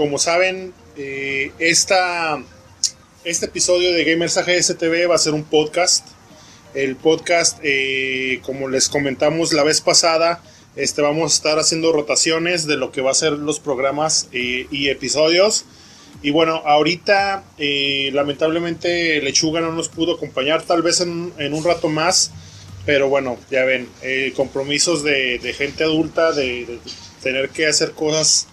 Como saben, eh, esta, este episodio de Gamers AGS TV va a ser un podcast. El podcast, eh, como les comentamos la vez pasada, este, vamos a estar haciendo rotaciones de lo que va a ser los programas eh, y episodios. Y bueno, ahorita lamentablemente Lechuga no nos pudo acompañar, tal vez en, en un rato más. Pero bueno, ya ven, compromisos de, de gente adulta, de tener que hacer cosas,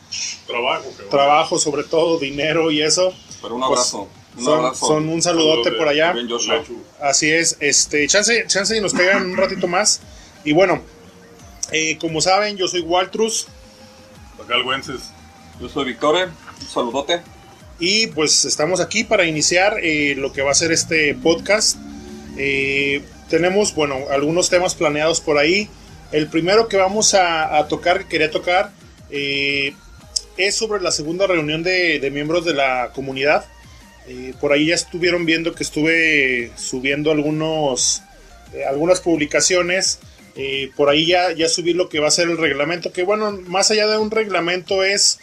Trabajo, cabrón. trabajo sobre todo, dinero y eso. Pero un Pues, abrazo. un Son, abrazo. son un saludote Saludo por allá. Así es, este, chance, chance y nos caigan un ratito más. Y bueno, eh, como saben, yo soy Waltrus Güences. Yo soy Victoria. Un saludote. y pues estamos aquí para iniciar eh, lo que va a ser este podcast. Eh, tenemos, bueno, algunos temas planeados por ahí. El primero que vamos a, tocar, que quería tocar, eh, es sobre la segunda reunión de, miembros de la comunidad. Eh, por ahí ya estuvieron viendo que estuve subiendo algunos, eh, algunas publicaciones. Por ahí ya, ya subí lo que va a ser el reglamento, que bueno, más allá de un reglamento es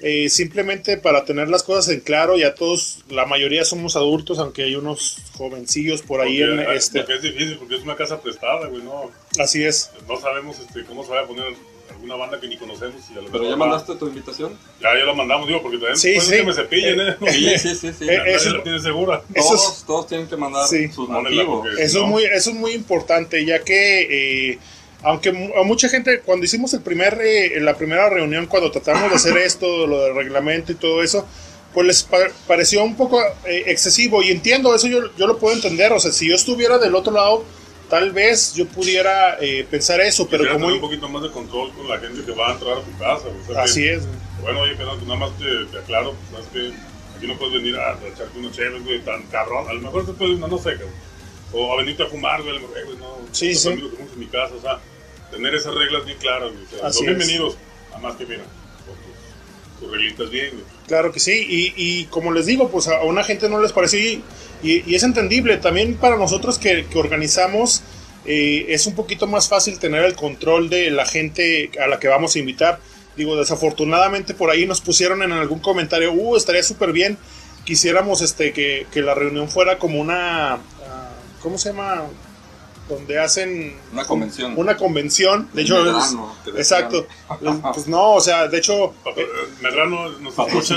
eh, simplemente para tener las cosas en claro, ya todos, la mayoría somos adultos, aunque hay unos jovencillos por ahí en Porque, este. porque es difícil, porque es una casa prestada, güey, no, Así es. no sabemos este, cómo se va a poner alguna banda que ni conocemos. Y a lo Pero ya va- mandaste tu invitación. Ya, ya lo mandamos, digo, porque también Sí, puede sí. que me cepillen, ¿eh? Sí, sí, sí. sí. Eh, eso- la tiene segura. Eso es- Todos, todos tienen que mandar Sí. sus motivos. porque- Eso, ¿no? es muy, eso es muy importante, ya que eh, aunque a mucha gente, cuando hicimos el primer, eh, la primera reunión, cuando tratamos de hacer esto, lo del reglamento y todo eso, pues les pa- pareció un poco eh, excesivo y entiendo, eso yo, yo lo puedo entender, o sea, si yo estuviera del otro lado, tal vez yo pudiera eh, pensar eso, pero como... tener un poquito más de control con la gente que va a entrar a tu casa. O sea, Así que- es. Bueno, oye, pero nada más te, te aclaro, pues, sabes que aquí no puedes venir a, a echarte unos chéveres, güey, tan cabrón. A lo mejor te puedes, no, no sé, cabrón. O a venirte a fumar, güey, a güey, no. Sí, sí. amigos que en mi casa, o sea, tener esas reglas bien claras, güey. O sea, son bienvenidos, nada más que mira, con tus, tus reglitas bien, güey. Claro que sí, y, y como les digo, pues a una gente no les pareció y, y- y es entendible. También para nosotros que, que organizamos eh, es un poquito más fácil tener el control de la gente a la que vamos a invitar. Digo, desafortunadamente por ahí nos pusieron en algún comentario, uh, estaría súper bien, quisiéramos este, que, que la reunión fuera como una, ¿cómo se llama? Donde hacen Una convención. una convención. De hecho, exacto. Pues no, o sea, de hecho... Papá, eh, Medrano nos escucha,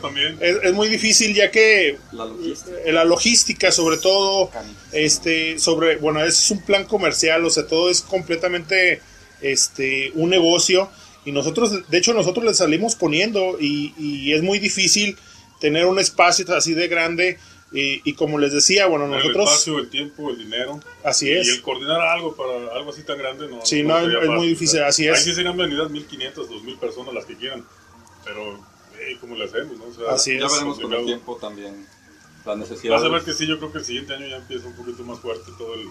también. Es, es muy difícil ya que La logística. eh, la logística sobre todo este sobre bueno es un plan comercial o sea todo es completamente este un negocio y nosotros de hecho nosotros le salimos poniendo y, y es muy difícil tener un espacio así de grande y, y como les decía bueno El nosotros espacio, el tiempo, el dinero. así Y es el coordinar algo para algo así tan grande no. Sí, no, sería es muy fácil, difícil, o sea, así es. Ahí sí serían venidas 1500, 2000 personas las que quieran. Pero, hey, ¿cómo le hacemos? No? O sea, Así Ya es, veremos con el tiempo también la necesidad. Vas a ver que sí, yo creo que el siguiente año ya empieza un poquito más fuerte todo el.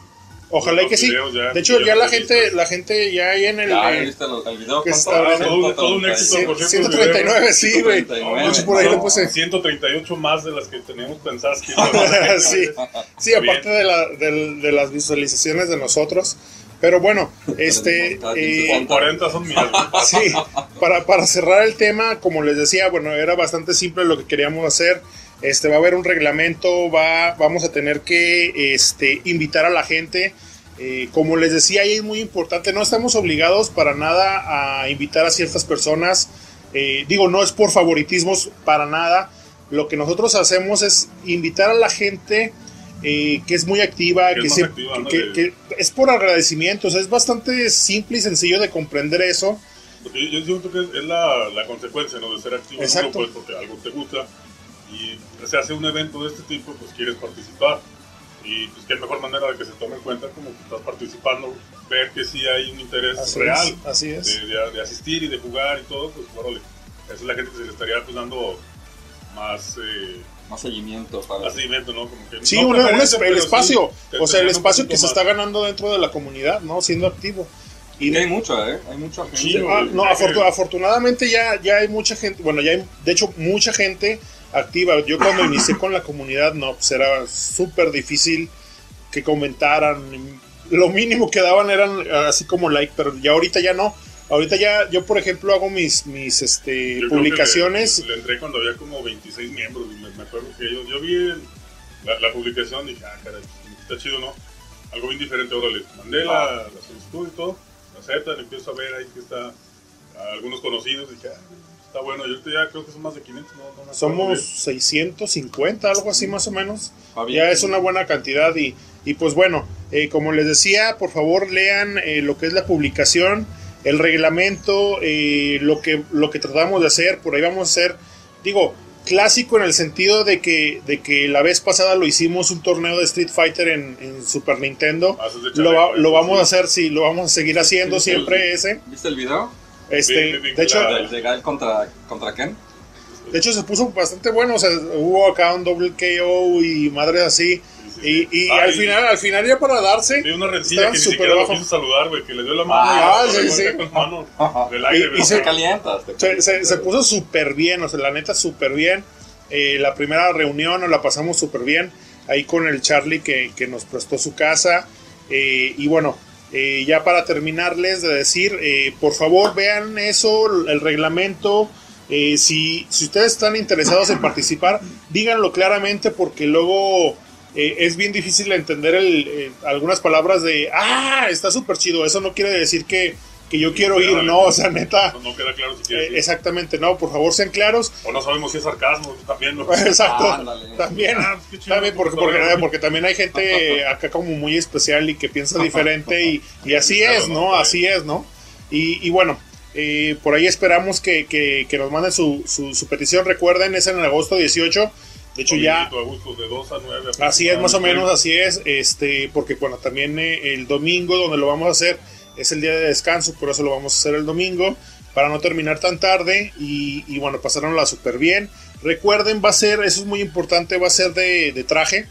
Ojalá y que sí de hecho ya la gente la gente ya ahí en el Ya, eh, ¿viste el, el video? que está- Ah, todo un- todo un éxito, por cierto, el 139 sí güey 139. de hecho por ahí le puse 138 más de las que teníamos pensadas que sí, sí, aparte de, la- del- de las visualizaciones de nosotros. Pero bueno, este, eh, Con 40 son mías. sí, para, para cerrar el tema, como les decía, bueno, era bastante simple lo que queríamos hacer. Este, va a haber un reglamento, va, vamos a tener que este, invitar a la gente. Eh, como les decía, ahí es muy importante, no estamos obligados para nada a invitar a ciertas personas. Eh, digo, no es por favoritismos para nada. Lo que nosotros hacemos es invitar a la gente eh, que es muy activa, Que es que- es por agradecimiento. o sea, es bastante simple y sencillo de comprender eso. Porque yo, yo siento que es la, la consecuencia ¿no? de ser activo en un Exacto. grupo, es porque algo te gusta y se hace un evento de este tipo, pues quieres participar. Y pues qué mejor manera de que se tome en cuenta como que estás participando, ver que sí hay un interés Así real es, así es. de, de- de asistir y de jugar y todo, pues órale. Esa es la gente que se le estaría pues, dando más, eh, Más seguimiento para. más seguimiento, ¿no? Como que, Sí, no una- el sí espacio, te- o sea, el espacio que se más. está ganando dentro de la comunidad, ¿no? Siendo activo. Y hay mucha, ¿eh? Hay mucha gente. Sí, Ah, no, hay que- afortu- afortunadamente ya, ya hay mucha gente, bueno, ya hay, de hecho, mucha gente activa. Yo cuando inicié con la comunidad, no, pues era súper difícil que comentaran. Lo mínimo que daban eran así como like, pero ya ahorita ya no. Ahorita ya, yo por ejemplo hago mis, mis este, Yo publicaciones. Le, le entré cuando había como 26 miembros. y Me, me acuerdo que yo, yo vi el- la, la publicación y dije, ah, caray, está chido, ¿no? Algo bien diferente. Ahora le mandé la, la solicitud y todo. La aceptan, empiezo a ver ahí que está a algunos conocidos. Y dije, ah, está bueno. Yo ya creo que son más de 500. No, no Somos bien. 650, algo así más o menos. Bien. Ya es una buena cantidad y, y pues bueno, eh, como les decía, por favor lean eh, lo que es la publicación, el reglamento, eh, lo, que, lo que tratamos de hacer, por ahí vamos a hacer, digo, clásico en el sentido de que, de que la vez pasada lo hicimos un torneo de Street Fighter en, en Super Nintendo. De Lo, lo vamos a hacer, sí, lo vamos a seguir haciendo ¿Viste el- siempre ese. ¿Viste el video? Este, de hecho, De, Gael contra, contra Ken. de hecho se puso bastante bueno, o sea, hubo acá un doble KO y madres así. Sí, sí, Y, y Ah, al final, al final ya para darse, Vi una rencilla que ni siquiera lo quiso saludar, güey, que le dio la mano Ah, y sí, sí. con las manos del aire. Y- y se te se, se- se puso súper bien, o sea, la neta súper bien. Eh, la primera reunión nos la pasamos súper bien, ahí con el Charlie que, que nos prestó su casa. Eh, y bueno, eh, ya para terminarles de decir, eh, por favor vean eso, el reglamento. Eh, si, si ustedes están interesados en participar, díganlo claramente porque luego es bien difícil entender el, algunas palabras de, ah, está súper chido. Eso no quiere decir que, que yo quiero ir, no, o sea, neta. No, queda claro si Eh, quieres. ir. exactamente, no, por favor sean claros. O no sabemos si es sarcasmo también. ¿no? Exacto. Ándale. También, Ah, chido, también porque, porque, porque también hay gente acá como muy especial y que piensa diferente y, y así Claro, es, ¿no? ¿no? Así es, ¿no? Y, y bueno, eh, por ahí esperamos que, que- que nos manden su, su, su petición. Recuerden, es en agosto 18. De hecho, ya Dominguito a gusto, de 2 a 9. Así es, más o menos así es, este, porque bueno, también eh, el domingo donde lo vamos a hacer es el día de descanso, por eso lo vamos a hacer el domingo, para no terminar tan tarde y, y bueno, pasárnosla súper bien. Recuerden, va a ser, eso es muy importante, va a ser de, traje.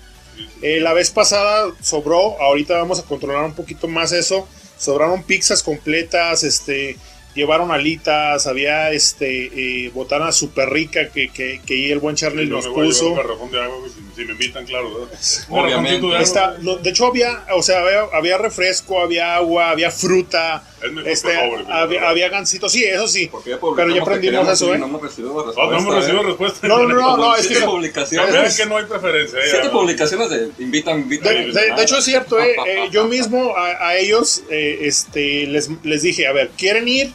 Eh, la vez pasada sobró, ahorita vamos a controlar un poquito más eso. Sobraron pizzas completas, este, llevaron alitas, había este eh, botana súper rica que, que, que el buen Charlie Yo nos me voy a puso. un garrafón de agua, si, si me invitan, claro. Un Obviamente. de güey. no, de hecho había, o sea, había, había refresco, había agua, había fruta, Es este, güey, había, había gancitos, sí, eso sí. Pero ya aprendimos eso, ¿eh? No hemos recibido No, respuesta. no hemos recibido ¿eh? respuesta. No, no, no, no, es siete que- publicaciones. Vean que no hay preferencia. ¿eh? Siete publicaciones de invitan, invitan. De, de- de hecho es cierto, eh, eh, yo mismo a, a ellos eh, este, les, les dije, a ver, ¿quieren ir?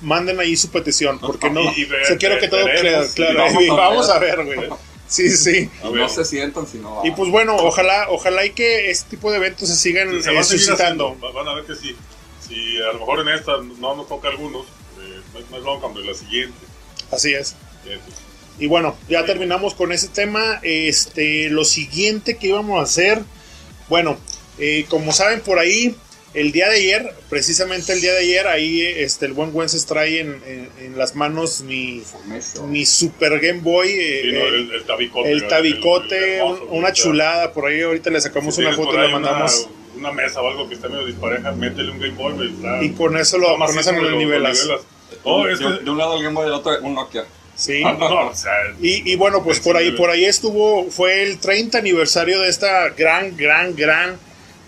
Manden ahí su petición, porque no, Y- y ve- o sea, quiero que todo y claro. vamos Y a vamos a ver. ver, güey. Sí, sí. No se sientan si no. Y pues bueno, ojalá, ojalá y que este tipo de eventos se sigan Se va eh, suscitando. haciendo. Van a ver que sí. Si a lo mejor en esta no nos toca algunos, eh, no es- bronca, hombre, la siguiente. Así es. eh, pues, Y bueno, ya terminamos con ese tema. Este, lo siguiente que íbamos a hacer, bueno, eh, como saben por ahí, el día de ayer, precisamente el día de ayer, ahí este, el buen Wences trae en, en- en las manos mi, mi Super Game Boy, eh, no, el, el, el tabicote. el el- tabicote, hermoso, una chulada. Por ahí ahorita le sacamos si una foto y la mandamos. Una, una mesa o algo que esté medio dispareja, métele un Game Boy, está- Y con eso lo, está con eso lo nivelas. de, este- de un lado el Game Boy y del otro un Nokia. Sí. Ah, no, o sea, Y, y bueno, pues por ahí, por ahí estuvo, fue el 30 aniversario de esta gran, gran, gran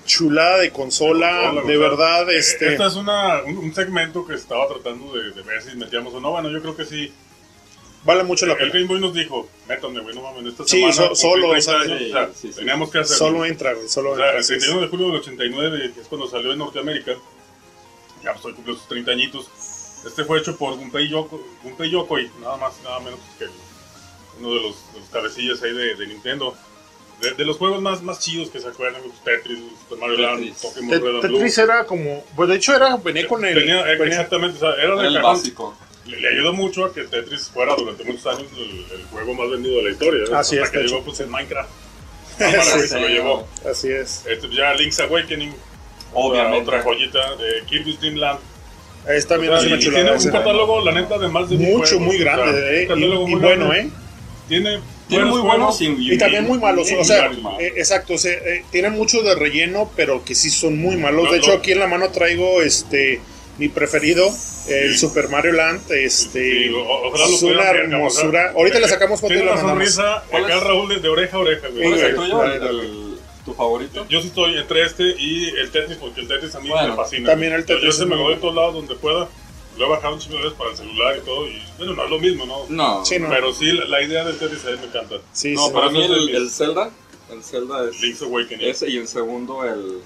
chulada de consola. Consola, de verdad, eh, este. Es una, un, un segmento que estaba tratando de, de ver si metíamos o no. Bueno, yo creo que sí. Vale mucho la El pena. Game Boy nos dijo, métanme, güey, no mames, esta Sí, semana. so- solo, 30 o sea, años, sí, o sea, sí, sí. teníamos que hacerlo. Solo entra, güey, solo O sea, entra. el así es. 31 de julio del 89, que es cuando salió en Norteamérica, ya pues hoy cumplió sus 30 añitos. Este fue hecho por Gunpei, Yoko, Gunpei Yokoi, nada más, nada menos que uno de los, de los cabecillas ahí de, de Nintendo. De, de los juegos más, más chidos que se acuerdan, pues, Tetris, Super Mario Land. Pokémon Te- Red and Blue. Tetris era como. Pues de hecho era. Venía con el. Tenía- venía- exactamente, o sea, era Era el cajón. básico. Le, le ayudó mucho a que Tetris fuera durante muchos años el, el juego más vendido de la historia. ¿eh? Así Hasta es, que llegó pues, el Minecraft. Cámara, Sí, se lo llevó. así es. Este, ya Link's Awakening, Obviamente. Otra, otra joyita de Kirby's Dream Land. Es también O sea, tiene un catálogo, la neta, de más de Mucho, juegos, muy o sea, grande, eh, un catálogo y, y muy bueno, grande. ¿eh? Tiene, Tiene muy buenos y, Y también muy malos, o sea, eh, exacto, o sea, eh, tienen mucho de relleno, pero que sí son muy malos. No, De hecho, no. aquí en la mano traigo este mi preferido, el Sí. Super Mario Land, este Sí, o- ojalá lo es una ver, hermosura. Ahorita le sacamos foto y la sonrisa ¿Cuál acá es? Raúl de, de oreja a oreja, güey. ¿Cuál es el Sí, tuyo? güey, El- el- ¿Tu favorito? Yo sí estoy entre este y el Tetris, porque el Tetris a mí Bueno, me fascina. también el Yo- Tetris Yo se me lo doy bueno. todos lados donde pueda. Lo he bajado un chingo de veces para el celular y todo. Y bueno, no es lo mismo, ¿no? No. Sí, no. Pero sí, la, la idea del Tetris a mí me encanta. Sí, No, sí. para mí el, Zelda, el Zelda es Link's Awakening. ese y el segundo el,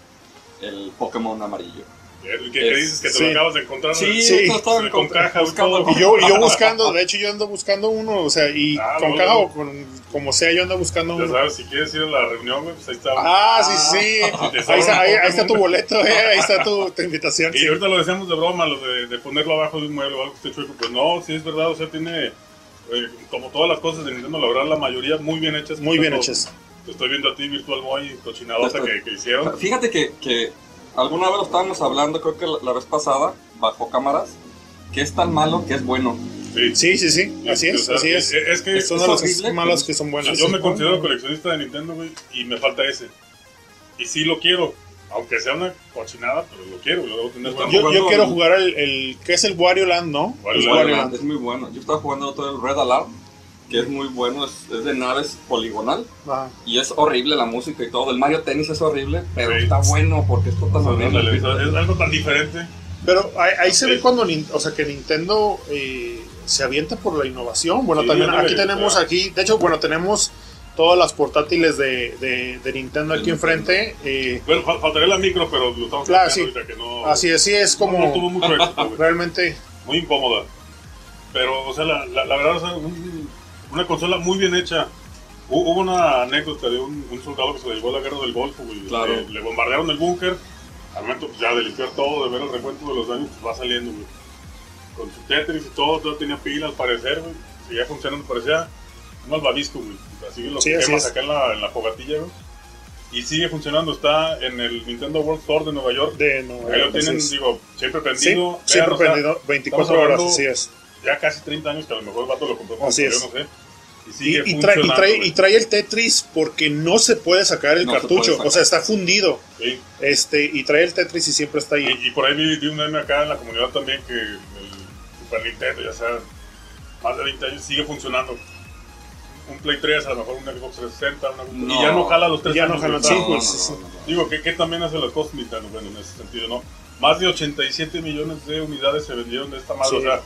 el Pokémon amarillo. ¿Qué, qué Es- dices que te sí. lo acabas de encontrar? Sí, Sí, con encontrando- caja y buscando todo. Y yo, y yo buscando, de hecho yo ando buscando uno, o sea, y Ah, con no, caja no. o con como sea, yo ando buscando Ya uno. sabes, si quieres ir a la reunión, güey, pues ahí está. Ah, sí, sí. te Ahí está, un ahí, ahí Pokémon. está tu boleto, eh, ahí está tu, tu invitación. Y sí. ahorita lo decíamos de broma, lo de, de ponerlo abajo de un mueble o algo que esté chueco. Pues no, sí es verdad, o sea, tiene, eh, como todas las cosas de Nintendo, la verdad, la mayoría muy bien hechas. Muy bien hechas. Te estoy viendo a ti, Virtual Boy, cochinadota que, que hicieron. Fíjate que, que alguna vez lo estábamos hablando, creo que la, la vez pasada, bajo cámaras, que es tan malo que es bueno. Sí, Sí, sí, sí, así O es, sea, así es. Es que Son es de las malas que son buenas. yo me considero coleccionista de Nintendo, güey, y me falta ese. Y sí lo quiero, aunque sea una cochinada, pero lo quiero, lo debo tener. Yo- bueno. Yo, yo jugando quiero jugar el, el que es el Wario Land, ¿no? Wario Es Land. Wario Land. Es muy bueno. Yo estaba jugando todo el Red Alarm, que es muy bueno, es, es de naves poligonal. Ajá. Y es horrible la música y todo. El Mario Tennis es horrible, pero Sí. está bueno porque es totalmente Ándale, o sea, es algo tan diferente. Pero ahí, ahí se ve cuando, o sea, que Nintendo eh, se avienta por la innovación. Bueno, Sí, también aquí tenemos aquí, de hecho, bueno, tenemos todas las portátiles de, de, de Nintendo aquí enfrente. eh, Bueno, fal- faltaría la micro, pero lo estamos Claro, haciendo sí. ahorita que no. así es, sí, es no- no tuvo como mucho éxito, realmente. muy incómoda. Pero, o sea, la, la, la verdad, o sea, un- una consola muy bien hecha. Hu- Hubo una anécdota de un, un soldado que se le llevó a la guerra del Golfo, güey. Claro. Le, le bombardearon el búnker. Al momento pues, ya de limpiar todo, de ver el recuento de los daños, pues va saliendo, güey. Con su Tetris y todo, todo tenía pila al parecer, güey. Seguía funcionando, parecía un malvavisco, güey. Así lo Sí, que quemas es. acá en la, en la fogatilla, güey. Y sigue funcionando, está en el Nintendo World Store de Nueva York. De no, Ahí lo tienen, entonces, digo, siempre sí, prendido. siempre o sea, prendido, 24 estamos horas, así es. ya casi 30 años que a lo mejor el vato lo compró Así es. no sé. Y Y, sigue y trae, y, trae, y trae el Tetris porque no se puede sacar el No se puede cartucho, sacar. o sea, está fundido. Sí. Este, y trae el Tetris y siempre está ahí. Y, y por ahí vi, vi un meme acá en la comunidad también que el Super Nintendo, ya sea más de 20 años, sigue funcionando. Un Play 3, a lo mejor un Xbox 360, una, No. y ya no jala los tres Ya no años, jala, No, pues, no, no, sí. no, no. Digo, que, que también hace las cosas Nintendo, bueno, en ese sentido, ¿no? Más de 87 millones de unidades se vendieron de esta madre, Sí. o sea,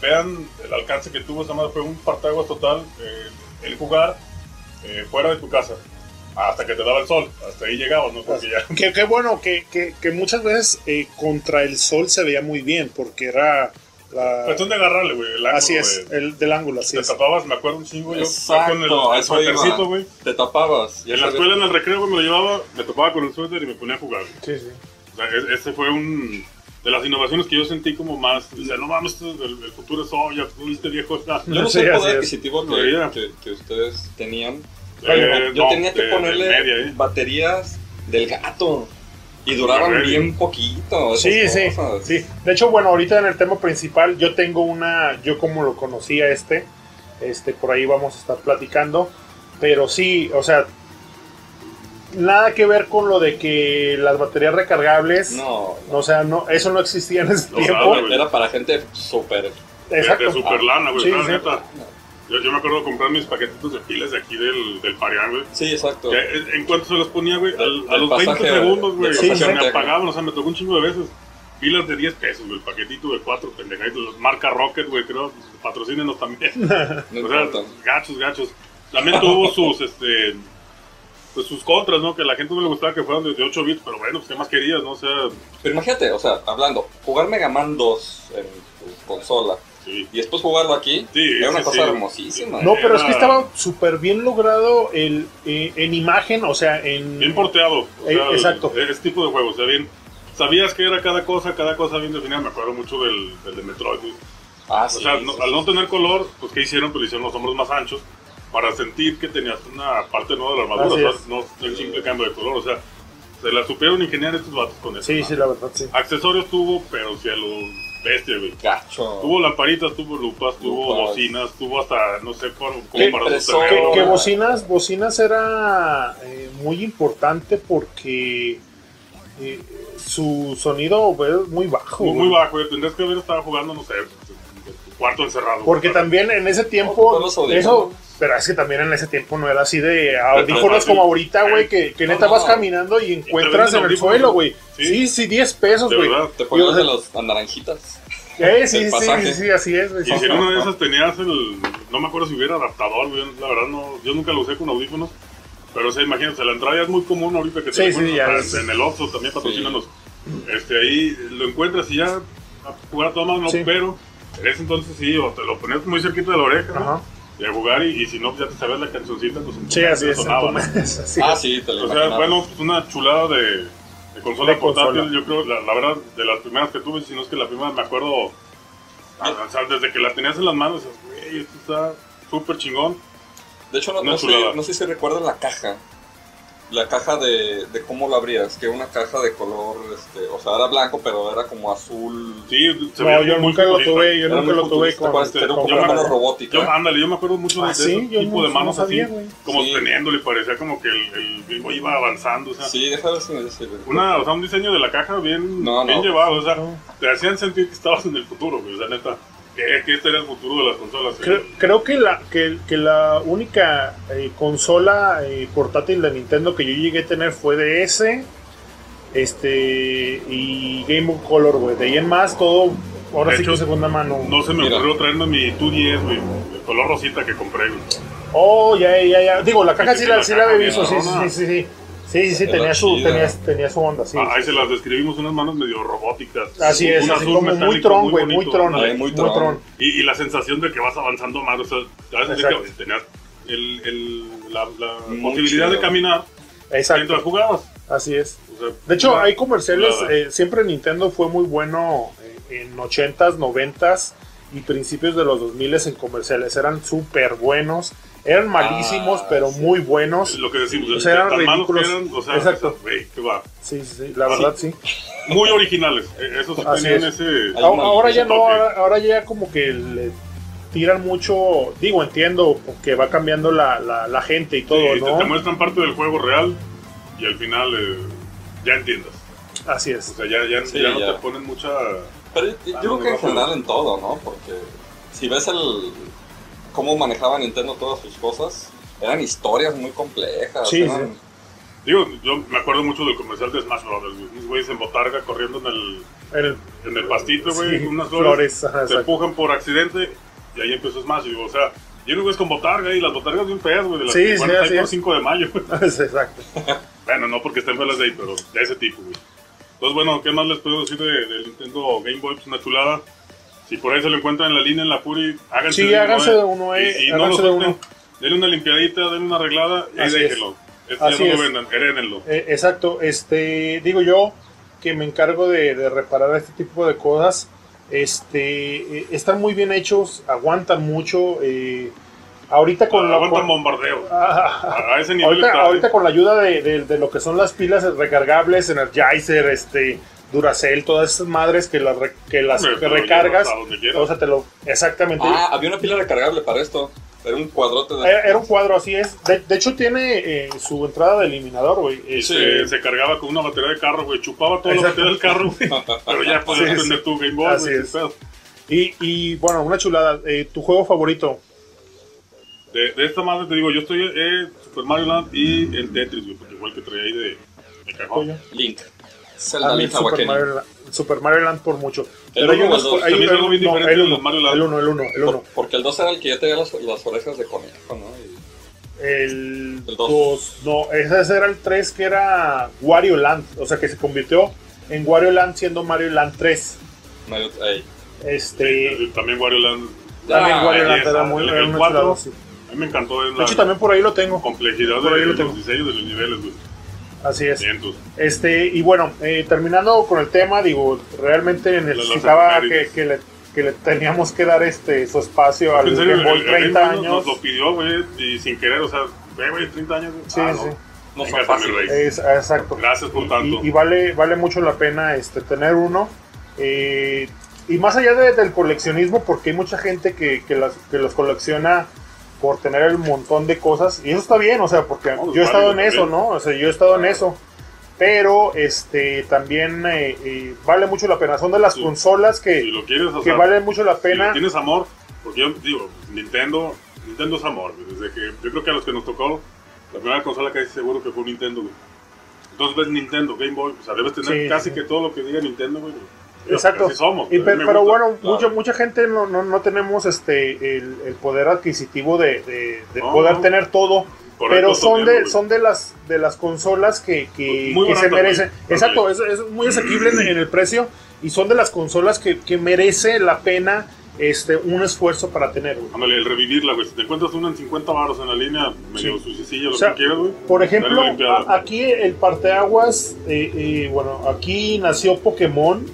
vean el alcance que tuvo esta madre, fue un partaguas total, eh, el jugar eh, fuera de tu casa, hasta que te daba el sol, hasta ahí llegabas, ¿no? Porque ya... Que, que bueno, que, que, que muchas veces eh, contra el sol se veía muy bien, porque era la... Cuestión de agarrarle, güey, el ángulo, Así es, el del ángulo, así Te es. tapabas, me acuerdo un chingo, yo Exacto, con el, el suétercito, güey. Te tapabas. En la escuela, en el recreo, güey, me lo llevaba, me topaba con el suéter y me ponía a jugar. Sí, sí. O sea, es- ese fue un de las innovaciones que yo sentí como más. O sea, no mames, esto es el, el futuro es hoy, ya fuiste viejo. Yo no Sí, sé el poder adquisitivo que, que, que ustedes tenían. Eh, Yo no, tenía que de- de ponerle media, ¿eh? baterías del gato. Y duraban bien poquito. esas Sí, sí, sí. De hecho, bueno, ahorita en el tema principal, yo tengo una, yo como lo conocía este, este, por ahí vamos a estar platicando, pero sí, o sea, nada que ver con lo de que las baterías recargables, No, o sea, no, eso no existía en ese No, tiempo. era para gente súper. Exacto. de super lana, güey. Sí, sí. neta. Yo, yo me acuerdo de comprar mis paquetitos de pilas de aquí del, del Parián, güey. Sí, exacto. Que, eh, en cuanto se los ponía, güey, al- a los del 20 pasaje- segundos, güey, del se pasaje me apagaban. O sea, me tocó un chingo de veces. Pilas de 10 pesos, güey, el paquetito de 4 pendejaditos. Marca Rocket, güey, creo. Patrocínenos también. No O sea, importa. gachos, gachos. También tuvo sus, este, pues sus contras, ¿no? Que a la gente no le gustaba que fueran de, de 8 bits, pero bueno, pues qué más querías, ¿no? O sea, Pero imagínate, o sea, hablando, jugar Mega Man 2 en tu consola sí. y después jugarlo aquí, Sí, era una sí, cosa sí. hermosísima. No, pero es que estaba súper bien logrado el, eh, en imagen, o sea, en... Bien porteado. O Eh, sea, exacto. el- Ese tipo de juegos, o sea, bien. Sabías que era cada cosa, cada cosa bien definida. Me acuerdo mucho del, del de Metroid. Ah, O sí. sea, sí, no- sí, al no tener color, pues ¿qué hicieron? Pues le hicieron los hombros más anchos para sentir que tenías una parte nueva de la armadura, o sea, no el simple cambio de color, o sea, se la supieron ingeniar estos vatos con eso. Sí, sí, la verdad, sí. Accesorios tuvo, pero si a lo bestia, güey. Gacho. Tuvo lamparitas, tuvo lupas, tuvo Lupas. bocinas, tuvo hasta, no sé, cómo, cómo para sostenerlo. Que bocinas, bocinas era eh, muy importante porque eh, su sonido es muy bajo. Muy, muy bajo, güey. tendrías que haber estado jugando, no sé, en tu cuarto encerrado. Porque también en ese tiempo, los eso, pero es que también en ese tiempo no era así de audífonos sí. como ahorita, güey, que, que No, neta no. vas caminando y encuentras en el audífonos, suelo, güey. Sí. Sí, sí, 10 pesos, De güey. verdad. Te ponías de los naranjitas. Eh, sí, sí, sí, sí, así es. güey. Y si en una de esas tenías el. No me acuerdo si hubiera adaptador, güey. La verdad, no, yo nunca lo usé con audífonos. Pero, o sea, imagínate, la entrada ya es muy común ahorita que te Sí, sí, encuentras ya es. en el Oxxo también patrocínanos. Este, ahí lo encuentras y ya a jugar a toda mano, Sí. pero en ese entonces sí, o te lo ponías muy cerquita de la oreja, ¿no? Y a jugar, y, y si no, ya te sabes la cancioncita, pues Sí, así es. sonaba, ¿no? así Ah, sí, te lo O sea, bueno, pues una chulada de, de consola De portátil. consola. Yo creo, la, la verdad, de las primeras que tuve, si no es que la primera me acuerdo, ah, o sea, desde que la tenías en las manos, güey, esto está súper chingón. De hecho, no, sé, no sé si recuerdan la caja. La caja de, de cómo la abrías, que era una caja de color, este, o sea, era blanco, pero era como azul. Sí, se No, veía yo muy nunca lo tuve, yo Era nunca lo tuve con, ¿te acuerdas? Era con como yo una mano robótica. Yo, ándale, yo me acuerdo mucho de, Ah, de sí, ese tipo no- de manos no sabía, así, como Sí. teniéndole, parecía como que el, el iba avanzando, o sea, Sí, deja ver si me dice. una, o sea, un diseño de la caja bien, No, bien no. llevado, o sea, No. te hacían sentir que estabas en el futuro, güey, o sea, neta, que, que este era el futuro de las consolas. Creo, creo que la que, que la única eh, consola eh, portátil de Nintendo que yo llegué a tener fue DS este y Game Boy Color, güey. De ahí en más todo ahora De sí hecho, que segunda mano. No se me Mira. ocurrió traerme mi 2DS, güey, el color rosita que compré, güey. Oh, ya, ya, ya. Digo, la caja Sí, sí, sí, la, la sí la había visto, sí, sí, sí, sí. Sí, sí, sí, tenía su, tenía, tenía su onda, sí. Ah, ahí se las describimos, unas manos medio robóticas. Así es, Un así como muy tron, güey, muy tron, ándale. Ay, muy muy tron. Y, y la sensación de que vas avanzando más, o sea, a Exacto. que tenías el, el, la, la Muy posibilidad de caminar Exacto, mientras jugabas. así es. O sea, De hecho, una hay comerciales, eh, siempre Nintendo fue muy bueno eh, en 80s, 90s y principios de los 2000 en comerciales. Eran súper buenos, eran malísimos, Ah, pero sí. muy buenos. Lo que decimos, O sea, eran tan ridículos. eran, o sea, Exacto. o sea, güey, qué va. Sí, sí, sí, la verdad sí. Muy originales. eh, Esos tenían es. ese. Ahora, ya no, ahora, ahora ya como que le tiran mucho, digo, entiendo que va cambiando la, la, la gente y todo, Sí, te, te ¿no? muestran parte del juego real y al final eh, ya entiendas. Así O es. sea, ya, ya, Sí, ya no ya. te ponen mucha. Pero yo, yo creo no, que en no, general no. en todo, ¿no? Porque si ves el cómo manejaba Nintendo todas sus cosas, eran historias muy complejas. Sí, eran- sí. Digo, yo me acuerdo mucho del comercial de Smash Brothers, güey. Güeyes en botarga corriendo en el, El- en el pastito, güey, sí, unas flores. flores, ajá, se exacto. empujan por accidente y ahí empezó Smash. Digo, o sea, y unos güeyes con botarga y las botargas bien feas, güey, de las Sí, que sí, así por es. 5 de mayo. Exacto. bueno, no porque estén feas de ahí, pero de ese tipo, güey. Entonces, bueno, ¿qué más les puedo decir de- del Nintendo Game Boy? Pues una chulada. Si por ahí se lo encuentran en la línea, en la Puri, háganse Sí, de uno, háganse eh. de uno, eh, Y, y no lo de uno. Denle una limpiadita, denle una arreglada y Así es. déjenlo. Este Así ya no es. lo vendan, herédenlo. Eh, exacto, este, digo yo que me encargo de, de reparar este tipo de cosas. Este, eh, están muy bien hechos, aguantan mucho. ahorita con la Aguantan con- bombardeo. Ah, A, ese nivel ahorita, con la ayuda de, de- de lo que son las pilas recargables, Energizer, este, Duracell, todas esas madres que las, re- que las que recargas, o sea, te lo, exactamente. Ah, había una pila recargable para esto. Era un cuadrote de. Era, era un cuadro, así es. De, de hecho, tiene eh, su entrada de eliminador, güey. Este, se, se cargaba con una batería de carro, güey. Chupaba toda la batería del carro, güey. Pero ya podías Sí, prender sí. tu Game Boy, Así es. Y, y bueno, una chulada. Eh, ¿Tu juego favorito? De, de esta madre te digo, yo estoy eh, Super Mario Land y el Tetris, güey. Porque igual que traía ahí de, de cajón. Link. Zelda a mí Super. Mario, Super Mario Land por mucho. El hay uno o unos- el dos. hay- También es algo bien no, diferente el de uno, los Mario Land. El 1, el 1, el Por- 1. porque el 2 era el que ya tenía las, las orejas de conejo, ¿no? Y- El El dos. 2. No, ese era el 3 que era Wario Land. O sea, que se convirtió en Wario Land siendo Mario Land 3. Mario- ey. Este. Sí, También Wario Land. también Ah, Wario Land belleza. era muy El- el una cuatro. chulada, sí. A mí me encantó en De la hecho, también por ahí lo tengo. complejidad por de, ahí lo de tengo. los diseños de los niveles, güey. Así es. Cientos. Este, y bueno, eh, terminando con el tema, digo, realmente necesitaba que, que le, que le teníamos que dar este su espacio al serio, Game Boy el- el 30 Game Boy nos- años. Nos lo pidió, güey, y sin querer, o sea, ve, güey, 30 años. Sí, Ah, sí. no. No Venga, son fáciles. mi rey. Es, exacto. Gracias por tanto. Y, y vale, vale mucho la pena este, tener uno. Eh, y más allá de- del coleccionismo, porque hay mucha gente que, que, las, que los colecciona por tener el montón de cosas. Y eso está bien, o sea, porque No, yo he estado en eso. ¿no? O sea, yo he estado en eso. Pero este también eh, eh, vale mucho la pena. Son de las Sí. consolas que, si lo quieres, que sea, vale mucho la si pena. tienes amor, porque yo digo, Nintendo, Nintendo es amor, desde que yo creo que a los que nos tocó la primera consola casi seguro que fue Nintendo, güey. Entonces ves Nintendo, Game Boy, o sea, debes tener Sí, casi sí. que todo lo que diga Nintendo, güey. Exacto. Somos. Y pero gusta. bueno, claro. mucha, mucha gente no, no, no tenemos este el, el poder adquisitivo de, de- de No, poder tener todo. Correcto, pero son también, de, güey. son de las de las consolas que, que, Muy que se merecen. güey. Exacto, es, es muy asequible en, en el precio y son de las consolas que, que merece la pena este un esfuerzo para tener. güey. Ándale, el revivirla, güey. Si te encuentras una en 50 baros en la línea, medio Sí. lo O sea, que quieras, güey. Por ejemplo, a- aquí el parteaguas, eh, eh, bueno, aquí nació Pokémon.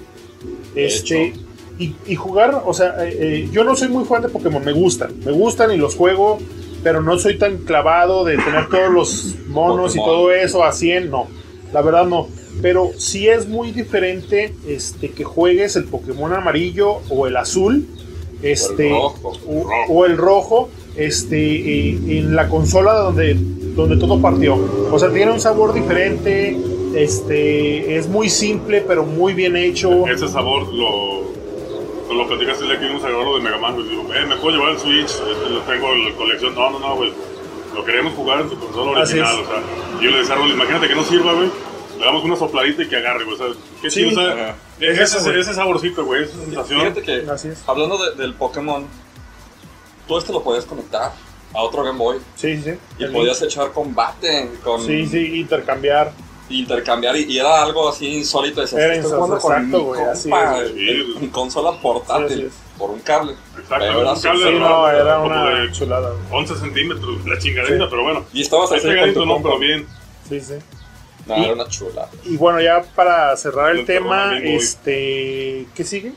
Este, y, y jugar, o sea, eh, eh, yo no soy muy fan de Pokémon, me gustan, me gustan y los juego, pero no soy tan clavado de tener todos los monos y todo eso a 100, no, la verdad no. Pero sí es muy diferente este, que juegues el Pokémon amarillo o el azul, este, rojo. o, o el rojo, este, eh, en la consola donde, donde todo partió. O sea, tiene un sabor diferente, este, es muy simple, pero muy bien hecho. Ese sabor lo, lo platicaste el día que vimos a grabar lo de Mega Man, güey. Digo, eh, me puedo llevar el Switch, este, lo tengo en la colección. No, no, no, güey. Lo queremos jugar en tu consola Así original, es. o sea. Y yo le decía a Rolly, imagínate que no sirva, güey. Le damos una sopladita y que agarre, güey. O sea, qué Sí. chido, o sea, Ajá. ese, Es eso, ese saborcito, güey, esa sensación. Fíjate que, Así es. hablando de- del Pokémon, tú este lo podías conectar a otro Game Boy Sí, sí. y podías echar combate con Sí, sí, intercambiar. Intercambiar y, y era algo así insólito. Decías, Era "Estoy jugando con exacto, mi compa es, en- en consola portátil por un cable. Exacto, Pero era un cable Sí, no, era una de chulada. güey. 11 centímetros, la chingadita, Sí. pero bueno. Y estabas Ahí así con pegadito, tu no, compa. pero bien. Sí, sí. No, Y- era una chula. Y bueno, ya para cerrar el tema, este, ¿qué sigue?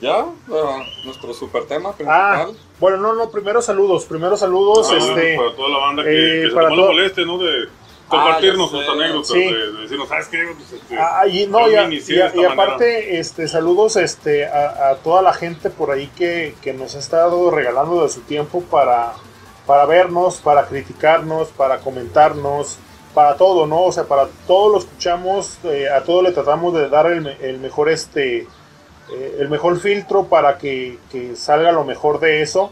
Ya, ah, nuestro super tema Ah, principal. bueno, no, no, primero saludos, primero saludos, Saludos este, para toda la banda que, eh, que se para tomó todo- la molestia, ¿no? De compartirnos ya sus anécdotas, Sí. de, de decirnos, ¿sabes qué? Pues, este, Ah, y, no, a- a- manera. aparte, este, saludos este, a, a toda la gente por ahí que, que nos ha estado regalando de su tiempo para, para vernos, para criticarnos, para comentarnos, para todo, ¿no? O sea, para todo lo escuchamos, eh, a todo le tratamos de dar el, el mejor, este, eh, el mejor filtro para que, que salga lo mejor de eso.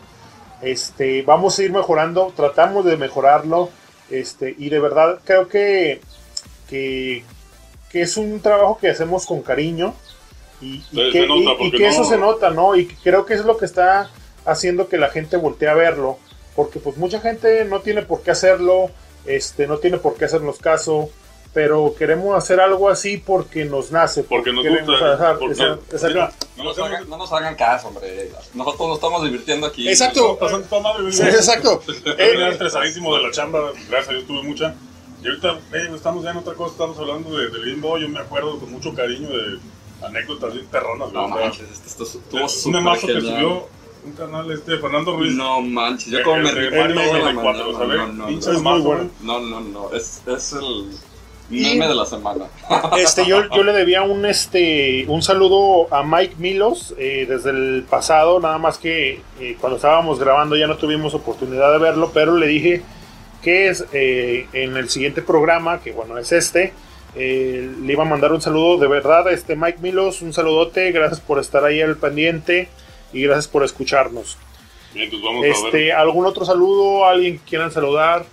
Este, vamos a ir mejorando, tratamos de mejorarlo, este, y de verdad creo que, que, que es un trabajo que hacemos con cariño y, que, y- que no- eso se nota, ¿no? Y creo que es lo que está haciendo que la gente voltee a verlo, porque pues mucha gente no tiene por qué hacerlo, este, no tiene por qué hacernos caso, pero queremos hacer algo así porque nos nace, Porque nos queremos gusta. hacer- porque- esa- esa- No nos, hagan, no nos hagan caso, hombre. Nosotros nos estamos divirtiendo aquí. Exacto. pasando toda madre. Sí, exacto. Terminé estresadísimo de la chamba, gracias a Dios tuve mucha. Y ahorita, eh, estamos ya en otra cosa, estamos hablando de, del Game Boy, yo me acuerdo con mucho cariño de anécdotas bien perronas, No manches, esto estuvo un súper mazo que subió un canal este de Fernando Ruiz. No manches, yo Eh, como me el de rifé Mario toda la 64, mañana. ¿sabes? No, no, no. Es muy bueno. No, no, no, es, es el meme de la semana. Este, yo, yo le debía un, este, un saludo a Mike Milos eh, desde el pasado, nada más que eh, cuando estábamos grabando ya no tuvimos oportunidad de verlo, pero le dije que es eh, en el siguiente programa, que bueno es este, eh, le iba a mandar un saludo de verdad a este Mike Milos, un saludote, gracias por estar ahí al pendiente y gracias por escucharnos. Bien, pues vamos a ver. Este, ¿Algún otro saludo? ¿Alguien que quieran saludar?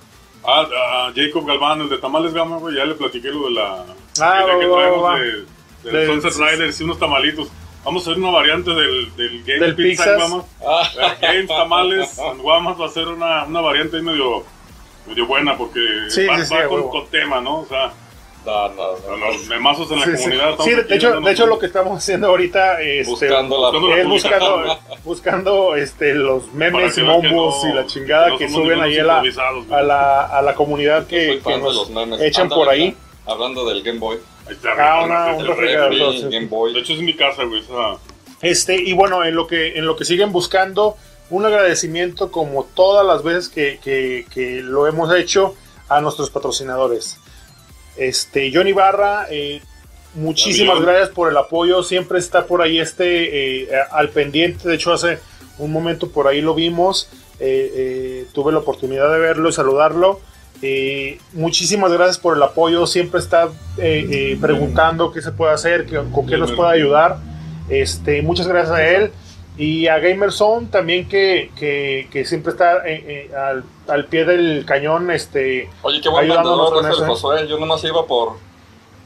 Ah, a Jacob Galván, el de Tamales Gama, güey, ya le platiqué lo de la. Ah, de que va, va, traemos va. de, del Sunset Riders y unos tamalitos. Vamos a hacer una variante del, del Game Del Pizza Pizzas. en Guamas. Eh, Games Tamales en Guamas va a ser una, una variante medio, medio buena porque Sí, va, sí, con, con tema, ¿no? O sea, No, no, a no. los memazos en la Sí, comunidad. Sí, de hecho, de hecho lo que estamos haciendo ahorita este, Buscando la buscando es la buscando, publicación. buscando este, los memes y no- y la chingada no que, suben ahí a la, a la, a la comunidad que, que fan de nos los memes. echan Ándale, por ahí. mira, Hablando del Game Boy. Ah, una- un refrigerador, De hecho, es mi casa, güey. esa- Este, y bueno, en lo que, en lo que siguen buscando, un agradecimiento como todas las veces que, que- que lo hemos hecho a nuestros patrocinadores. Este, Johnny Barra, eh, muchísimas gracias por el apoyo. Siempre está por ahí este eh, al pendiente. De hecho, hace un momento por ahí lo vimos. Eh, tuve la oportunidad de verlo y saludarlo. Muchísimas gracias por el apoyo. Siempre está preguntando qué se puede hacer, qué- con qué nos puede ayudar. Este, muchas gracias a él. Y a Gamerzone también que, que, que siempre está eh, eh, al, al pie del cañón. Este, Oye, qué buen vendedor es el ¿eh? Josué. Yo nomás iba por,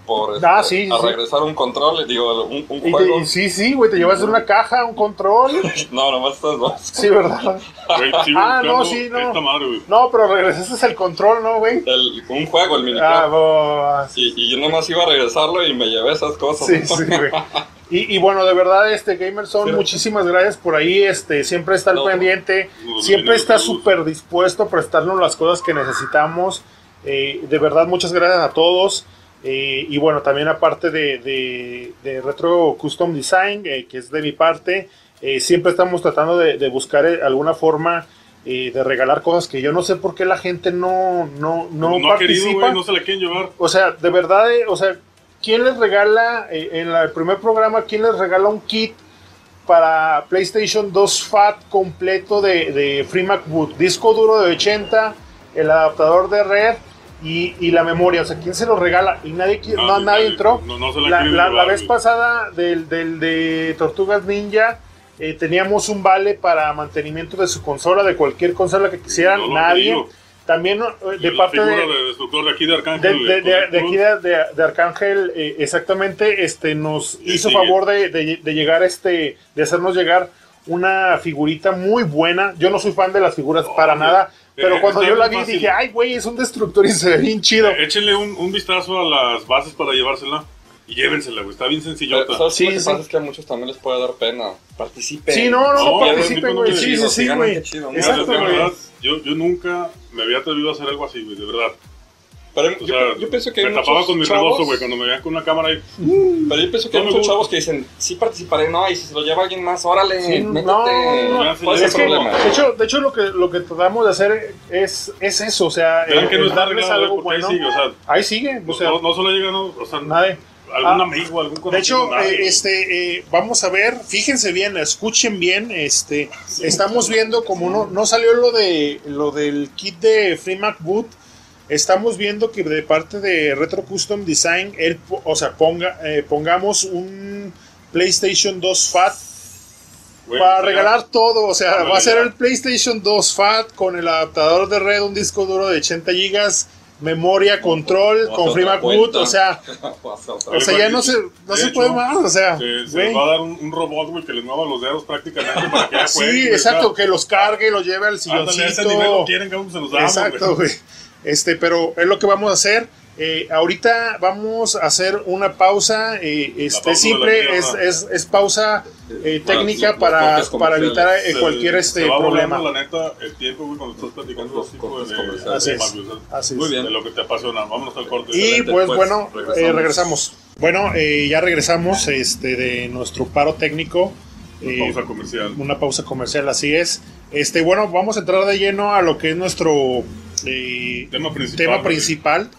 por este, Ah, sí, a sí. regresar un control, digo, un, un Y te- juego. y sí, sí, güey, te llevas una caja, un control. No, nomás estas dos. Sí, ¿verdad? Ah, no, sí, no. Esta madre, güey. No, pero regresaste el control, ¿no, güey? Un juego, el miniclub. Ah, bo- y, y yo nomás iba a regresarlo y me llevé esas cosas. Sí, sí, güey. Y, y bueno, de verdad, este Gamerson, Pero- muchísimas gracias por ahí. Este, siempre está al No. pendiente, No, siempre no, está súper dispuesto a prestarnos las cosas que necesitamos. Eh, de verdad, muchas gracias a todos. Eh, y bueno, también aparte de, de- de Retro Custom Design, eh, que es de mi parte, eh, siempre estamos tratando de, de buscar alguna forma de regalar cosas que yo no sé por qué la gente no, no, no, No, ha querido, participa. güey, no se la quieren llevar. O sea, de verdad, o sea, ¿quién les regala en la- el primer programa, quién les regala un kit para PlayStation 2 FAT completo de, de Free MacBook? Disco duro de 80, el adaptador de red y, y la memoria. O sea, ¿quién se lo regala? Y nadie, qui- no, Nadie, nadie nadie. entró. No, no se la La, quieren la- la llevar, vez pasada del, del de Tortugas Ninja. eh, teníamos un vale para mantenimiento de su consola, de cualquier consola que quisieran, No nadie. También eh, de parte de, de de aquí de de, Arcángel. de- aquí de, Arcángel, eh, exactamente, este, nos hizo sigue. favor de, llegar, este, de hacernos llegar una figurita muy buena. Yo no soy fan de las figuras para hombre. nada, pero Eh, cuando yo la vi fácil. dije, ay, güey, es un destructor y se ve bien chido. Eh, Échenle un, un vistazo a las bases para llevársela y llévensela, güey. Está bien Pero, sencillota. ¿Sabes Sí, lo que sí. pasa? Es que a muchos también les puede dar pena. Participen. Sí, no, no, No, participen, güey. Sí, sí, sí, güey. Exacto, de güey. verdad, yo, yo nunca me había atrevido a hacer algo así, güey, de verdad. Pero O yo, sea, yo pienso que hay me tapaba muchos con mi chavos, rebozo, güey, cuando me veían con una cámara ahí. Pero yo pienso que hay No muchos gusta. chavos que dicen, sí participaré, no, y si se lo lleva alguien más, órale, Sí, métete. no, no, no, ¿Cuál es Es el que, problema? de hecho, de hecho lo, que, lo que tratamos de hacer es, es eso, o sea, el- que no está algo porque ahí bueno. sigue, o sea, Ahí sigue, o sea, no, no solo llega, no, o sea, nadie. algún Ah, amigo, algún conocido. De hecho, eh, este, eh, vamos a ver, fíjense bien, escuchen bien, este, estamos viendo como no, no salió lo de lo del kit de Free MacBook, estamos viendo que de parte de Retro Custom Design, él, o sea, ponga, eh, pongamos un PlayStation 2 Fat para regalar todo, o sea, Ándale, va a ser el PlayStation 2 Fat con el adaptador de red, un disco duro de 80 GB, memoria, control, con Free cuenta. o sea, o sea, ya no se, no se hecho, puede más, o sea, Se, se güey. les va a dar un, un robot, güey, que les mueva los dedos prácticamente para que ya Sí, exacto, que los cargue, los lleve al ándale, a ese nivel lo silloncito. quieren, cabrón, se los damos, Exacto, güey. Este, pero es lo que vamos a hacer. Eh, ahorita vamos a hacer una pausa. eh, este, pausa de simple, es, es, es pausa eh, técnica para, para evitar eh, Se- cualquier se este va problema. volando, la neta, el tiempo, güey, cuando estás platicando Los cortes de, comerciales. Así es. sea, Así es. Muy bien. de lo que te apasiona. Vámonos al corte. Y pues, pues, bueno, regresamos. eh, regresamos. Bueno, eh, ya regresamos este, de nuestro paro técnico. Eh, Pausa comercial. una pausa comercial, así es. Este, bueno, vamos a entrar de lleno a lo que es nuestro eh, Tema principal. tema principal,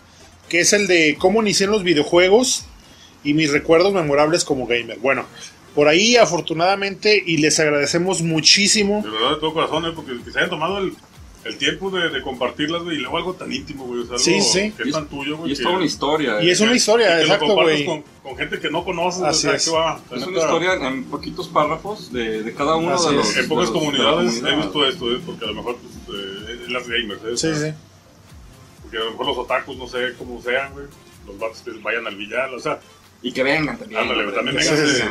que es el de cómo inicié en los videojuegos y mis recuerdos memorables como gamer. Bueno, por ahí afortunadamente y les agradecemos muchísimo. De verdad, de todo corazón, eh, porque que se hayan tomado el, el tiempo de, de compartirlas, güey, y luego algo tan íntimo, güey. O sea, algo Sí, sí. que es tan tuyo, güey. Y es toda una historia. Y eh. es una historia, que exacto, güey. Con, con gente que no conoces, Así o sea, es. que va. Es una historia en poquitos párrafos de, de cada uno Así de es. los. En pocas comunidades he visto esto, eh, porque a lo mejor pues, eh, las gamers, eh, o Sí, sea, sí. Porque a lo mejor los otakus, no sé cómo sean, güey. Los vatos que vayan al billar, o sea, Y que vengan también. ándale, hombre. también Sí, vénganse. sí, sí.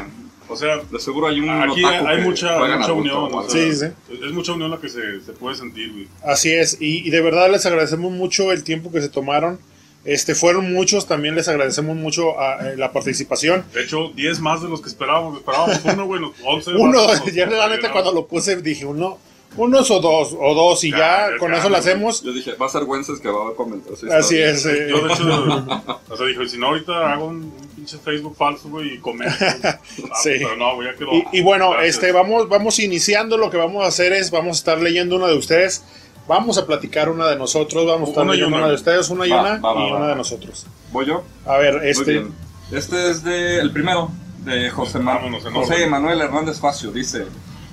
O sea, De seguro hay un. aquí otaku hay que mucha, mucha unión, o sea, Sí, sí. Es, mucha unión la que se, se puede sentir, güey. Así es, y, y de verdad les agradecemos mucho el tiempo que se tomaron. Este fueron muchos, también les agradecemos mucho a, eh, la participación. De hecho, 10 más de los que esperábamos. Esperábamos uno, güey, los 11. Uno, ya neta cuando lo puse dije uno, unos o dos, o dos y Ya, con ya, eso lo hacemos. Yo dije, va a ser Wences que va a comentar. Así historia. es. eh, Yo, de hecho, o sea, dijo, si no, ahorita hago un, un pinche Facebook falso, güey, y comento. Ah, Sí. Pero no, güey, ya quedó. Y, y bueno, Gracias. este vamos, vamos iniciando. Lo que vamos a hacer es, vamos a estar leyendo una de ustedes. Vamos a platicar una de nosotros. Vamos a estar Una leyendo una. una de ustedes, una y Va, una, va, va, y va. una de nosotros. Voy yo. A ver, este. Este es de el primero, de José, Vámonos, José. Manuel Hernández Facio. Dice: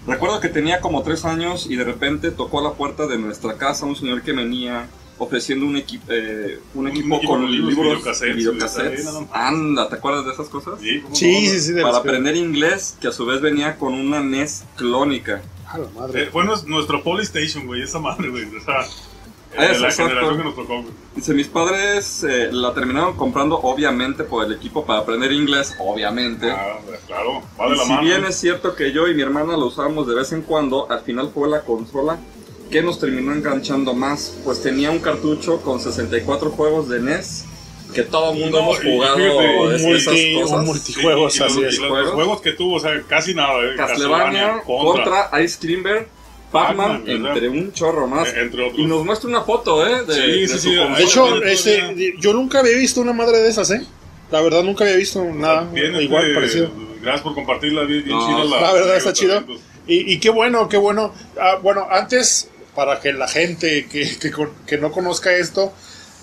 Recuerdo que tenía como tres años y de repente tocó a la puerta de nuestra casa un señor que venía ofreciendo un, equi- eh, un, Un equipo equipo con libros, libros videocassettes, videocassettes. ahí. Anda, ¿te acuerdas de esas cosas? Sí, ¿cómo Sí, sí, sí. Para aprender inglés, que a su vez venía con una NES clónica. A la madre. Eh, fue nues- nuestro Polystation, güey, esa madre, güey. O sea, Eso, la exacto. generación que nos tocó. Dice, mis padres eh, la terminaron comprando obviamente por el equipo para aprender inglés, obviamente. Ah, claro, va de Y la si mano. bien es cierto que yo y mi hermana lo usábamos de vez en cuando, al final fue la consola que nos terminó enganchando más, pues tenía un cartucho con 64 juegos de NES que todo el mundo No, hemos y jugado fíjate, un es- multi- esas cosas. multi- juegos, y los- así y es. los, Juegos. que tuvo, o sea, casi nada, eh. Castlevania, contra, Ice Climber, Pac-Man, Pac-Man, entre un chorro más. Eh, entre otros. Y nos muestra una foto, ¿eh? De, Sí, de sí, su sí. De hecho, este, yo nunca había visto una madre de esas, ¿eh? La verdad, nunca había visto nada Bien, igual este, parecido. Gracias por compartirla, bien, bien No, chida la. La verdad está chido. Y, y qué bueno, qué bueno. Ah, bueno, antes, para que la gente que, que, con- que no conozca esto,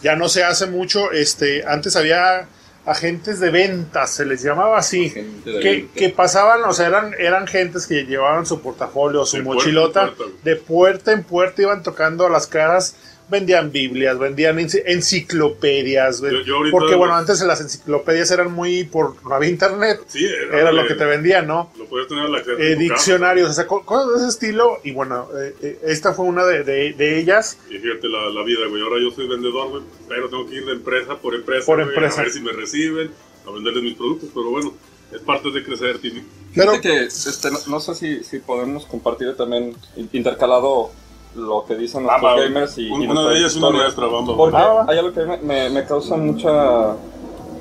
ya no se hace mucho, este, antes había agentes de ventas, se les llamaba así, que, que pasaban, o sea, eran, eran gentes que llevaban su portafolio, su De mochilota, puerta, de puerta en puerta iban tocando las caras, vendían Biblias, vendían enci- enciclopedias, Yo- yo porque bueno, los- antes las enciclopedias eran muy por, no había internet, Sí, era lo que te vendían, ¿no? Lo puedes tener acceso. eh, diccionarios, o sea, co- cosas de ese estilo. Y bueno, eh, eh, esta fue una de, de- de ellas. Y fíjate la, la vida, güey. Ahora yo soy vendedor, güey. Pero tengo que ir de empresa por empresa. Por güey, empresa. A ver si me reciben, a venderles mis productos. Pero bueno, es parte de crecer. Pero Fíjate que este, no, no sé si, si podemos compartir también in- intercalado lo que dicen nuestros Bamba, gamers y, un- y una de ellas y una nuestra, Bamba. Porque Ah, va. hay algo que me, me- me causa mucha.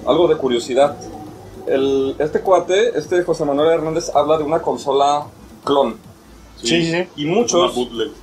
algo de curiosidad. El, este cuate, este José Manuel Hernández, habla de una consola clon. sí, sí, sí. Y muchos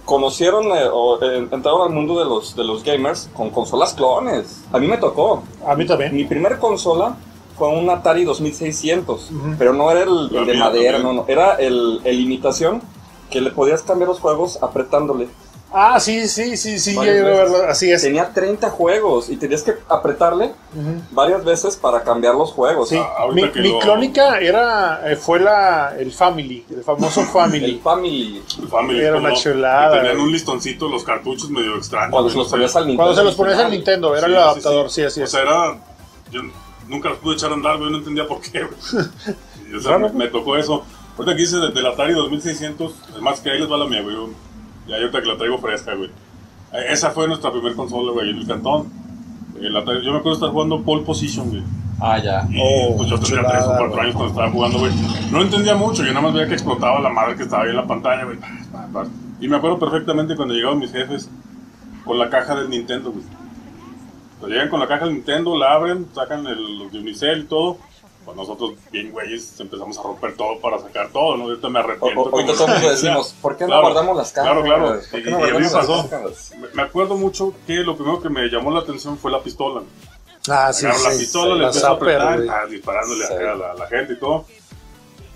conocieron eh, o eh, entraron al mundo de los, de los gamers con consolas clones. A mí me tocó. A mí también. Mi primer consola fue un Atari 2600, Ujú. pero no era el, de mía madera, no, no, era el, el imitación que le podías cambiar los juegos apretándole. Ah, sí, sí, sí, sí. Iba a verlo, Así es. Tenía 30 juegos y tenías que apretarle Ujú. varias veces para cambiar los juegos. Sí. Ah, Mi, mi lo- clónica era, eh, fue la, el Family, el famoso El Family. Family, El Family, Era ¿cómo una no? chulada, Tenían un listoncito, los cartuchos medio extraños. cuando se los ponías al Nintendo. Cuando se los ponías al. Nintendo, era Sí, el adaptador, sí. sí, así O es. sea, era. Yo nunca los pude echar a andar, güey. No entendía por qué, o sea, me, me tocó eso. Ahorita que dice del Atari 2600, además que ahí les va la mía, güey. Ya ahorita que la traigo fresca, güey. Eh, Esa fue nuestra primer consola, güey, en el cantón. El Atari- yo me acuerdo estar jugando Pole Position, güey. Ah, ya. Y Oh, pues yo tenía chulada, 3 o 4 güey. años cuando estaba jugando, güey. No entendía mucho, yo nada más veía que explotaba la madre que estaba ahí en la pantalla, güey. Y me acuerdo perfectamente cuando llegaban mis jefes con la caja del Nintendo, güey. Llegan con la caja del Nintendo, la abren, sacan el, los de Unicel y todo. Pues nosotros, bien güeyes, empezamos a romper todo para sacar todo, ¿no? Ahorita me O- arrepiento. o- ahorita como- todo el mundo decimos, ¿por qué no Claro, guardamos las cajas? Claro, claro. ¿Por Y, qué y no a mí pasó. Me- Me acuerdo mucho que lo primero que me llamó la atención fue la pistola. Ah, sí, Agarro la sí. pistola, le La empiezo a apretar, ah, disparándole Sí. a la, a la gente y todo.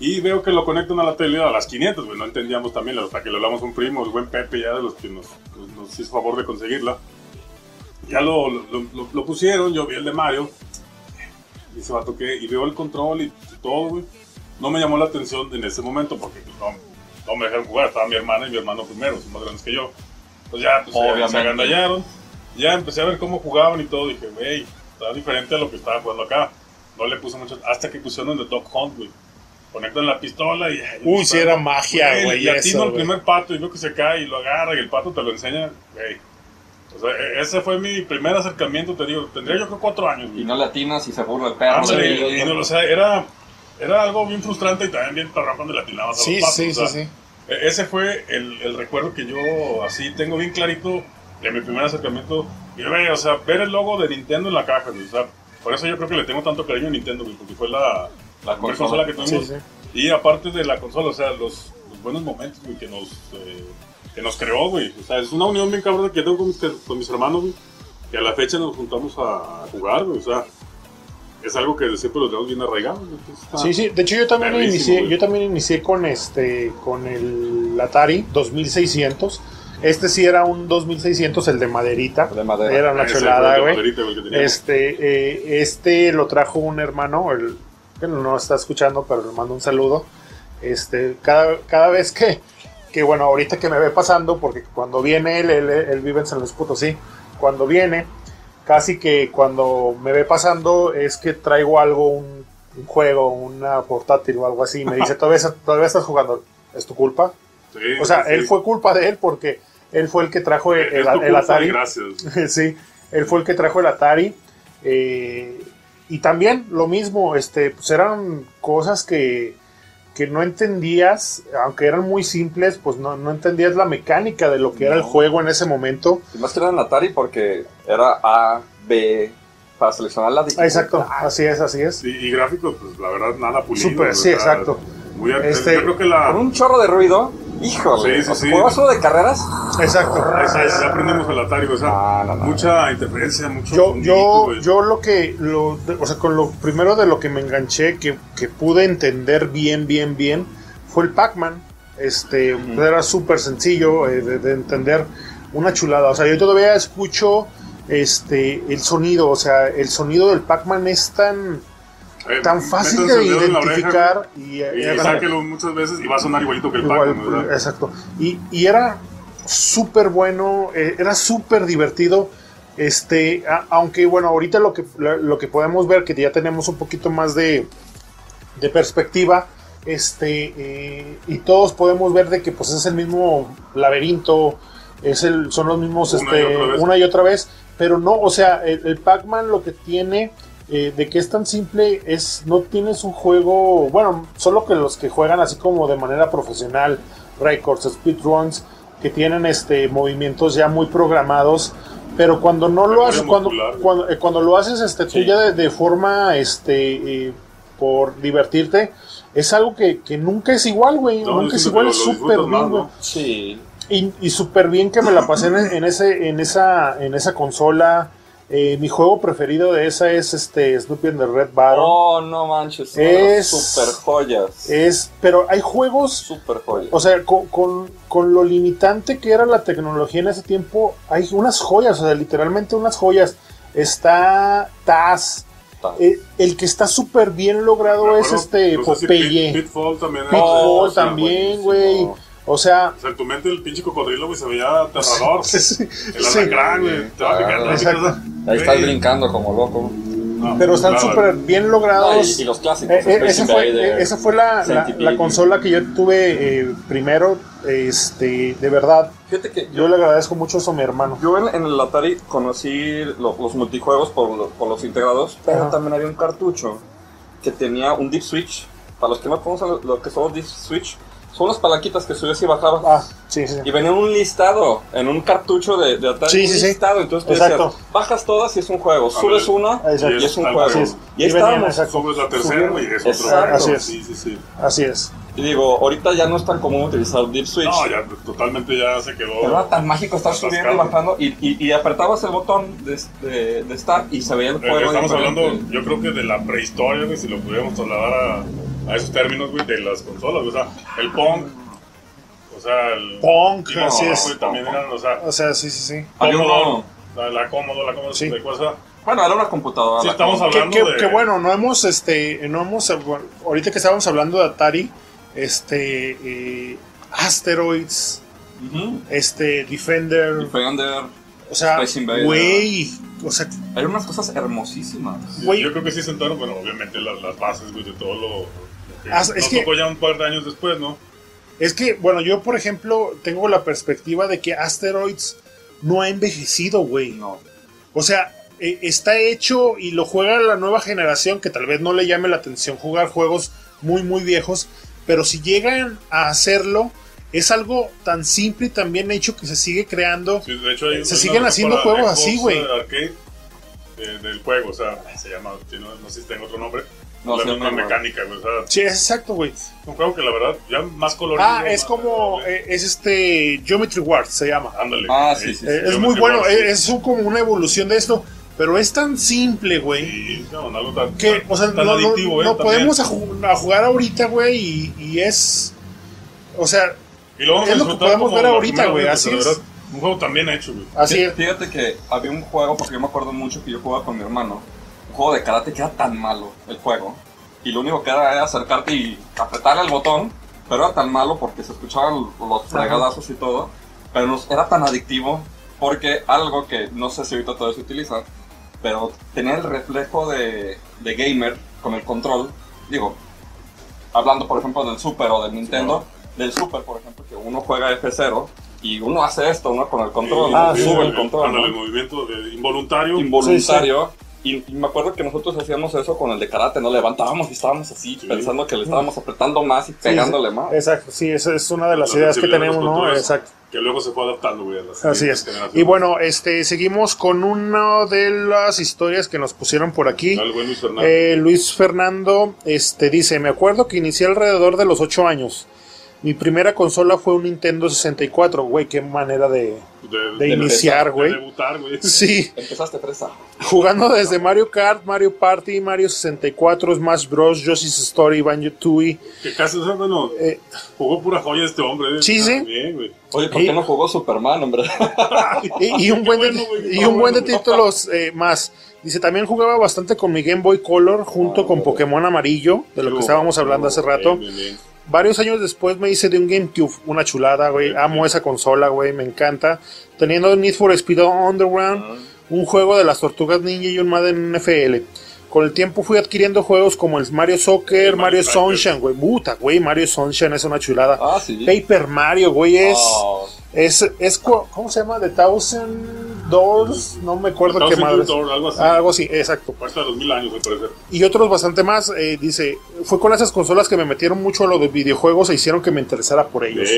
Y veo que lo conectan a la tele a las 500, güey. No entendíamos también, hasta que le hablamos a un primo, el buen Pepe, ya de los que nos, nos- nos hizo favor de conseguirla. Ya lo, lo, lo- lo pusieron, yo vi el de Mario. Y ese vato que, y veo el control y todo, güey. No me llamó la atención en ese momento porque pues, no, no me dejaron jugar. Estaba mi hermana y mi hermano primero, son más grandes que yo. Pues ya, pues se- se Obviamente. agandallaron. Ya empecé a ver cómo jugaban y todo. Dije, güey, está diferente a lo que estaba jugando acá. No le puse mucho. Hasta que pusieron el de Dog Hunt, güey. Conectan la pistola y. Uy, sí, era magia, güey, Y atino el primer pato y veo que se cae y lo agarra y el pato te lo enseña, güey. O sea, e- ese fue mi primer acercamiento, te digo. Tendría yo creo cuatro años, Y güey. no le atinas y se burla el perro. Sí. y, y no, o sea, era, era algo bien frustrante y también bien perrón cuando le atinabas a Sí, los sí, o sea, sí, sí. e- Ese fue el, el recuerdo que yo así tengo bien clarito de mi primer acercamiento. Y güey, o sea, ver el logo de Nintendo en la caja, güey. O sea, por eso yo creo que le tengo tanto cariño a Nintendo, güey, porque fue la, La consola. consola que Sí, tuvimos. sí. Y aparte de la consola, o sea, los, los buenos momentos, güey, que nos, eh, que nos creó, güey. O sea, es una unión bien cabrona que tengo con mis, con mis hermanos, güey. Que a la fecha nos juntamos a, jugar, güey. O sea, es algo que siempre los tenemos bien está- Sí, sí, de hecho yo también inicié, güey. yo también inicié con este, con el Atari 2600. Este sí era un 2600, el de maderita. De madera. Era una de güey. Este, eh, este lo trajo un hermano, el, que no está escuchando, pero le mando un saludo. Este, cada, cada vez que, que, bueno, ahorita que me ve pasando, porque cuando viene él, él, él vive en San Luis Potosí, cuando viene, casi que cuando me ve pasando es que traigo algo, un, un juego, una portátil o algo así, y me dice, todavía, todavía estás jugando, ¿es tu culpa? Sí, O sea, sí, él fue culpa de él porque Él fue el que trajo el, el- el Atari. Gracias. sí, él fue el que trajo el Atari. eh, y también lo mismo, este, pues eran cosas que, que no entendías, aunque eran muy simples, pues no, no entendías la mecánica de lo que era el juego en ese momento. Y más que nada en Atari porque era A, B, para seleccionar la Ah, Exacto, así es, así es. Y, y gráficos, pues la verdad, nada pulido. Sí, exacto. Muy, Este, yo creo que la. Con un chorro de ruido, híjole. Sí, sí, o sea, sí. ¿Juegas uno de carreras? Exacto. Esa es, ya aprendimos el Atari, o sea, No, no, no. mucha interferencia, mucho. Yo, yo, güey. yo lo que, lo, de- o sea, con lo primero de lo que me enganché, que, que pude entender bien, bien, bien, fue el Pac-Man. Este, Ujú. era súper sencillo eh, de, de entender, una chulada. O sea, yo todavía escucho este, el sonido, o sea, el sonido del Pac-Man es tan, Eh, tan fácil de identificar y, y- Y, sáquelo muchas veces y va a sonar igualito que el Igual, Pac-Man, ¿verdad? exacto. Y, y era súper bueno, eh, era súper divertido. Este, a- aunque bueno, ahorita lo que, lo, que podemos ver, que ya tenemos un poquito más de, de perspectiva, este, eh, y todos podemos ver de que pues es el mismo laberinto, es el, son los mismos, Una y este, otra vez. una y otra vez, pero no, o sea, el, el Pac-Man lo que tiene eh, de que es tan simple es no tienes un juego, bueno, solo que los que juegan así como de manera profesional, records, speedruns, que tienen este movimientos ya muy programados, pero cuando no lo haces, cuando, cuando, eh, cuando lo haces este, tú Sí. ya de, de forma este eh, por divertirte, es algo que, que nunca es igual, güey, No, nunca es igual, es súper bien. Sí. Y, y súper bien que me la pasé en, en ese, en esa, en esa consola. Eh, mi juego preferido de esa es este Snoopy and the Red Baron. Oh, no manches. Es- Super joyas. Es, pero hay juegos, Super joyas. o sea, con, con, con lo limitante que era la tecnología en ese tiempo, hay unas joyas, o sea, literalmente unas joyas. Está Taz. Eh, el que está súper bien logrado Me es este no si Popeye. Pit- Pitfall también. Pitfall también, güey. O sea, O sea, en tu mente el pinche cocodrilo, güey, se veía aterrador. sí, sí, El alacrán, güey. Te va a picar, te va a picar, Exacto. o sea, Ahí estás brincando como loco. no, pero están nada, súper bien No, logrados. y, y los clásicos. Eh, eh, esa, fue, eh, esa fue la, la, Centipede. la consola que yo tuve eh, primero. Este, de verdad, Fíjate que yo le agradezco mucho eso a mi hermano. Yo en, en el Atari conocí lo- los multijuegos por, lo- por los integrados, pero Ajá. también había un cartucho que tenía un Deep Switch. Para los que no conocen lo que son los Deep Switch, son las palanquitas que subías y bajabas. Ah, sí, sí. Y venía un listado en un cartucho de, de Atari. Sí, un sí, sí. listado. Entonces tú Exacto. decías, bajas todas y es un juego. A Subes ver. una Exacto. y es un juego. Y ahí Y venían, estábamos. exacto. Subes la tercera, güey, es otro. Exacto. Así es. Sí, sí, sí. Así es. Y digo, ahorita ya no es tan común utilizar Deep Switch. No, ya totalmente ya se quedó. Pero era tan mágico estar subiendo y bajando y, y, y apretabas el botón de, de, de Start y se veía el Eh, juego. Estamos diferente. hablando, yo creo que de la prehistoria, güey, si lo pudiéramos trasladar a, a esos términos, güey, de las consolas, güey, o sea, el Pong, o sea, el... Punk, No, así güey, es. también eran, o sea, O sea, sí, sí, sí. Había Commodore, uno- o sea, la Commodore, la Commodore Sí. 64, Bueno, era una computadora. Sí, estamos. Que, hablando que- de- que bueno, no hemos, este, no hemos, ahorita que estábamos hablando de Atari, este, eh, Asteroids, este, Defender, Defender. o sea, güey, o sea, Hay unas cosas hermosísimas. Yo- Güey. Yo creo que sí sentaron, bueno, obviamente las, las bases, güey, de todo lo, Ah, es que- tocó ya un par de años después, ¿no? Es que, bueno, yo por ejemplo tengo la perspectiva de que Asteroids no ha envejecido, güey. No. O sea, eh, está hecho y lo juega la nueva generación que tal vez no le llame la atención jugar juegos muy, muy viejos, pero si llegan a hacerlo, es algo tan simple y tan bien hecho que se sigue creando. Sí, de hecho, hay, Se hay siguen haciendo juegos así, güey. eh, Arcade eh, del juego, o sea, se llama, tiene- no, sé si tenga otro nombre, No, la misma mecánica, güey, o sea, Sí, es exacto, güey. un juego que la verdad ya más colorido. Ah, es más como, eh, es este Geometry Wars, se llama. Ándale. Ah, sí, sí, sí. Eh, es Geometry muy bueno, Wars, sí. es un- como una evolución de esto, pero es tan simple, güey. Sí, no, no, algo tan, que, o sea, tan no, adictivo, ¿eh? no podemos a, ju- a jugar ahorita, güey, y, y es, o sea, Y lo es lo que podemos ver ahorita, güey, así es. verdad, Un juego también hecho, güey. así es. Fíjate que había un juego, porque yo me acuerdo mucho que yo jugaba con mi hermano. Juego de karate que era tan malo el juego. Y lo único que era era acercarte y apretar el botón. Pero era tan malo porque se escuchaban los fregadazos y todo. Pero nos, era tan adictivo porque algo que no sé si ahorita todavía se utiliza. Pero tenía el reflejo de, de gamer con el control. Digo, hablando por ejemplo del Super o del Nintendo. Del Super, por ejemplo, que uno juega F0 y uno hace esto, ¿no? Con el control, Ah, sube sí. el control, Ándale, ¿no? el movimiento de- involuntario. involuntario. Y, y me acuerdo que nosotros hacíamos eso con el de karate, ¿no? Levantábamos y estábamos así, Sí. pensando que le estábamos apretando más y pegándole más. Exacto, sí, esa es una de las La ideas que tenemos, ¿no? Exacto. Que luego se fue adaptando, güey, a las Así es. Y bueno, este, seguimos con una de las historias que nos pusieron por aquí. Al buen Luis Fernando. Eh, Luis Fernando este, dice, me acuerdo que inicié alrededor de los 8 años. Mi primera consola fue un Nintendo 64, güey, qué manera de... de iniciar, de güey. debutar, güey. Sí, Empezaste fresa. jugando desde Mario Kart, Mario Party, Mario 64, Smash Bros, Yoshi's Story, Banjo Tooie. Que casi, o sea, bueno, Eh, jugó pura joya este hombre. eh. Sí, sí. Bien. Oye, ¿por Y- qué no jugó Superman, hombre? y, y un buen de, bueno, güey, y un buen de títulos eh, más. Dice, también jugaba bastante con mi Game Boy Color junto con Pokémon Amarillo, de lo que estábamos hablando hace rato. Bien, bien, bien. Varios años después me hice de un GameCube, una chulada, güey. Amo esa consola, güey, me encanta. Teniendo Need for Speed Underground, un juego de las Tortugas Ninja y un Madden NFL. Con el tiempo fui adquiriendo juegos como el Mario Soccer, El Mario Mario Sunshine, güey. Puta, güey, Mario Sunshine es una chulada. Ah, sí. Paper Mario, güey, es... Oh, Es, es, ¿cómo se llama? The Thousand Doors, no me acuerdo qué. Door, algo así. Ah, algo así, exacto. Hasta los mil años, me parece. Y otros bastante más, eh, dice, fue con esas consolas que me metieron mucho a lo de videojuegos e hicieron que me interesara por ellos.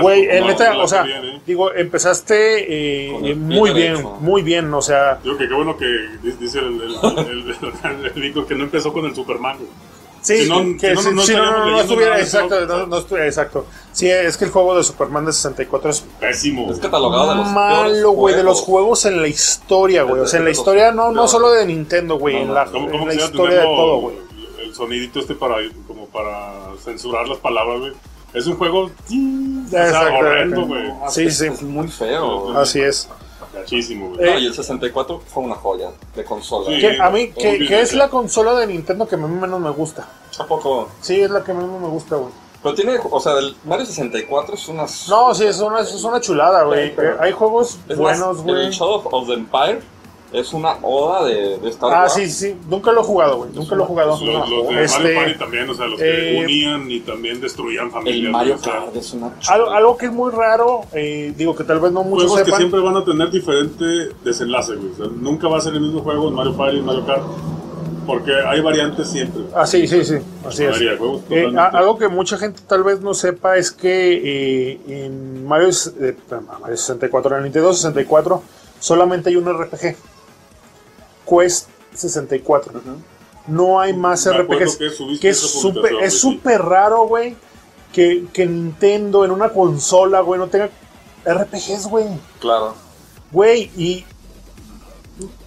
Güey, en neta, o sea, bien, eh. digo, empezaste eh, eh, muy bien, derecho. muy bien, o sea, Digo que qué bueno que di- dice el, el, el, el- el Nico que no empezó con el Superman, güey. Sí, Si no- que si no, no no, estuviera, exacto, eso. no, no estuviera, exacto. Sí, es que el juego de Superman de 64 es Pésimo. es catalogado de los malo, güey, de los juegos. en la historia, güey, o sea, en la historia no, no solo de Nintendo, güey, No, en la, ¿Cómo, en cómo la se llama historia de todo, güey. El sonidito este para, como para censurar las palabras, güey. Es un juego o sea, horrendo, güey. Sí, sí. muy feo. Así es. Gachísimo, güey. Eh, No, y el 64 fue una joya de consola. Sí. Que a mí, que, es la consola de Nintendo que a mí menos me gusta. ¿A poco? Sí, es la que menos me gusta, güey. Pero tiene, o sea, el Mario 64 es una... No, sí, es una, es una chulada, güey. Sí, pero- Hay juegos buenos, más, güey. El Shadow of the Empire es una oda de, de Star Ah, Wars. sí, sí. Nunca lo he jugado, güey. Nunca lo he jugado. Los, los de Este, Mario Party también, o sea, los que eh, unían y también destruían familias. El Mario Kart es una... algo, algo que es muy raro, eh, digo que tal vez no muchos Juegos que sepan. siempre van a tener diferente desenlace, güey. O sea, nunca va a ser el mismo juego en Mario Party y Mario Kart. Porque hay variantes siempre. Ah, sí, sí, sí. Así es. Eh, algo que mucha gente tal vez no sepa es que eh, en Mario, eh, Mario 64, en el Nintendo 64, solamente hay un RPG. Quest 64. No hay más Me RPGs. que es súper es súper raro, güey. Que, que Nintendo en una consola, güey, no tenga RPGs, güey. Claro. Güey, y.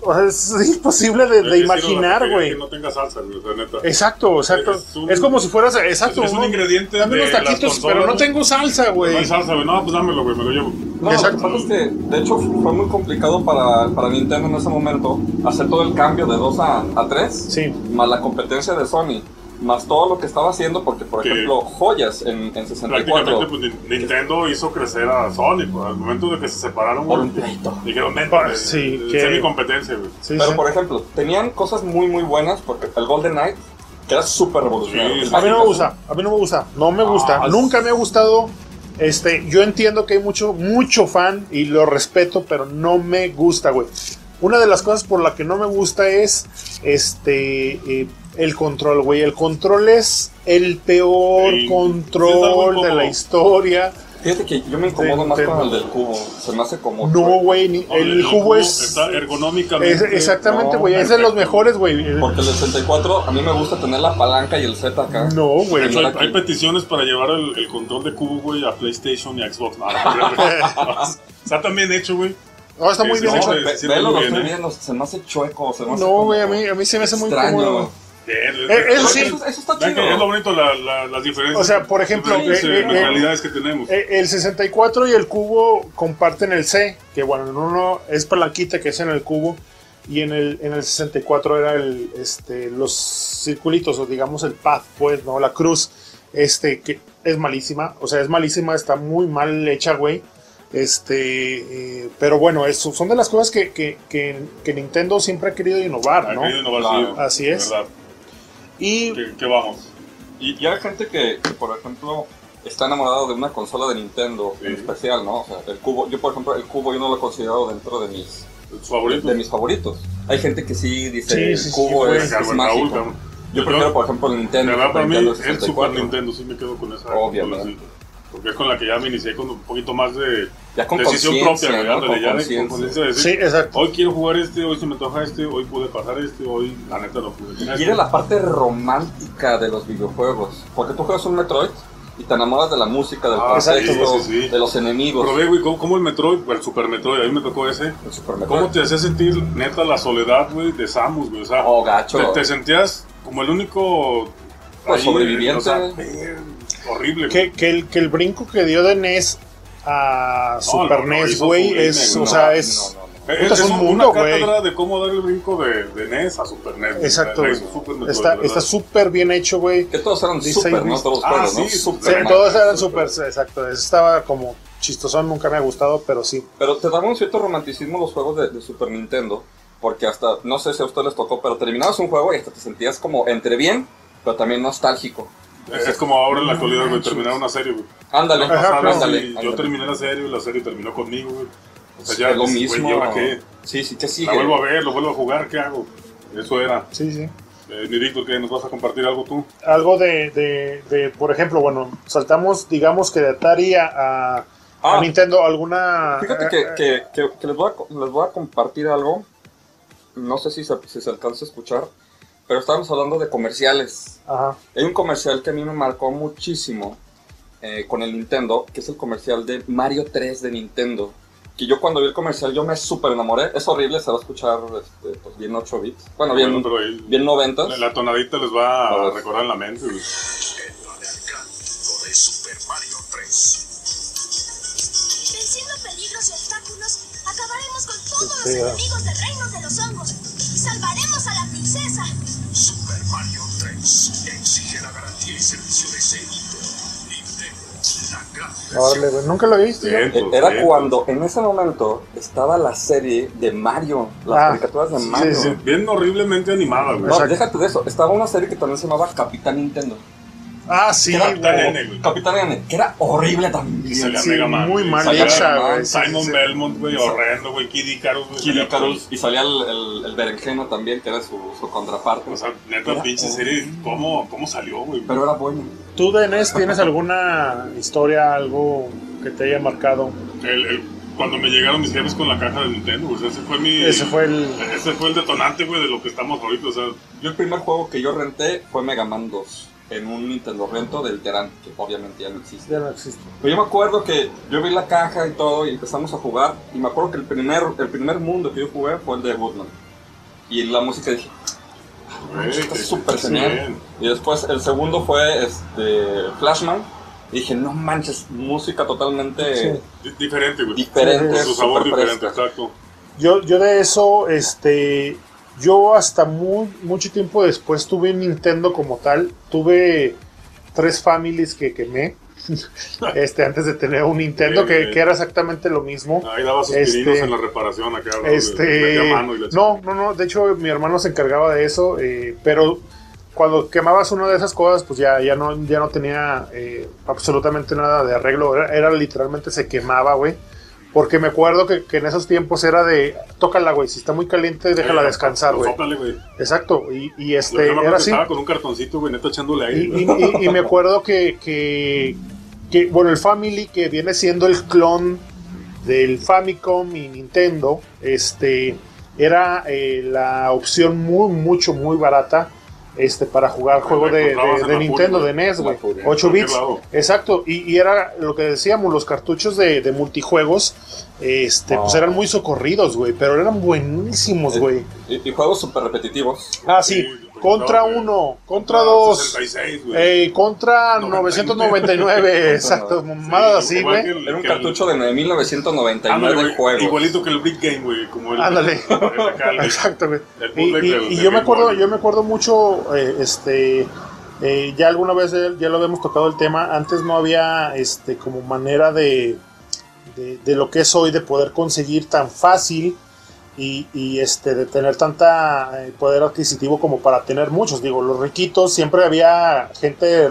O sea, es imposible de, Es de imaginar, güey. Que no tenga salsa, güey, o sea, neta. Exacto, exacto. Es Es, un- como si fueras. Exacto. es un ¿no? ingrediente Dame unos taquitos, consolas, pero no tengo salsa, No hay güey. salsa, güey. No, pues dámelo, güey, me lo llevo. No, Exacto. lo que pasa es que, de hecho, fue muy complicado para, para Nintendo en ese momento hacer todo el cambio de 2 a, a 3, Sí. más la competencia de Sony, más todo lo que estaba haciendo, porque, por Que- ejemplo, joyas en, en 64. Prácticamente, pues, Ni- Nintendo hizo crecer a Sony. Pues, al momento de que se separaron, Por un pleito. dijeron, ven, Ah, güey, sí, eh, que- mi competencia, güey. Sí, Pero, sí. por ejemplo, tenían cosas muy, muy buenas, porque el Golden Knight, que era súper revolucionario. Sí, A mí no me gusta, a mí no me gusta, no me gusta, Ah, nunca me ha gustado. Este, yo entiendo que hay mucho, mucho fan y lo respeto, pero no me gusta, güey. Una de las cosas por la que no me gusta es este eh, el control, güey. El control es el peor Sí, control de la historia. Fíjate que yo me incomodo más con el del cubo. Se me hace como. No, güey, ni- el cubo es, Está ergonómicamente. es- exactamente, no, güey, es de los mejores, güey. Porque el del 64, a mí me gusta tener la palanca y el Z acá. No, güey. hay, peticiones para llevar el, el control de cubo, güey, a PlayStation y a Xbox. No. Está también hecho, güey. No, está muy bien no, hecho. velo, muy lo bien, estoy ¿eh? viendo, se me hace chueco, se me hace No, güey, a mí, a mí se me hace muy extraño. cómodo. Bien, Eh, eso es- sí. Eso, eso está chido. es lo bonito, la, la- las diferencias. O sea, por ejemplo, eh, eh, eh, mentalidades que tenemos. Eh, El 64 y el cubo comparten el C, que bueno, en uno es palanquita que es en el cubo y en el, en el 64 era el, este, los circulitos o digamos el path, pues, ¿no? La cruz, este, que es malísima, o sea, es malísima, está muy mal hecha, güey. Este, eh, pero bueno, eso son de las cosas que, que, que- que Nintendo siempre ha querido innovar, Ha ¿no? querido innovar, Claro. sí, Así es. ¿verdad? Y ¿Qué, qué vamos? Y, y hay gente que, que, por ejemplo, está enamorado de una consola de Nintendo en Sí. especial, ¿no? O sea, el cubo, yo por ejemplo, el cubo yo no lo he considerado dentro de mis, favoritos. de mis favoritos. Hay gente que sí dice Sí, el sí, cubo es, es Raúl, mágico. Yo prefiero, por ejemplo, el Nintendo. La verdad, para mí, el 64. Super Nintendo sí me quedo con esa. Obviamente. Porque es con la que ya me inicié con un poquito más de Ya con decisión propia, ya de- con conciencia. conciencia de decir, Sí, exacto. Hoy quiero jugar este, hoy se me antoja este, hoy pude pasar este, hoy la neta no pude. Y era la parte romántica de los videojuegos. Porque tú juegas un Metroid y te enamoras de la música, del Ah, contexto, sí, sí, sí. de los enemigos. Pero ve, güey, ¿cómo, cómo el Metroid, el Super Metroid, a mí me tocó ese. El Super Metroid. ¿Cómo te hacía sentir, neta, la soledad, güey, de Samus, güey? O sea, Oh, gacho. te, te sentías como el único... Pues, sobreviviente. o sea, horrible. Que, que, el, que el brinco que dio de NES a Super no, no, NES, güey, es, o sea, No, es... no, no, no. Es, es un una mundo, güey. de cómo dar el brinco de, de NES a Super NES. Exacto, Super Está está súper bien hecho, güey. Que todos eran super, ¿no? Todos ah, juegos, sí, ¿no? Super. Sí, Super todos eran Super. súper, exacto. Ese Estaba como chistosón, nunca me ha gustado, pero sí. Pero te daban un cierto romanticismo los juegos de, de Super Nintendo. Porque hasta, no sé si a ustedes les tocó, pero terminabas un juego y hasta te sentías como entre bien, pero también nostálgico. Es como ahora en la actualidad, güey, terminar una serie, güey. Ándale, claro. ándale. Yo terminé la serie, la serie terminó conmigo, güey. O sea, ya es lo pues, mismo. Güey, ¿y ahora qué? Sí, sí, que sigue. La vuelvo a ver, lo vuelvo a jugar, ¿qué hago? Eso era. Sí, sí. Eh, Nirito, ¿qué? ¿Nos vas a compartir algo tú? Algo de, de, de, por ejemplo, bueno, saltamos, digamos que de Atari a, a, a Ah. Nintendo, alguna... Fíjate eh, que, eh, que, que- que les, voy a, les voy a compartir algo. No sé si se, si se alcanza a escuchar, pero estábamos hablando de comerciales. Ajá. Hay un comercial que a mí me marcó muchísimo eh, con el Nintendo, que es el comercial de Mario 3 de Nintendo. Que yo cuando vi el comercial yo me súper enamoré. Es horrible, se va a escuchar este, pues, bien 8 bits. Bueno, bien, Bueno, pero ahí- bien 90. La, la tonadita les va A a recordar en la mente. Tema de Super Mario 3. Venciendo peligros y obstáculos, acabaremos con todos los fea. enemigos del reino de los hongos y salvaremos a la y servicio de seguido. Nintendo, la gran Órale, güey, nunca lo he visto. Bien. Eh, Era cuando en ese momento estaba la serie de Mario, las Ah, caricaturas de sí, Mario. sí. Bien horriblemente animada, güey. No, Exacto. déjate de eso. Estaba una serie que también se llamaba Capitán Nintendo. Ah, sí, Era. N, güey. Capitán N, que era horrible también. Salía Sí, Mega Man, muy mal hecha, güey. Simon sí. Belmont, güey, horrendo, güey. Kid Icarus, güey. Kid Icarus, y salía el, el, el berenjena también, que era su, su contraparte. O sea, neta, Era pinche serie, ¿cómo, cómo salió, güey? Pero era bueno. ¿Tú de NES tienes alguna historia, algo que te haya marcado? El- el- cuando me llegaron mis jefes con la caja de Nintendo, güey, ese fue mi... Ese fue el... Ese fue el detonante, güey, de lo que estamos ahorita, o sea... Yo el primer juego que yo renté fue Mega Man 2 en un Nintendo Rento del Terán, que obviamente ya no existe. Ya no existe. Pero yo me acuerdo que yo vi la caja y todo y empezamos a jugar y me acuerdo que el primer, el primer mundo que yo jugué fue el de Woodman. Y la música dije, güey, está súper genial. Y después el segundo fue este Flashman. Y dije, no manches, música totalmente Sí. Di- Diferente, güey. diferente, Con su sabor diferente, fresca. exacto. Yo, yo de eso, este, yo hasta muy, mucho tiempo después tuve un Nintendo como tal. Tuve tres families que quemé. este, antes de tener un Nintendo, Bien, que, bien. que era exactamente lo mismo. Ahí daba sus Este- en la reparación acá. Este, mano y no, no, no, de hecho mi hermano se encargaba de eso, eh, pero cuando quemabas una de esas cosas, pues ya, ya, no, ya no tenía eh, absolutamente nada de arreglo, era, era literalmente se quemaba, güey. Porque me acuerdo que, que en esos tiempos era de, tócala, güey, si está muy caliente, déjala Eh, descansar, pues, güey. güey. Exacto, y, este, yo era así. Estaba con un cartoncito, güey, neta echándole aire. Y, güey. y- y- y me acuerdo que, que, que, bueno, el Family, que viene siendo el clon del Famicom y Nintendo, este, era eh, la opción muy, mucho, muy barata este, para jugar juegos de, de- Nintendo, Furia, de NES, güey. la Furia. 8 En cualquier bits. Exacto, y, y era lo que decíamos, los cartuchos de, de multijuegos, este, pues Ah. eran muy socorridos, güey, pero eran buenísimos, güey. Y, y juegos súper repetitivos. Ah, sí, Sí, contra güey. uno, contra dos. 66, güey. Eh, contra 99. 999, exacto, mamadas así, güey. Era un cartucho de 9999 Ándale, de güey, juegos. Igualito que el Brick Game, güey. Como el, Ándale. Exacto, güey. Y, bootleg y- del- y del yo me acuerdo, yo me acuerdo mucho, eh, este, eh, ya alguna vez ya ya lo habíamos tocado el tema. Antes no había, este, como manera de, de, de lo que es hoy de poder conseguir tan fácil y, y, este, de tener tanta eh, poder adquisitivo como para tener muchos. Digo, los riquitos siempre había gente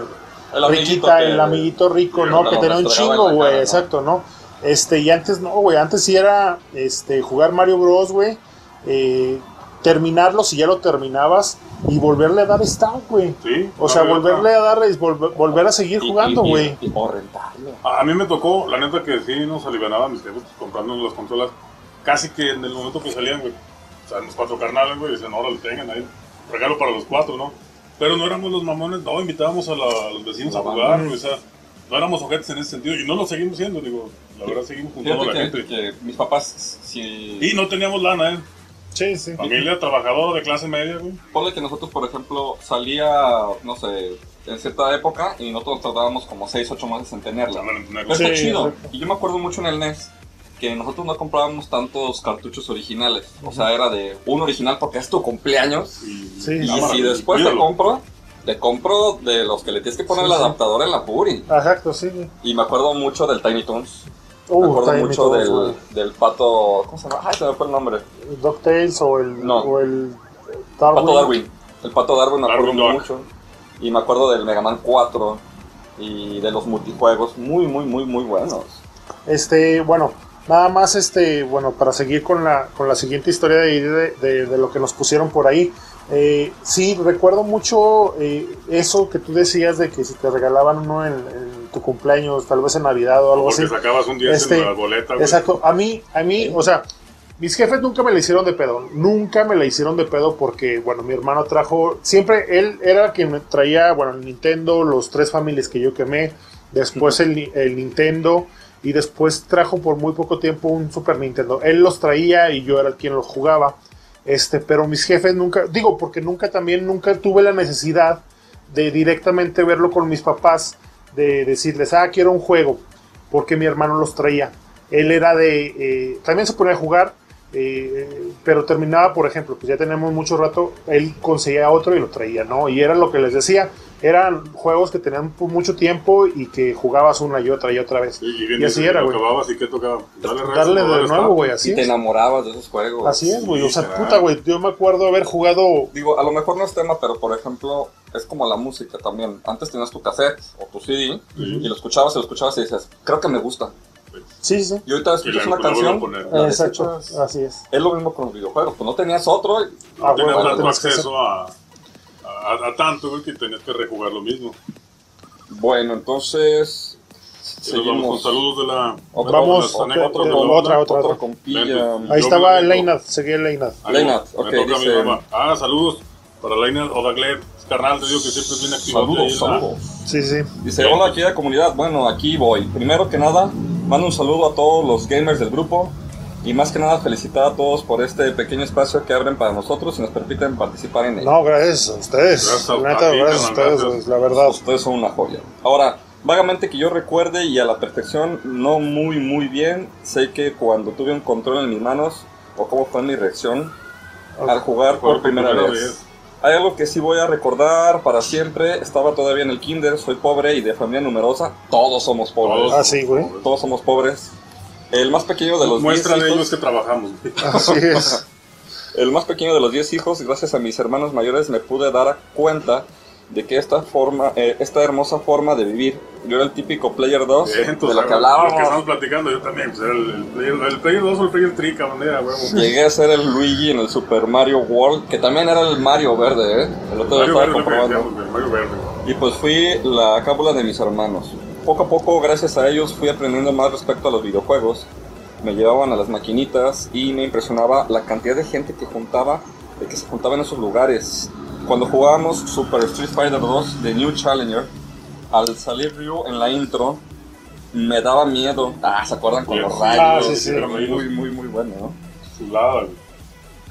El riquita, que- el amiguito rico, ¿no? que tenía un chingo, güey, exacto, ¿no? Este, y antes no, güey, antes sí era este, jugar Mario Bros, güey, eh, terminarlo si ya lo terminabas y volverle a dar stout, güey. Sí. O sea, volverle a dar, volver, volver a seguir Y- jugando, y- y- güey. y- O rentarlo. A mí me tocó, la neta que sí nos alivianaban mis jefes comprándonos las consolas casi que en el momento que salían, güey. O sea, los cuatro carnales, güey, dicen, ahora lo tengan ahí. Regalo para los cuatro, ¿no? Pero no éramos los mamones, no, invitábamos a, la- a los vecinos La a banda. jugar, güey, o sea, no éramos ojetes en ese sentido y no lo seguimos siendo, digo, la verdad seguimos juntando a la Fíjate gente. que, que mis papás, si... Y no teníamos lana, ¿eh? Sí, sí. Familia trabajadora de clase media, güey. Ponle que nosotros, por ejemplo, salía, no sé, en cierta época y nosotros tardábamos como 6, 8 meses en tenerla. Tener- Pero está Sí, chido. Y yo me acuerdo mucho en el NES que nosotros no comprábamos tantos cartuchos originales. O sea, era de un original porque es tu cumpleaños. Y, Sí, Y cámara, si después te compro, te compro de los que le tienes que poner Sí, el sí. adaptador en la Puri. Exacto, sí. Y me acuerdo mucho del Tiny Toons. Uh, me acuerdo Tiny mucho Toons, del, güey. del pato. ¿Cómo se llama? Ay, se me fue el nombre. DuckTales o el, No. o el Pato Darwin. El pato Darwin me acuerdo Darwin mucho. Y me acuerdo del Mega Man 4 y de los multijuegos muy, muy, muy, muy buenos. Este, bueno, nada más, este, bueno, para seguir con la, con la siguiente historia de, de, lo que nos pusieron por ahí. Eh, sí, recuerdo mucho eh, eso que tú decías de que si te regalaban uno en, en tu cumpleaños, tal vez en Navidad o algo Porque así. sacabas un 10 Este, en la boleta, güey. Exacto, a mí, a mí, o sea, mis jefes nunca me la hicieron de pedo, nunca me la hicieron de pedo porque, bueno, mi hermano trajo, siempre él era quien me traía, bueno, el Nintendo, los tres familias que yo quemé, después el, el Nintendo y después trajo por muy poco tiempo un Super Nintendo. Él los traía y yo era quien los jugaba. Este, pero mis jefes nunca, digo, porque nunca también, nunca tuve la necesidad de directamente verlo con mis papás, de decirles, ah, quiero un juego, porque mi hermano los traía. Él era de, eh, también se ponía a jugar, eh, pero terminaba, por ejemplo, pues ya tenemos mucho rato, él conseguía otro y lo traía, ¿no? Y era lo que les decía, eran juegos que tenían mucho tiempo y que jugabas una y otra y otra vez. Sí, y, bien Y así era, güey. acababas y qué tocaba. Rezo, Darle dale de nuevo, güey, así y te enamorabas de esos juegos. Así es, güey. O sea, puta, güey. Yo me acuerdo haber jugado. Digo, a lo mejor no es tema, pero por ejemplo, es como la música también. Antes tenías tu cassette o tu CD y lo escuchabas y lo escuchabas y dices, creo que me gusta. Sí, sí. Y ahorita escuchas una canción. poner. la Exacto. Así es. Es lo mismo con los videojuegos. Pues no tenías otro. y- No Ah, tenías bueno, tanto tenías que acceso a, a, a tanto, güey, que tenías que rejugar lo mismo. Bueno, entonces. Vamos con Seguimos. saludos de la. Otra- Vamos, otra, otra, otra, Otra otra. compilla. Lento. Ahí Yo estaba. Leinat, seguía Leinat. Ah, Leinat, ok, dice-. Ah, saludos para Leinat Odagler. Es carnal, te digo que siempre es bien activo. Saludos, saludos. Sí, sí. Dice, hola querida comunidad, bueno, aquí voy. Primero que nada, mando un saludo a todos los gamers del grupo y más que nada felicitar a todos por este pequeño espacio que abren para nosotros y nos permiten participar en él. No, gracias a ustedes. Gracias a- neta, gracias a ustedes, gracias. la verdad. Ustedes son una joya. Ahora, vagamente que yo recuerde y a la perfección, no muy muy bien, sé que cuando tuve un control en mis manos, o cómo fue mi reacción al jugar por primera vez. Hay algo que sí voy a recordar para siempre. Estaba todavía en el kinder, soy pobre y de familia numerosa. Todos somos pobres. Ah, sí, güey. Todos somos pobres. El más pequeño de los 10 Muestra de ellos hijos, que trabajamos. Así es. el más pequeño de los 10 hijos, gracias a mis hermanos mayores me pude dar cuenta de que esta forma, eh, esta hermosa forma de vivir, yo era el típico player 2 Bien, de sabes, que hablábamos. Lo que estamos platicando, yo también. Pues era el, el player, el player 2 o el player 3, cabrón, era, huevo. Llegué a ser el Luigi en el Super Mario World, que también era el Mario verde, ¿eh? El otro día Mario estaba Verde, comprobando. decíamos, güey, Mario Verde. Y pues fui la cábula de mis hermanos. Poco a poco, gracias a ellos, fui aprendiendo más respecto a los videojuegos. Me llevaban a las maquinitas y me impresionaba la cantidad de gente que juntaba, de que se juntaba en esos lugares. Cuando jugábamos Super Street Fighter 2 de New Challenger, al salir Ryu en la intro, me daba miedo. Ah, ¿se acuerdan con los Sí, rayos? Ah, sí, sí. Era muy, muy, muy bueno, ¿no? Chulada.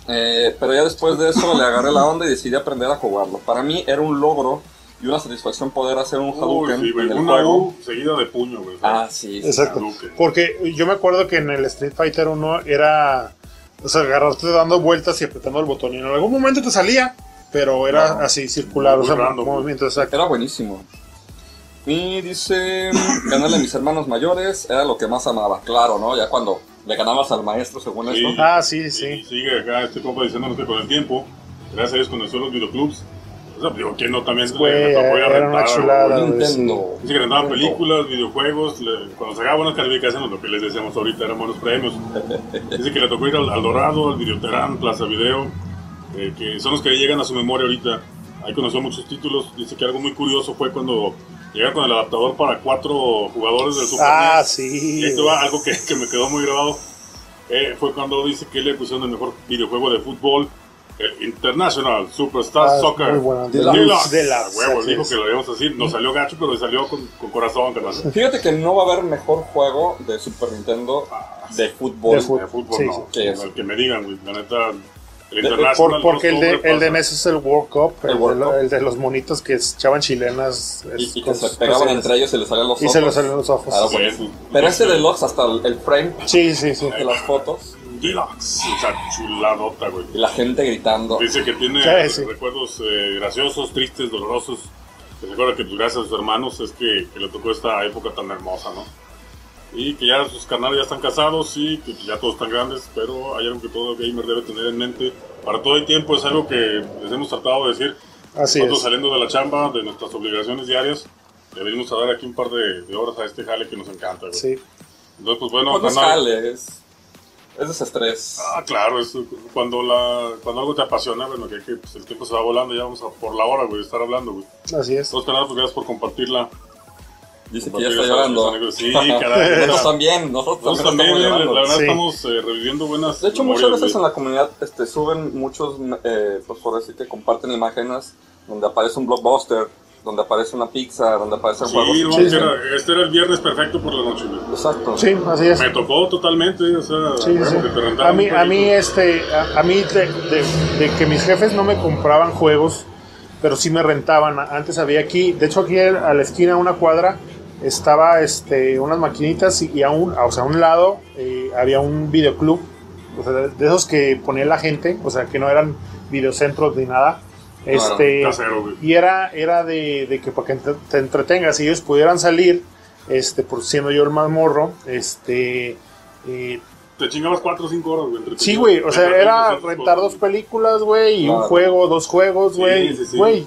Eh, pero ya después de eso le agarré la onda y decidí aprender a jugarlo. Para mí era un logro y una satisfacción poder hacer un Uy, Hadouken sí, güey. en el Una juego. U seguida de puño, güey. Ah, sí. sí. Exacto. Hadouken. Porque yo me acuerdo que en el Street Fighter 1 era. O sea, agarrarte dando vueltas y apretando el botón. Y en algún momento te salía, pero era así circular. Muy o sea, random, movimiento exacto. Era buenísimo. Y dice, ganarle a mis hermanos mayores era lo que más amaba. Claro, ¿no? Ya cuando le ganabas al maestro según Sí. esto. Ah, sí, Y sí. sigue acá este compa diciéndonos que con el tiempo, gracias a Dios conoció los videoclubs, O sea, digo, ¿quién no también Güey, le, le tocó ir a era una chulada. Nintendo. Dice que rentaban películas, videojuegos, le- cuando sacaba buenas calificaciones, lo que les decíamos ahorita eran buenos premios. Dice que le tocó ir al, al Dorado, al Videoterán, Plaza Video, eh, que son los que llegan a su memoria ahorita. Ahí conoció muchos títulos. Dice que algo muy curioso fue cuando llegaron con el adaptador para cuatro jugadores del Super Ah, NES. sí. Y esto va algo que, que me quedó muy grabado. Eh, fue cuando dice que le pusieron el mejor videojuego de fútbol, International Superstar Ah, Soccer. Deluxe. Deluxe. Huevo, dijo es. que lo íbamos a decir. Nos salió gacho, pero le salió con, con corazón, carnal. Fíjate que no va a haber mejor juego de Super Nintendo de fútbol. De fútbol. De fútbol Sí, no. sí. ¿Qué es? El que me digan, güey. La neta, el De-. Por- porque el de, el de. NES es el World Cup, el, El de, World lo- Cup. el de los monitos que echaban chilenas. es Y, y que con se sus pegaban personas. entre ellos y les salían los Y ojos. se los salen los ojos. Claro, Sí, buenísimo. sí. Pero este deluxe, hasta el, el frame Sí, sí, sí. de las fotos Deluxe. O sea, chuladota, güey. y la gente gritando. Dice que tiene Sí, sí. recuerdos eh, graciosos, tristes, dolorosos. Que se acuerda que pues, gracias a sus hermanos es que, que le tocó esta época tan hermosa, ¿no? Y que ya sus canales ya están casados y que ya todos están grandes, pero hay algo que todo gamer debe tener en mente. Para todo el tiempo es algo que les hemos tratado de decir. Así Nosotros es. saliendo de la chamba, de nuestras obligaciones diarias, le venimos a dar aquí un par de, de horas a este jale que nos encanta, güey. Sí. Entonces, pues bueno, Pues no es desestrés. Ah, claro, es cuando, la, cuando algo te apasiona, bueno, que, que, pues, el tiempo se va volando, ya vamos a por la hora, güey, de estar hablando, güey. Así es. Entonces, pues gracias por compartirla. Dice que ya está llorando. Sí, caray. Nosotros también, nosotros Nosotros también también, estamos la verdad, Sí. estamos eh, reviviendo buenas. De hecho, muchas veces en la comunidad este, suben muchos, eh, pues por decir que comparten imágenes donde aparece un blockbuster, donde aparece una pizza, donde aparecen Sí, juegos. Sí, era- este era el viernes perfecto por la noche. Exacto. Sí, así es. Me tocó totalmente, o sea, Sí, huevo, sí. que te rentaran A mí, a mí, este, a, a mí de, de- de que mis jefes no me compraban juegos, pero sí me rentaban. Antes había aquí, de hecho aquí a la esquina, una cuadra, estaba este, unas maquinitas y, y a un, o sea, a un lado eh, había un videoclub, o sea, de, de esos que ponía la gente, o sea, que no eran videocentros ni nada. Este, Casero, y era, era de, de que para que te, te entretengas y ellos pudieran salir, este, por siendo yo el más morro, este, eh, Te chingabas 4 o 5 horas, güey. entretenido. Sí, güey, o sea, era rentar cosas, dos películas, güey, y un juego, dos juegos, Sí, güey. sí, sí. Güey,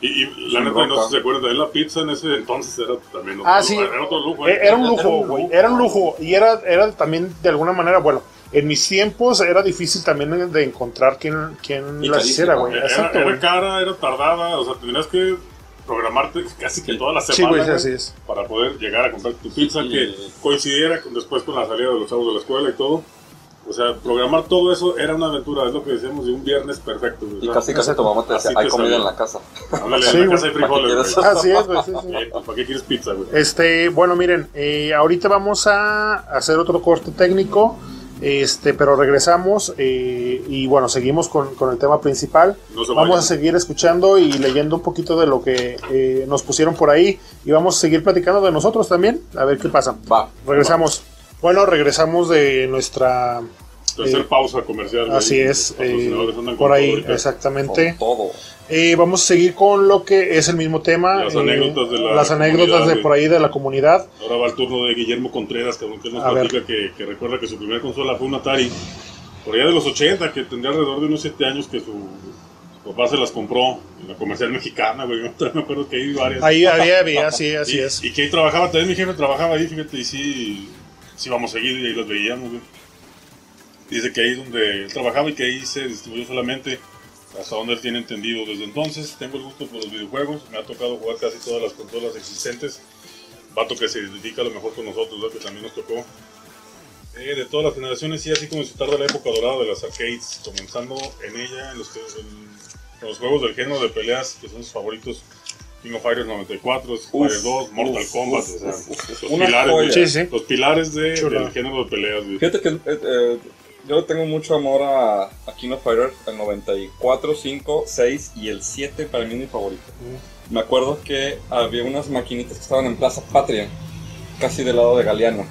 Y, y la neta, no sé si se acuerdan, también la pizza en ese entonces era también otro, Ah, sí. era otro lujo. eh, ¿eh? era un lujo, güey, era un lujo. Y era, era también, de alguna manera, bueno, en mis tiempos era difícil también de encontrar quién, quién las hiciera, güey. Era, Exacto, era cara, era tardada, o sea, tendrías que programarte casi que toda la Sí, semana güey, güey, así es. para poder llegar a comprar tu pizza Sí. que coincidiera con- después con la salida de los chavos de la escuela y todo. O sea, programar todo eso era una aventura, es lo que decíamos de un viernes perfecto. güey. Y casi casi tu mamá te decía, hay comida en la casa. ándale, Sí, en la casa hay frijoles, ¿Para qué güey. Así es, güey, sí, sí. Eh, pues, ¿Para qué quieres pizza, güey? Este, bueno, miren, eh, ahorita vamos a hacer otro corte técnico, este, pero regresamos eh, y bueno, seguimos con, con el tema principal. No Vamos vayan. a seguir escuchando y leyendo un poquito de lo que eh, nos pusieron por ahí y vamos a seguir platicando de nosotros también, a ver qué pasa. Va. Regresamos. Bueno, regresamos de nuestra... Tercer eh, pausa comercial. Así es, eh, por todo ahí, ahorita. exactamente. Todo. Eh, vamos a seguir con lo que es el mismo tema. Las eh, anécdotas de la las anécdotas comunidad, de por ahí de la comunidad. Ahora va el turno de Guillermo Contreras, que nos A ver. platica que, que recuerda que su primera consola fue un Atari, por allá de los 80, que tendría alrededor de unos 7 años que su, su papá se las compró en la comercial mexicana, güey. Yo me acuerdo que ahí vi varias. Ahí había, había, sí, así y, es. Y que ahí trabajaba, también mi jefe trabajaba ahí, fíjate, y sí, sí vamos seguido y ahí los veíamos, güey. Dice que ahí es donde él trabajaba y que ahí se distribuyó solamente hasta donde él tiene entendido. Desde entonces tengo el gusto por los videojuegos, me ha tocado jugar casi todas las consolas existentes. Vato que se identifica a lo mejor con nosotros, ¿verdad? que también nos tocó. Eh, de todas las generaciones, sí, así como disfrutar de la época dorada de las arcades, comenzando en ella, en los, en- en los juegos del género de peleas, que son sus favoritos. King of Fighters 94, Street Fighter 2, Mortal uf, Kombat, uf, o sea, uf, uf, los pilares, joya. de, Sí, sí. los pilares de- Chula. del género de peleas. güey. Fíjate que eh, eh, yo tengo mucho amor a, a King of Fighters, el 94, 5, 6 y el 7 para mí es mi favorito. Me acuerdo que había unas maquinitas que estaban en Plaza Patria, casi del lado de Galeano.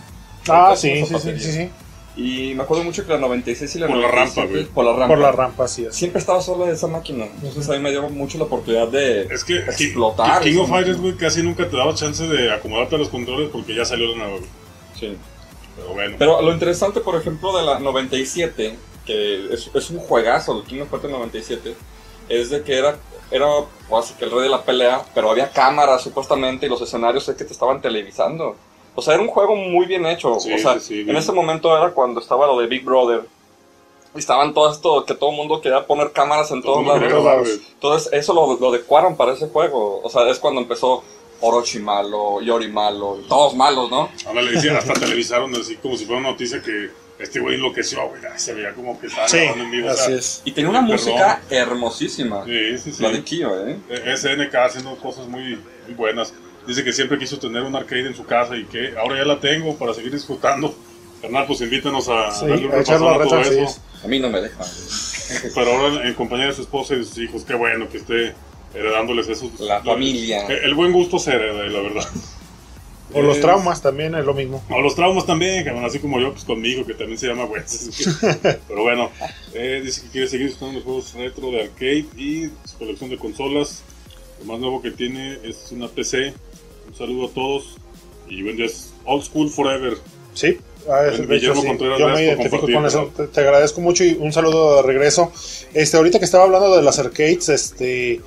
Ah, sí, sí, sí, sí, sí. Y me acuerdo mucho que la 96 y la Por la 97, rampa, güey. Por la rampa. Por la rampa, así es. Siempre estaba sola esa máquina. Entonces a mí me dio mucho la oportunidad de Es que explotar. King of Fighters, güey, casi nunca te daba chance de acomodarte a los controles porque ya salió la nueva, güey. Sí. Pero bueno. Pero lo interesante, por ejemplo, de la 97, que es, es un juegazo, el King of Fighters 97, es de que era era así que el rey de la pelea, pero había cámaras supuestamente y los escenarios es que te estaban televisando. O sea, era un juego muy bien hecho. Sí, o sea, sí, sí, en ese momento era cuando estaba lo de Big Brother. Y estaban todo esto, que todo el mundo quería poner cámaras en todos Todo lados. Entonces, eso lo, lo adecuaron para ese juego. O sea, es cuando empezó Orochi malo, Yori malo, todos malos, ¿no? Ahora le decían, hasta televisaron así como si fuera una noticia que este güey enloqueció, güey. Se veía como que estaba Sí, grabando en vivo. o sea, así es. Y tenía una Perdón. música hermosísima. Sí, sí, sí. La de Kyo, ¿eh? Eh, SNK haciendo cosas muy, muy buenas. Dice que siempre quiso tener un arcade en su casa y que ahora ya la tengo para seguir disfrutando. Carnal, pues invítanos a Sí, darle un a todo reta, sí. eso. A mí no me deja. Pero ahora en compañía de su esposa y de sus hijos, qué bueno que esté heredándoles eso. La familia. El, el buen gusto se hereda, la verdad. O los traumas también es lo mismo. O los traumas también, así como yo, pues conmigo, que también se llama Wes. Pero bueno, eh, dice que quiere seguir disfrutando los juegos retro de arcade y su colección de consolas. Lo más nuevo que tiene es una PC. Un saludo a todos. Y buen día, es Old School Forever. Sí, ah, es- hecho, Guillermo sí. Contreras, yo me identifico con eso. Te, te agradezco mucho y un saludo de regreso. Este, ahorita que estaba hablando de las arcades, este,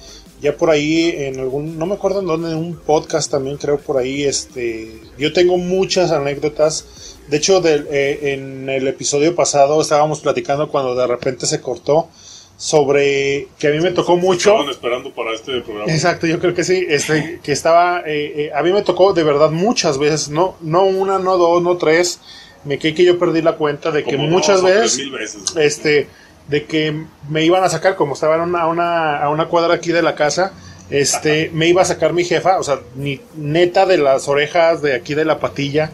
ya por ahí en algún, no me acuerdo en dónde, en un podcast también creo por ahí, este, yo tengo muchas anécdotas. De hecho, del- eh, en el episodio pasado estábamos platicando cuando de repente se cortó sobre que a mí me tocó mucho. Estaban esperando para este programa. Exacto, yo creo que sí, este, que estaba, eh, eh, a mí me tocó de verdad muchas veces, no, no una, no dos, no tres, me quedé que yo perdí la cuenta de que muchas dos veces, veces. este, de que me iban a sacar, como estaba en una, a una, a una cuadra aquí de la casa, este, me iba a sacar mi jefa, o sea, ni neta de las orejas de aquí de la patilla,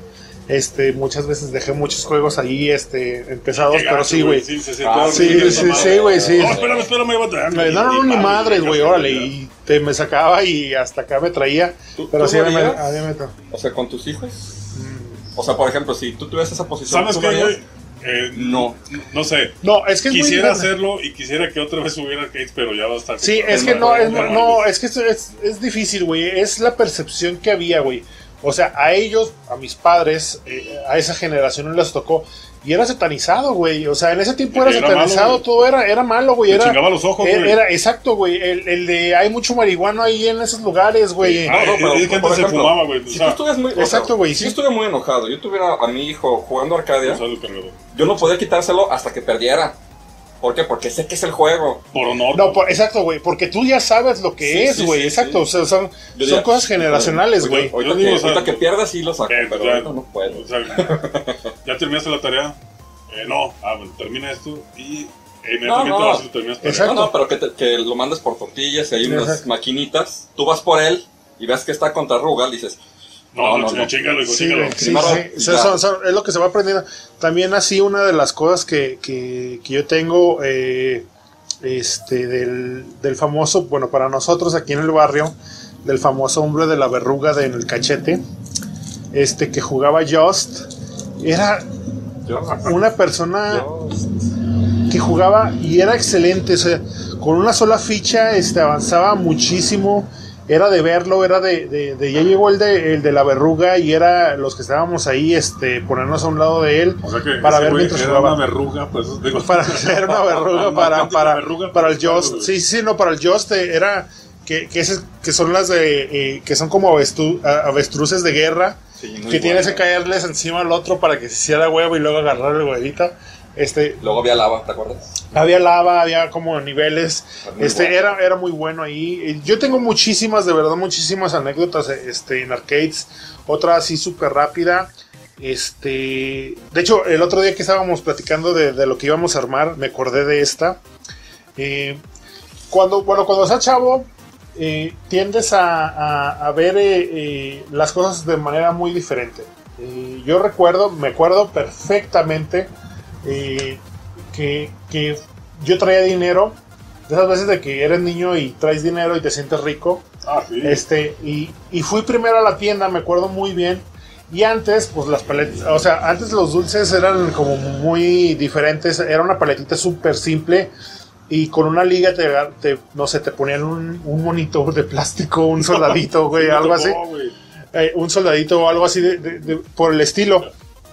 este, muchas veces dejé muchos juegos ahí, este, empezados, pero sí, güey. Sí, se Ah, sentaron sí, sí, sí, madre. güey, sí. No, espérame, espérame, iba a No, no, no, ni madres, güey, órale, y te me sacaba y hasta acá me traía, ¿Tú- pero tú sí, a mí, me- a me O sea, con tus hijos. O sea, por ejemplo, si tú tuvieras esa posición, ¿Sabes ¿tú qué, güey? Eh, No. No sé. No, es que Quisiera hacerlo y quisiera que otra vez hubiera arcades, pero ya va a estar. Sí, es que no, es, no, es que es, es, es difícil, güey. Es la percepción que había, güey. O sea, a ellos, a mis padres, eh, a esa generación no les tocó. Y era satanizado, güey. O sea, en ese tiempo era, Era satanizado, malo, todo era, era malo, güey. Era, chingaba los ojos, era, güey. era- exacto, güey. El, el de hay mucho marihuano ahí en esos lugares, güey. Ah, No, no, pero, es que por antes se ejemplo, fumaba, güey. Si tú estuvieras muy, o sea, Exacto, güey, Si sí. yo estuviera muy enojado, yo tuviera a mi hijo jugando Arcadia, yo no podía quitárselo hasta que perdiera. ¿Por qué? Porque sé que es el juego. Por honor. No, por- exacto, güey. Porque tú ya sabes lo que Sí, es, güey. sí, exacto. sí. O sea, son, cosas generacionales, güey. Ahorita, Yo digo, que, o sea, ahorita que pierdas sí lo saco, Eh, pero ya- no puedo. o sea, ¿Ya terminaste la tarea? Eh, no. Ah, bueno, termina esto y inmediatamente No, no. vas tarea. Exacto. No, no, pero que, te- que lo mandes por tortillas y hay unas Exacto. maquinitas. Tú vas por él y ves que está contra Rugal, dices, No, no, No, Sí, sí, sí. O sea, son- son- es lo que se va aprendiendo. También así una de las cosas que, que- que yo tengo eh, este, del, del famoso, bueno, para nosotros aquí en el barrio, del famoso hombre de la verruga de en el cachete, este que jugaba Just, era una persona que jugaba y era excelente, o sea, con una sola ficha este, avanzaba muchísimo, era de verlo, era de, de- de- ya llegó el de, el de la verruga y era los que estábamos ahí, este, ponernos a un lado de él, O sea que para ver mientras era jugaba. una verruga, pues digo, para hacer una verruga, para, para, verruga, para el pues, Just, sí, sí, no, para el Just eh, era que, que, ese- que son las de, eh, que son como avestruces de guerra, sí, que bueno. tienes que caerles encima al otro para que se hiciera huevo y luego agarrar el huevito. Este, Luego había lava, ¿te acuerdas? había lava, había como niveles. Este era, era muy bueno ahí. Yo tengo muchísimas, de verdad, muchísimas anécdotas este, en arcades. Otra así súper rápida. Este. De hecho, el otro día que estábamos platicando de, de lo que íbamos a armar, me acordé de esta. Eh, cuando, bueno, cuando estás chavo, eh, tiendes a, a- a ver eh, las cosas de manera muy diferente. Yo recuerdo, me acuerdo perfectamente eh, que, que yo traía dinero. De esas veces de que eres niño y traes dinero y te sientes rico. Ah, sí. Este, y, y fui primero a la tienda, me acuerdo muy bien. Y antes, pues las paletas, o sea, antes los dulces eran como muy diferentes. Era una paletita súper simple. Y con una liga te, te- no sé, te ponían un, un monito de plástico, un soldadito, güey, Sí me algo tocó, así. güey. Eh, un soldadito o algo así de- de- de- por el estilo.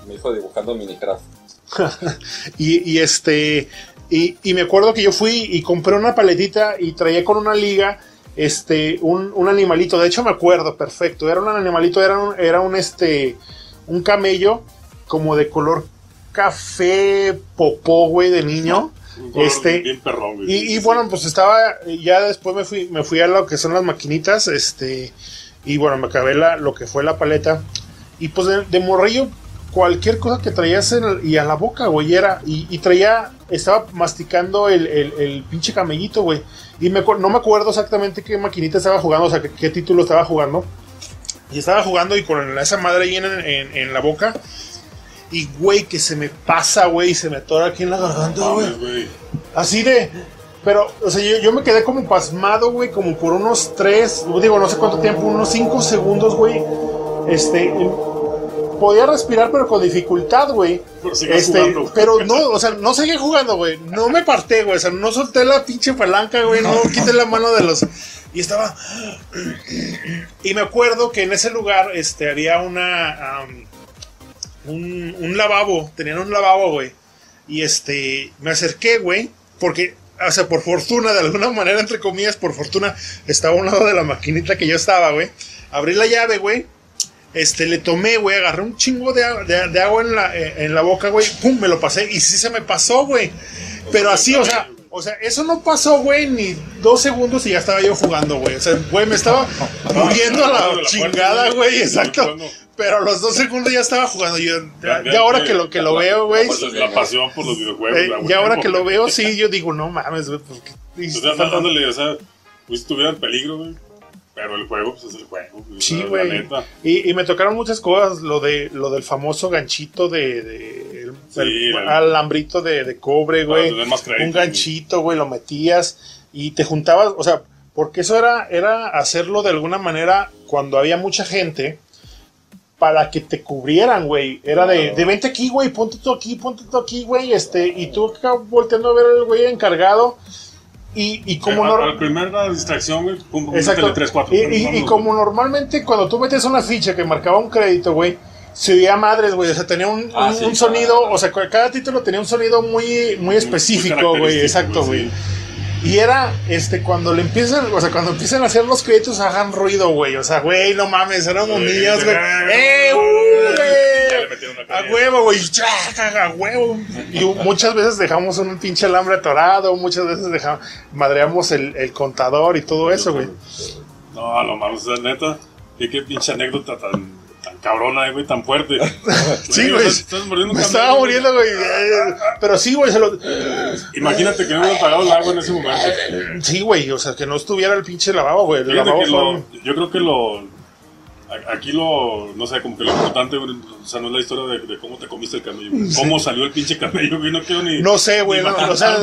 Mi hijo dibujando Minecraft. Y, y este, Y, y me acuerdo que yo fui y compré una paletita y traía con una liga este un, un animalito. De hecho, me acuerdo perfecto. Era un animalito, era un, era un este un camello como de color café popó, güey, de niño. Este, bien perrón, güey. y, bueno, pues estaba, ya después me fui, me fui a lo que son las maquinitas, este, y bueno, me acabé la, lo que fue la paleta. Y pues de, de morrillo, cualquier cosa que traías en el- y a la boca, güey, era, y, y traía, estaba masticando el, el, el pinche camellito, güey. Y me, no me acuerdo exactamente qué maquinita estaba jugando, o sea, qué, qué título estaba jugando. Y estaba jugando y con esa madre ahí en, en, en la boca. Y, güey, que se me pasa, güey, y se me atora aquí en la garganta, güey. Así de. Pero, o sea, yo, yo me quedé como pasmado, güey, como por unos tres, digo, no sé cuánto tiempo, unos cinco segundos, güey. Este. Podía respirar, pero con dificultad, güey. Pero Este, jugando. pero no, o sea, no seguí jugando, güey. No me parté, güey. O sea, no solté la pinche palanca, güey. No quité la mano de los. Y estaba. Y me acuerdo que en ese lugar, este, había una. un, un lavabo. Tenían un lavabo, güey. Y este, me acerqué, güey, porque, o sea, por fortuna, de alguna manera, entre comillas, por fortuna, estaba a un lado de la maquinita que yo estaba, güey. Abrí la llave, güey. Este, le tomé, güey, agarré un chingo de, de- de agua en la, eh, en la boca, güey. Pum, me lo pasé. Y sí se me pasó, güey. Pero así, o sea, o sea, eso no pasó, güey, ni dos segundos y ya estaba yo jugando, güey. O sea, güey, me estaba muriendo a la chingada, güey, exacto. Pero a los dos segundos ya estaba jugando. Yo, ya, ya ahora que lo, que lo veo, güey. Pues la pasión por los videojuegos. eh, ya ahora huevo, que lo veo, sí, yo digo, no mames, güey. pues, ¿qué- O sea, dándole, o sea, pues en peligro, güey. Pero el juego, pues es el juego. Sí, güey. Y, y me tocaron muchas cosas, lo de lo del famoso ganchito de, de- el, Sí, el el- alambrito de, de cobre, Para güey. Un ganchito, güey, lo metías y te juntabas, o sea, porque eso era era hacerlo de alguna manera cuando había mucha gente para que te cubrieran, güey. Era de, de vente aquí, güey, ponte tú aquí, ponte tú aquí, güey, este, y tú acá volteando a ver al güey encargado. Y, y como Eh, no. primera distracción, güey, pum, pum, Exacto. métele 3, 4. y, y- y como normalmente cuando tú metes una ficha que marcaba un crédito, güey, se oía madres, güey. O sea, tenía un, Ah, un- sí, un sonido, claro. o sea, cada título tenía un sonido muy, muy específico, güey. Exacto, güey. Y era, este, cuando le empiezan, o sea, cuando empiezan a hacer los créditos, hagan ruido, güey. O sea, güey, no mames, éramos niños, güey. ¡Eh, güey! A huevo, güey. ¡Chaca, A huevo. Y muchas veces dejamos un pinche alambre atorado, muchas veces dejamos, madreamos el, el contador y todo eso, güey. No, no mames, neta. Qué, qué pinche anécdota tan, tan cabrona, güey, tan fuerte. Sí, güey. estás muriendo un Me estaba muriendo, güey. Pero sí, güey, se lo. Imagínate que no hubieran pagado el agua en ese momento. Sí, güey, o sea, que no estuviera el pinche lavabo, güey. El lavabo lo, yo creo que lo. Aquí lo. No sé, como que lo importante, o sea, no es la historia de, de cómo te comiste el camello, güey. Cómo salió el pinche camello, güey. No quiero ni. No sé, güey, no, o sea,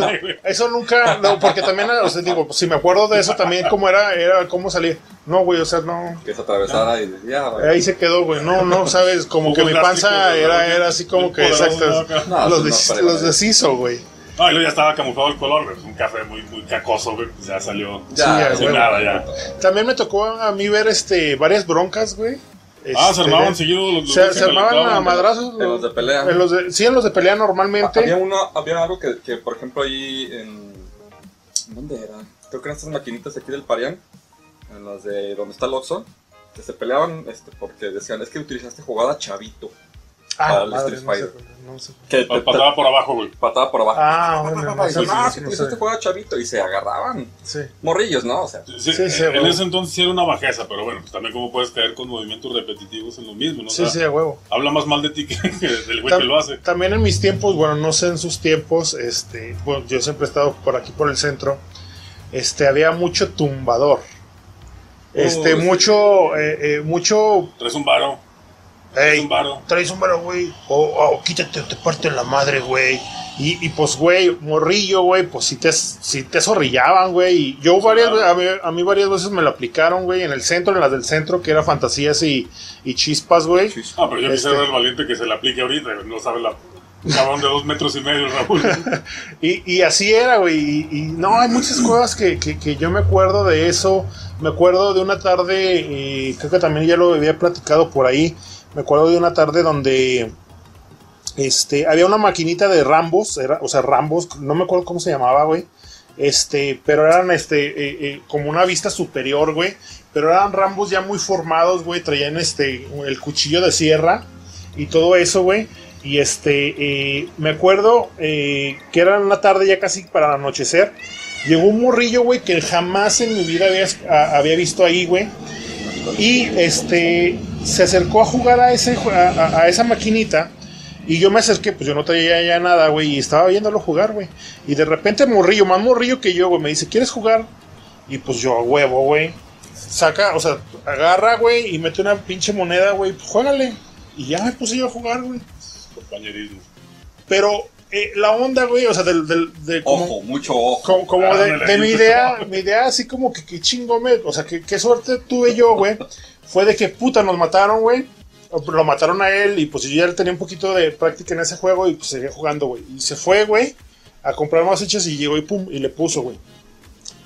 eso nunca, no, porque también, o sea, digo, si me acuerdo de eso también, cómo era, era cómo salía. No, güey, o sea, no, Que se atravesara y ya, güey. ahí se quedó, güey, no, no, sabes, como que mi panza era, era así como que, exacto, los, des- los deshizo, güey. No, y luego ya estaba camuflado el color, güey. Un café muy, muy cacoso, güey. pues Ya salió. Ya, Sí, sin güey. nada, ya. También me tocó a mí ver, este, varias broncas, güey. Ah, Este, se armaban seguido los. los Se, armaban a madrazos. En los de pelea. en los de- sí, en los de pelea normalmente. Había, uno, había algo que, que, por ejemplo, ahí en. ¿Dónde era? Creo que eran estas maquinitas aquí del Parián, en las de donde está el Oxxo, que se peleaban este, porque decían, es que utilizaste jugada chavito. Ah, para el madre, Street no sé, Fighter. no sé. Que te, Pa- Patada por abajo, güey. patada por abajo. Ah, bueno, no no ah, no utilizaste sé. jugada chavito. Y se agarraban. Sí. Morrillos, ¿no? O sea, Sí, Sí, sí, en ese entonces sí era una bajeza, pero bueno, pues también cómo puedes caer con movimientos repetitivos en lo mismo, ¿no? O Sí, sea, sí, a huevo. Habla más mal de ti que del güey que lo hace. También en mis tiempos, bueno, no sé en sus tiempos, este, bueno, yo siempre he estado por aquí por el centro, este, había mucho tumbador. Este, Oh, sí. mucho, eh, eh, mucho, Traes un varo. Traes un varo. traes un varo, güey, o quítate te parte la madre, güey. Y, y pues, güey, morrillo, güey, pues si te, si te zorrillaban, güey. Y yo varias a mí, a mí varias veces me lo aplicaron, güey, en el centro, en las del centro, que era fantasías y, y chispas, güey. Ah, pero yo Este- quisiera ver valiente que se le aplique ahorita. No sabe la. Un cabrón de dos metros y medio, Raúl. Y, y así era, güey. Y, y no, hay muchas cosas que, que- que yo me acuerdo de eso. Me acuerdo de una tarde, y creo que también ya lo había platicado por ahí. Me acuerdo de una tarde donde este, había una maquinita de Rambos, era, o sea, Rambos, no me acuerdo cómo se llamaba, güey. Este, pero eran este, eh, eh, como una vista superior, güey. Pero eran Rambos ya muy formados, güey. Traían este, el cuchillo de sierra y todo eso, güey. Y este, eh, me acuerdo que era una tarde ya casi para anochecer. Llegó un morrillo, güey, que jamás en mi vida había, había visto ahí, güey. Y este, se acercó a jugar a, ese, a, esa maquinita. Y yo me acerqué, pues yo no traía ya nada, güey. Y estaba viéndolo jugar, güey. Y de repente morrillo, más morrillo que yo, güey, me dice, ¿quieres jugar? Y pues yo a huevo, güey. Saca, o sea, agarra, güey, y mete una pinche moneda, güey. Pues juégale. Y ya me puse yo a jugar, güey. Compañerismo. Pero eh, la onda, güey, o sea, del, del, de como, Ojo, mucho ojo. como, como Ah, de, de mi idea, mi idea así como que, que chingo me, o sea, que qué suerte tuve yo, güey, fue de que puta nos mataron, güey. Lo mataron a él y pues yo ya tenía un poquito de práctica en ese juego y pues seguía jugando, güey. Y se fue, güey, a comprar más hechas y llegó y pum, y le puso, güey.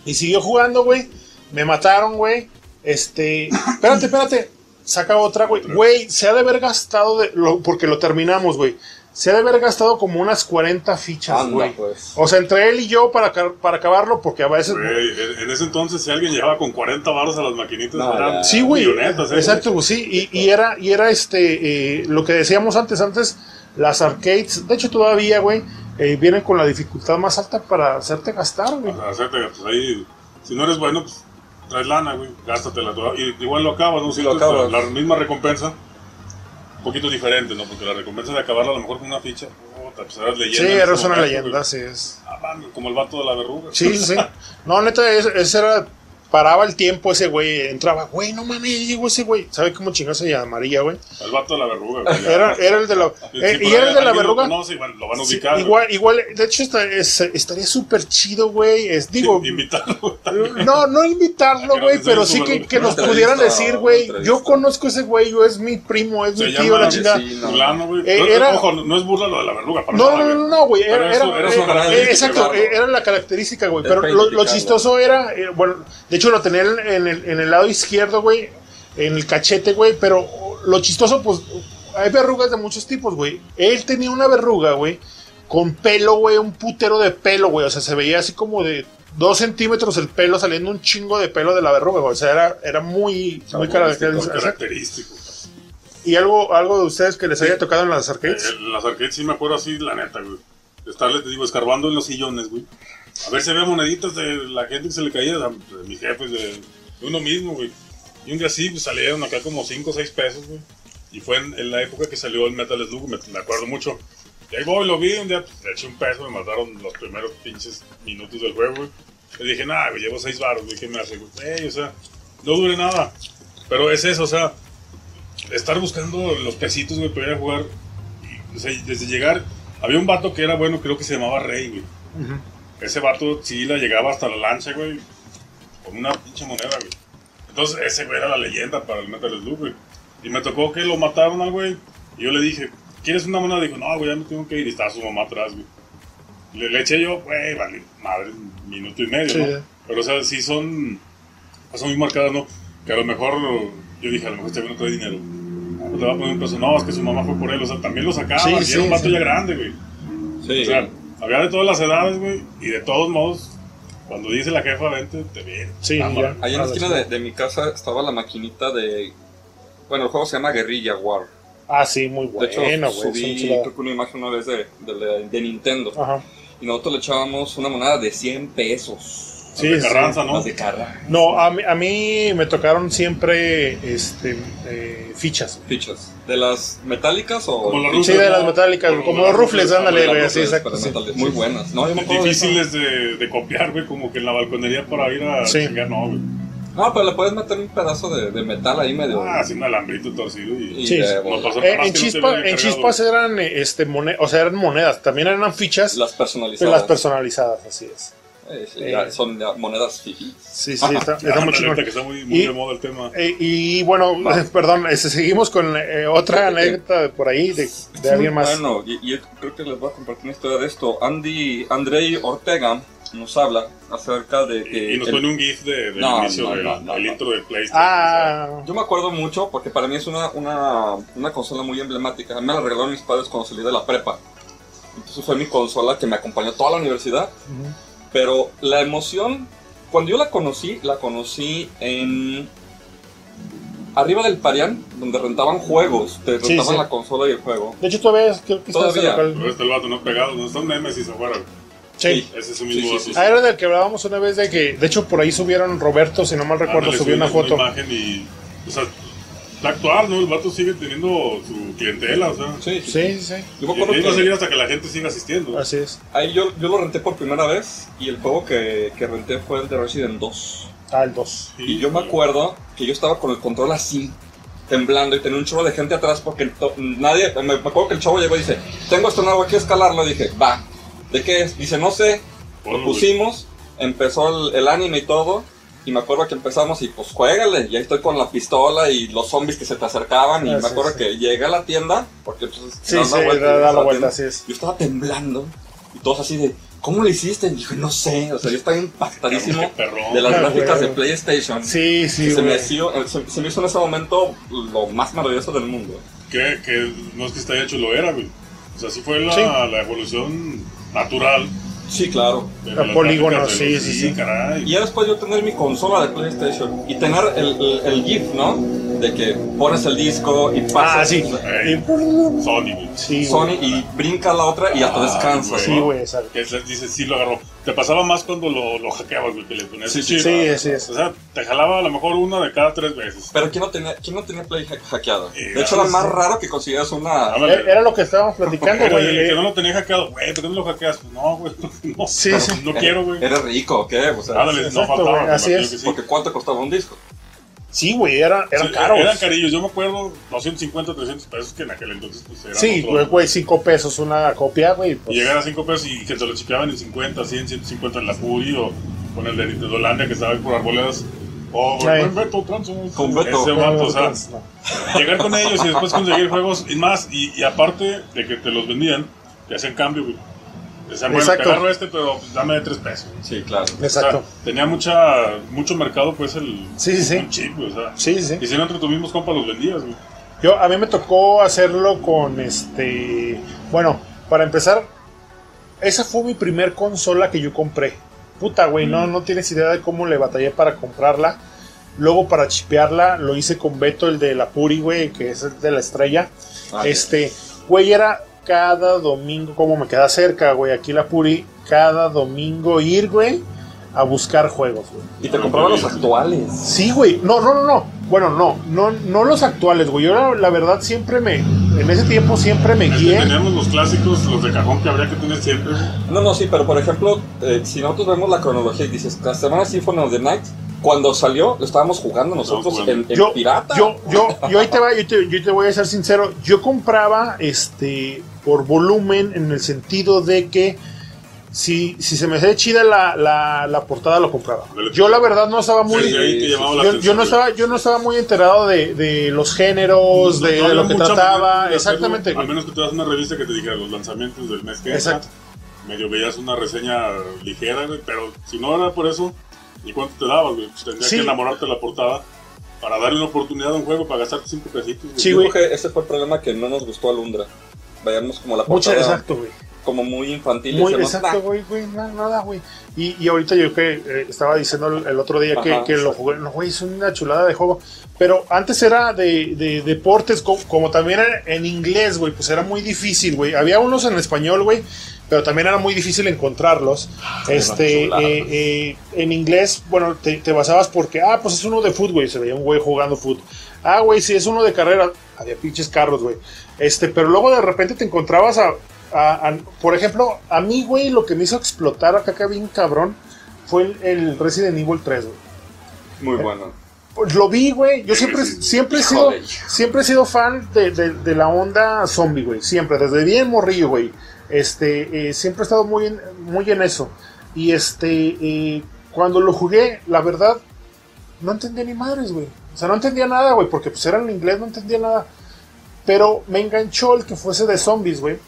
Y siguió jugando, güey. Me mataron, güey. Este, espérate, espérate. Saca otra, güey. Güey, se ha de haber gastado, de, lo, porque lo terminamos, güey. Se ha de haber gastado como unas 40 fichas, Anda, güey. pues. O sea, entre él y yo para, para acabarlo, porque a veces. Güey, en, ese entonces, si alguien llevaba con 40 baros a las maquinitas, No, eran ya. Sí, güey. millonetas, ¿eh? Exacto, güey, sí. Y, y era, y era este, eh, lo que decíamos antes, antes, las arcades, de hecho todavía, güey, eh, vienen con la dificultad más alta para hacerte gastar, güey. Sea, hacerte, pues ahí, si no eres bueno, pues traes lana, güey, gástatela toda. Y igual lo acabas, ¿no? Sí, Sientes lo acabas. La, la misma recompensa, un poquito diferente, ¿no? Porque la recompensa de acabarla a lo mejor con una ficha, puta, pues eras leyenda. Sí, eres una leyenda, güey. sí es. Ah, man, como el vato de la verruga. Sí, sí, sí. No, neta, ese era. Paraba el tiempo ese güey, entraba, güey, no mames, llegó ese güey. ¿Sabe cómo chingarse se llamaría, güey? El vato de la verruga, güey. Era, era el de la. Eh, y era el de la verruga. conoce, igual lo van a ubicar. igual, igual, de hecho, está- es- estaría súper chido, güey. Es, digo, Invitarlo también. no, no invitarlo, güey, pero sí que, que nos pudieran decir, güey, yo conozco a ese güey, yo es mi primo, es Se mi tío, la chingada. sí, no. Eh, No, era- Ojo, no, no es burla lo de la verruga, para No, nada, no, no, no, güey, era, era, eh, eh, exacto, era la característica, güey, pero lo, chistoso era, bueno, de hecho lo tenía en el, en el lado izquierdo, güey, en el cachete, güey, pero lo chistoso, pues, hay verrugas de muchos tipos, güey. Él tenía una verruga, güey, con pelo, güey, un putero de pelo, güey, o sea, se veía así como de dos centímetros el pelo saliendo un chingo de pelo de la verruga, güey, o sea, era, era muy, muy característico. Característico. ¿Y algo, algo de ustedes que les haya tocado en las arcades? Eh, En las arcades sí me acuerdo así, la neta, güey. Estarle, te digo, escarbando en los sillones, güey. A ver si había moneditas de la gente que se le caía, de, mis jefes, de, uno mismo, güey. Y un día sí, pues, salieron acá como 5 o 6 pesos, güey. Y fue en, en la época que salió el Metal Slug, me, me acuerdo mucho. Y ahí voy, lo vi, un día pues, le eché un peso, me mataron los primeros pinches minutos del juego, güey. Le dije, nada, güey, llevo 6 baros, güey, ¿qué me hace, güey? Ey, o sea, no dure nada. Pero es eso, o sea, estar buscando los pesitos, güey, para ir a jugar. O sea, desde llegar, había un vato que era bueno, creo que se llamaba Rey, güey. Ujú. Ese vato sí la llegaba hasta la lancha, güey, con una pinche moneda, güey. Entonces, ese güey era la leyenda para el Metal Slug, güey. Y me tocó que lo mataron al güey. Y yo le dije, ¿quieres una moneda? Dijo, no, güey, ya me tengo que ir. Y estaba su mamá atrás, güey. Le, le eché yo, güey, vale, madre, minuto y medio, Sí. ¿no? Pero, o sea, sí son, son muy marcadas, ¿no? Que a lo mejor, yo dije, a lo mejor este güey no trae dinero. Ah, pues le va a poner un peso. No, es que su mamá fue por él. O sea, también lo sacaba. Sí, y sí, era un vato sí. ya grande, güey. Sí. O sea, había de todas las edades, güey. Y de todos modos, cuando dice la jefa, vente, te viene. Sí, Ah, ya. Ahí en la esquina de, de mi casa estaba la maquinita de. Bueno, el juego se llama Guerrilla War. Ah, sí, muy De hecho, bueno, güey. subí creo que una imagen una vez de, de, de Nintendo. Ajá. Y nosotros le echábamos una moneda de 100 pesos. Sí, de sí. Carranza, ¿no? Las de Carra. No, a mí, a mí me tocaron siempre este, eh, fichas. Fichas. ¿De las metálicas o.? Como Sí, rufles, de las ¿no? metálicas, como los rufles, ándale, güey, sí, exacto. sí. Muy buenas. No. Difíciles de, de copiar, güey, como que en la balconería para ir a Sí. chingar, no, güey. No, pero le puedes meter un pedazo de, de metal ahí medio. Ah, así un alambrito torcido y... y Sí. No Eh, en, no chispa, en cargado, chispas eran, este, mone- o sea, eran monedas, también eran fichas, Las personalizadas. las personalizadas, así es. Eh, Eh. son monedas fifís. Sí, sí, está, Ah, está chingón. ahorita que está muy, muy Y- de moda el tema. Eh, y bueno, perdón, este, seguimos con eh, otra anécdota de por ahí de, de alguien más. Bueno, y, y creo que les voy a compartir una historia de esto. Andy, Andrei Ortega nos habla acerca de que... Y nos el- pone un GIF de, del No, inicio no, del no, no, del no. intro de PlayStation. Ah, Yo me acuerdo mucho porque para mí es una, una, una consola muy emblemática. A mí me la regalaron mis padres cuando salí de la prepa. Entonces fue mi consola que me acompañó toda la universidad. Pero la emoción, cuando yo la conocí, la conocí en... Arriba del Parián, donde rentaban juegos. Te Sí, rentaban sí. la consola y el juego. de hecho todavía creo que está Todavía. local. Pero este el vato no pegado, no son Nemesis afuera. Sí. Ese es un mismo sí, Ah, era del que hablábamos una vez de que, de hecho por ahí subieron Roberto, si no mal recuerdo, Ándale, subió una foto. imagen y, o sea, está actual, ¿no? El vato sigue teniendo su clientela, o sea. Sí, Sí, sí, Yo me acuerdo va a seguir hasta que la gente siga asistiendo. así es. ahí yo, yo lo renté por primera vez y el juego que, que renté fue el de Resident 2. Ah, el 2. Y yo me acuerdo que yo estaba con el control así, temblando, y tenía un chorro de gente atrás porque to- nadie. Me, me acuerdo que el chavo llegó y dice: Tengo esto nuevo, hay que escalarlo. Y dije: Va, ¿de qué es? Dice: No sé. Lo pusimos, empezó el, el anime y todo. Y me acuerdo que empezamos y pues juégale. Y ahí estoy con la pistola y los zombies que se te acercaban. Y Ah, me sí, acuerdo sí. que llegué a la tienda, porque pues, Sí, sí, vuelta, da, da la vuelta, así es. Yo estaba temblando. Y todos así de, ¿cómo lo hiciste? Y dije, no sé. O sea, yo estaba impactadísimo de las gráficas de. PlayStation. Sí, sí, se, me hizo, se, se me hizo en ese momento lo más maravilloso del mundo. Que, que no es que esté hecho, lo era, güey. O sea, sí fue la, Sí. la evolución natural. Sí, claro. de La las polígono, gráficas de sí, sí, sí. caray. Y ya después yo tener mi consola de PlayStation y tener el, el, el GIF, ¿no? De que pones el disco y pasas Ah, sí. Ey. Y- Sony, güey. Sí, Sony güey. y brinca la otra y hasta Ah, descansa. güey. Sí, güey, exacto. Que se- dice, sí lo agarró. Te pasaba más cuando lo, lo hackeabas, güey, que le ponías Sí, sí, chip. sí, así es. O sea, te jalaba a lo mejor una de cada tres veces. Pero ¿quién no tenía, quién no tenía Play ha- hackeada? Eh, De hecho, era sí. más raro que consiguieras una... Ándale. Era era lo que estábamos platicando, güey. el que Eh, no lo tenía hackeado, güey, ¿por qué no lo hackeas? Pues no, güey, no, Sí, no, sí. no quiero, güey. ¿Eres rico o qué? O sea, Ándale, no exacto, faltaba. güey, me así imagino es. que sí. porque ¿cuánto costaba un disco? Sí, güey, era, eran Sí, caros. Eran carillos, yo me acuerdo, 250, 300 pesos que en aquel entonces pues eran Sí, otro- güey, güey, 5 pesos una copia, güey. Y Pues, llegar a 5 pesos y que te lo chipeaban en 50, 100, 150 en la Puri o con el de Nintendo Landia que estaba ahí por Arboledas. O Ay. con Beto Transo. Con Beto. Ese no, vato, no, o sea, no. llegar con ellos y después conseguir juegos y más. Y, y aparte de que te los vendían, te hacían cambio, güey. Decían, bueno, Exacto. te agarro este, pero pues, dame de 3 pesos. Sí, claro. Exacto. O sea, tenía mucha, mucho mercado, pues, el, Sí, sí, chip, o sea. Sí, sí. Y si no, entre tus mismos compas los vendías, güey. Yo, a mí me tocó hacerlo con este. Bueno, para empezar, esa fue mi primer consola que yo compré. Puta, güey, no, Mm. no tienes idea de cómo le batallé para comprarla. Luego, para chipearla, lo hice con Beto, el de la Puri, güey, que es el de la estrella. Ah, este, güey, era cada domingo, como me queda cerca, güey, aquí la Puri, cada domingo ir, güey, a buscar juegos, güey. Y te compraba los actuales. Sí, güey. No, no, no, no. Bueno, no, no, no los actuales, güey. Yo la, la verdad siempre me, en ese tiempo siempre me guié. teníamos los clásicos, los de cajón que habría que tener siempre. No, no, sí, pero por ejemplo, eh, si nosotros vemos la cronología y dices, Castlevania Symphony of the Night, cuando salió, lo estábamos jugando nosotros jugando. en, en Yo, pirata. yo, yo, yo ahí te va, yo te, yo te voy a ser sincero. Yo compraba este por volumen en el sentido de que si, si se me hacía chida la, la, la portada lo compraba. Yo la verdad no estaba muy. Yo, no estaba, yo no estaba muy enterado de, de los géneros, de, No de lo que trataba. manera Exactamente. hacerlo, Al menos que te das una revista que te dijera los lanzamientos del mes que entra. Exacto. Medio veías una reseña ligera, güey, pero si no era por eso, ¿y cuánto te dabas, güey? Pues tendrías Sí. que enamorarte de la portada para darle una oportunidad a un juego para gastarte cinco pesitos. güey. Sí, Yo güey. creo que ese fue el problema que no nos gustó a Lundra. Veíamos como la Mucha, portada exacto, güey. como muy infantil. y Muy exacto, güey, güey, na- nada, güey. Y, y ahorita yo que eh, estaba diciendo el, el otro día que, Ajá, que lo exacto. jugué, no, güey, es una chulada de juego. Pero antes era de, de deportes, co- como, también era en inglés, güey, pues era muy difícil, güey. Había unos en español, güey, pero también era muy difícil encontrarlos. este, chulada. eh, eh, en inglés, bueno, te, te basabas porque, ah, pues es uno de fútbol, güey, se veía un güey jugando fútbol. Ah, güey, si es uno de carrera, había pinches carros, güey. Este, pero luego de repente te encontrabas a, a- a- por ejemplo, a mí, güey, lo que me hizo explotar acá, acá bien cabrón, fue el, el Resident Evil 3, güey. Muy bueno. Pues lo vi, güey. Yo siempre, siempre he sido, siempre he sido fan de, de- de la onda zombie, güey. Siempre, desde bien morrillo, güey. Este, eh, siempre he estado muy en, muy en eso. Y este, eh, cuando lo jugué, la verdad, no entendía ni madres, güey. O sea, no entendía nada, güey, porque pues era en inglés, no entendía nada. Pero me enganchó el que fuese de zombies, güey.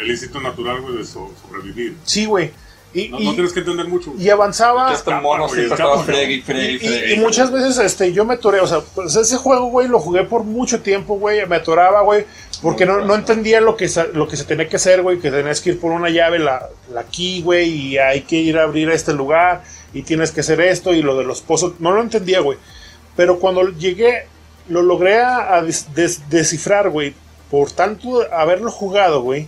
El instinto natural, güey, de so- sobrevivir. Sí, güey. Y, No, y- no tienes que entender mucho. y avanzaba. Mono güey, fregue fregue fregue. y muchas veces este, yo me atoré, o sea, pues ese juego, güey, lo jugué por mucho tiempo, güey, me atoraba, güey, porque no, no entendía lo que, lo que se tenía que hacer, güey, que tenías que ir por una llave, la, la key, güey, y hay que ir a abrir a este lugar, y tienes que hacer esto, y lo de los pozos, no lo entendía, güey. Pero cuando llegué, lo logré a, a des- des- descifrar, güey, por tanto haberlo jugado, güey,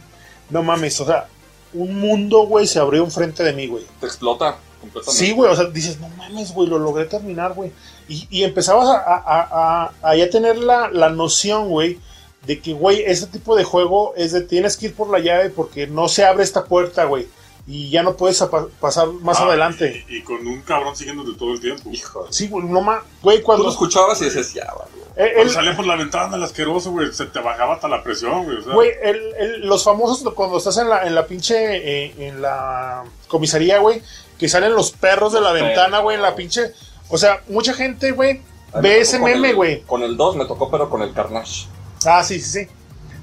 no mames, o sea, un mundo, güey, se abrió enfrente de mí, güey. Te explota completamente. Sí, güey, o sea, dices, no mames, güey, lo logré terminar, güey. Y, y empezabas a, a, a, a- a ya tener la, la noción, güey, de que, güey, este tipo de juego es de tienes que ir por la llave porque no se abre esta puerta, güey. Y ya no puedes pasar más Ah, adelante. Y, y con un cabrón siguiéndote todo el tiempo. Hijo. Sí, güey, no mames, güey, Tú cuando... lo escuchabas y decías, ya, vale. eh, salía por la ventana el asqueroso, güey, se te bajaba hasta la presión, güey. O sea, Güey, el- el- los famosos cuando estás en la, en la pinche, eh, en la comisaría, güey, que salen los perros de la ventana, güey, en la pinche... O sea, mucha gente, güey, ve ese con meme, el- güey. Con el 2 me tocó, pero con el Carnage. Ah, sí, sí, sí.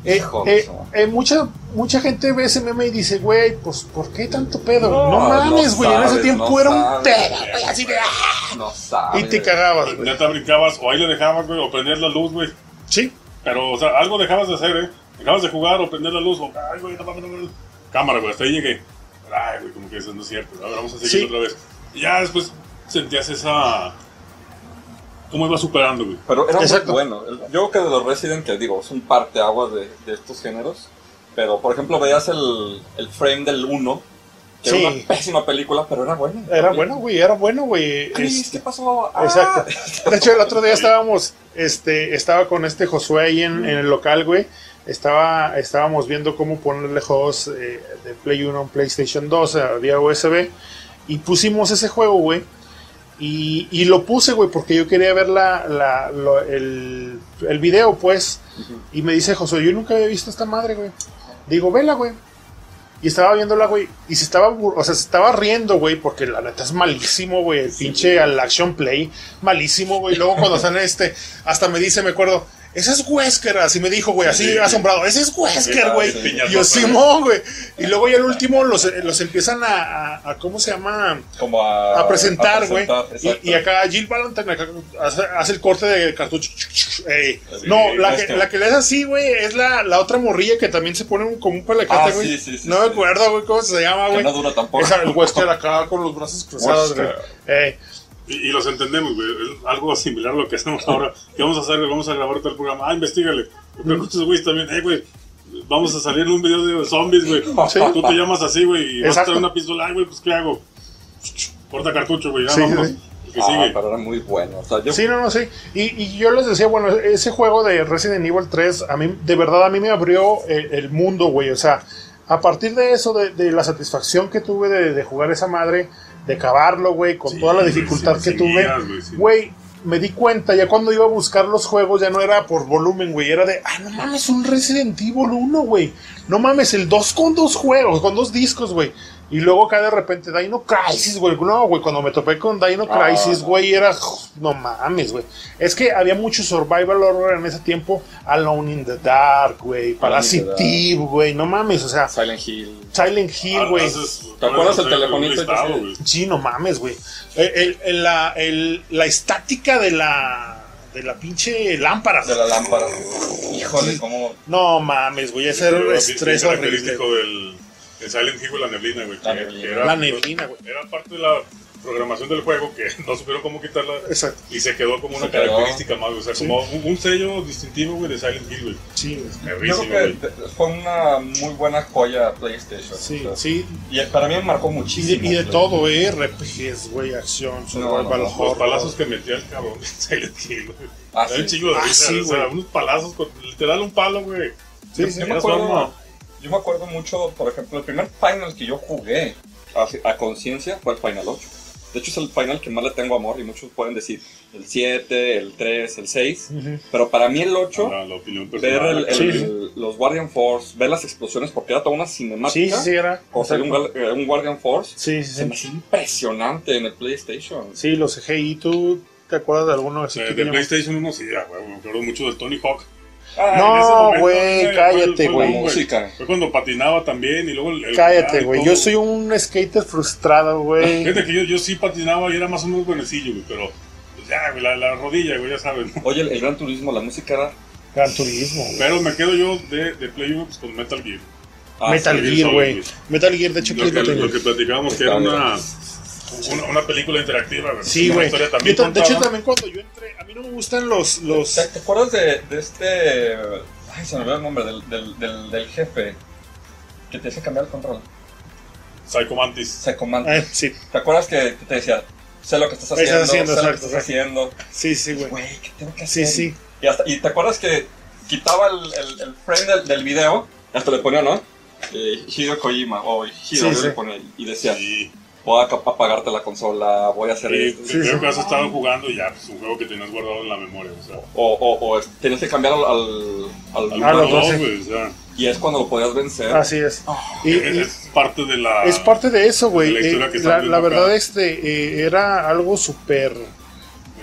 Eh, Hijo eh, eh, mucha, mucha gente ve ese meme y dice, güey, pues, ¿por qué tanto pedo? No, No, mames, no güey, en ese tiempo no era un pedo, güey, así de... ¡ah! No sabes. Y te cagabas, güey. neta brincabas, o ahí le dejabas, güey, o prendías la luz, güey. Sí, Pero, o sea, algo dejabas de hacer, ¿eh? Dejabas de jugar o prender la luz, o, ay, güey, no mames, no. Cámara, güey, hasta ahí llegué. Ay, güey, como que eso no es cierto. A ver, vamos a seguir Sí. otra vez. Y ya después sentías esa. ¿Cómo iba superando, güey? Pero era Exacto. muy bueno. Yo creo que de los Resident, que digo, es un parteaguas de, de estos géneros. Pero, por ejemplo, veías el, el frame del 1, que Sí. era una pésima película, pero era bueno. era bueno, güey, era bueno, güey. Chris, Este, ¿qué pasó? Ah. Exacto. De hecho, el otro día estábamos, este, estaba con este Josué ahí en, en el local, güey. Estaba, estábamos viendo cómo ponerle juegos eh, de Play 1 a un PlayStation 2 a vía USB. Y pusimos ese juego, güey. Y, y lo puse, güey, porque yo quería ver la, la- lo- el, el video, pues. Y me dice Josué, yo nunca había visto esta madre, güey. Digo, vela, güey. Y estaba viéndola, güey. Y se estaba, o sea, se estaba riendo, güey, porque la neta es malísimo, güey. El pinche al action play, malísimo, güey. Luego cuando sale este, hasta me dice, me acuerdo, ese es Wesker, así me dijo, güey, así Sí. asombrado, ese es Wesker, güey. sí, yo, Simón, güey. Y luego ya el último los, los empiezan a, a- a- ¿cómo se llama? Como a, a presentar, güey. Y, acá Jill Valentine acá hace, hace el corte de cartucho. No, la es que, la que le hace así, güey, es la, la otra morrilla que también se pone un, como un palacate, Ah, güey. sí, no me acuerdo, güey, cómo se llama, güey. no dura tampoco. Esa, el Wesker acá con los brazos cruzados, güey. Y, y los entendemos, güey. Algo similar a lo que hacemos ahora. ¿Qué vamos a hacer? güey? Vamos a grabar tal programa. Ah, investigale. Yo creo que estos güeyes también, eh, güey. Vamos a salir en un video de zombies, güey. Sí. Tú te llamas así, güey, y vas a traer una pistola. Ay, güey, pues, ¿qué hago? Corta cartucho, güey. Ya, Sí, vámonos. sí. El que Ah, sigue. pero era muy bueno. O sea, yo, Sí, no, no, sí. Y, y yo les decía, bueno, ese juego de Resident Evil 3, a mí, de verdad, a mí me abrió el, el mundo, güey. O sea, a partir de eso, de, de la satisfacción que tuve de, de jugar esa madre, de acabarlo, güey, con Sí, toda la dificultad sí, que tuve, güey, me di cuenta, ya cuando iba a buscar los juegos, ya no era por volumen, güey, era de, ah, no mames, un Resident Evil 1, güey. No mames, el 2 con dos juegos, con dos discos, güey. Y luego acá de repente Dino Crisis, güey. No, güey, cuando me topé con Dino Ah, Crisis, güey, era. No mames, güey. Es que había mucho survival horror en ese tiempo. Alone in the Dark, güey. Parasitive, güey. No mames, o sea, Silent Hill. Silent Hill, Ah, güey. ¿Te acuerdas el telefonito listado, que sí? güey? Sí, no mames, güey. El- el- el- la, el- la estática de la. De la pinche lámpara. De la lámpara. Híjole, cómo. No mames, güey. Ese era Pero estrés horrible. característico del, del Silent Hill, la neblina, güey. La que- neblina. que era- La neblina, güey. Era parte de la programación del juego que no supieron cómo quitarla. Exacto. Y se quedó como una quedó. característica más, o sea, Sí. como un, un sello distintivo, güey, de Silent Hill, güey. Sí, güey. Yo creo güey. que fue una muy buena joya PlayStation. Sí, O sea, sí. Y para mí me marcó Y de, muchísimo. y de todo, eh. RPGs, güey. Acción, survival no, no, Los horror. palazos que metía el cabrón de Silent Hill, güey. Ah, Era un sí. chingo de Ah, risa, sí, o sea, güey. unos palazos, con, literal un palo, güey. Sí, sí. me acuerdo. Yo me acuerdo mucho, por ejemplo, el primer final que yo jugué a, a conciencia fue el Final 8. De hecho, es el final que más le tengo amor y muchos pueden decir el 7, el 3, el 6. Ujú. Pero para mí el 8, La, la opinión ver el- el- Sí, el- los Guardian Force, ver las explosiones, porque era toda una cinemática. sí, sí, era. Como salir un, eh, un Guardian Force. Sí, sí, Se me hacía impresionante en el PlayStation. Sí, los CGI, ¿tú te acuerdas de alguno así De, que de te PlayStation 1 sí, ah, güey, me acuerdo mucho del Tony Hawk. Ah, No, güey, cállate, güey. fue- cuando patinaba también y luego el. el- Cállate, güey. Yo soy un skater frustrado, güey. Fíjate que yo, yo sí patinaba y era más o menos buenecillo, güey, pero. pues ya, güey, la, la rodilla, güey, ya saben. Oye, el, el Gran Turismo, la música era. Gran Turismo. güey. Pero me quedo yo de, de Play 1 pues, con Metal Gear. Ah, Metal sí, Gear, güey. Metal Gear, de hecho, Lo que, lo que platicábamos, que era una, una, una película interactiva. Sí, Una güey. De hecho, también cuando yo entré, a mí no me gustan los. los ¿Te, te acuerdas de, de este. Ay, se me olvidó el nombre del, del, del, del jefe que te hacía cambiar el control? Psycho Mantis. Psycho Mantis. Ah, sí, ¿Te acuerdas que, que te decía, sé lo que estás Estás haciendo, haciendo, lo que exacto, estás haciendo? sí, sí, güey. Güey, ¿qué tengo que Sí, hacer? sí. Y, hasta, y te acuerdas que quitaba el, el, el frame del, del video, hasta le ponía, ¿no? Eh, Hideo Kojima, o Hideo Sí, yo sí. le ponía, y decía, Sí, voy a apagarte la consola, voy a hacer sí, esto. Sí, creo sí. que has estado jugando y ya, pues un juego que tenías guardado en la memoria, o sea. O, o, o es- tenías que cambiar al, al, al Ah, los sea, y es cuando lo podías vencer. Así es. Y, es, y es parte de la. es parte de eso, güey. Eh, La, verdad, este eh, era algo súper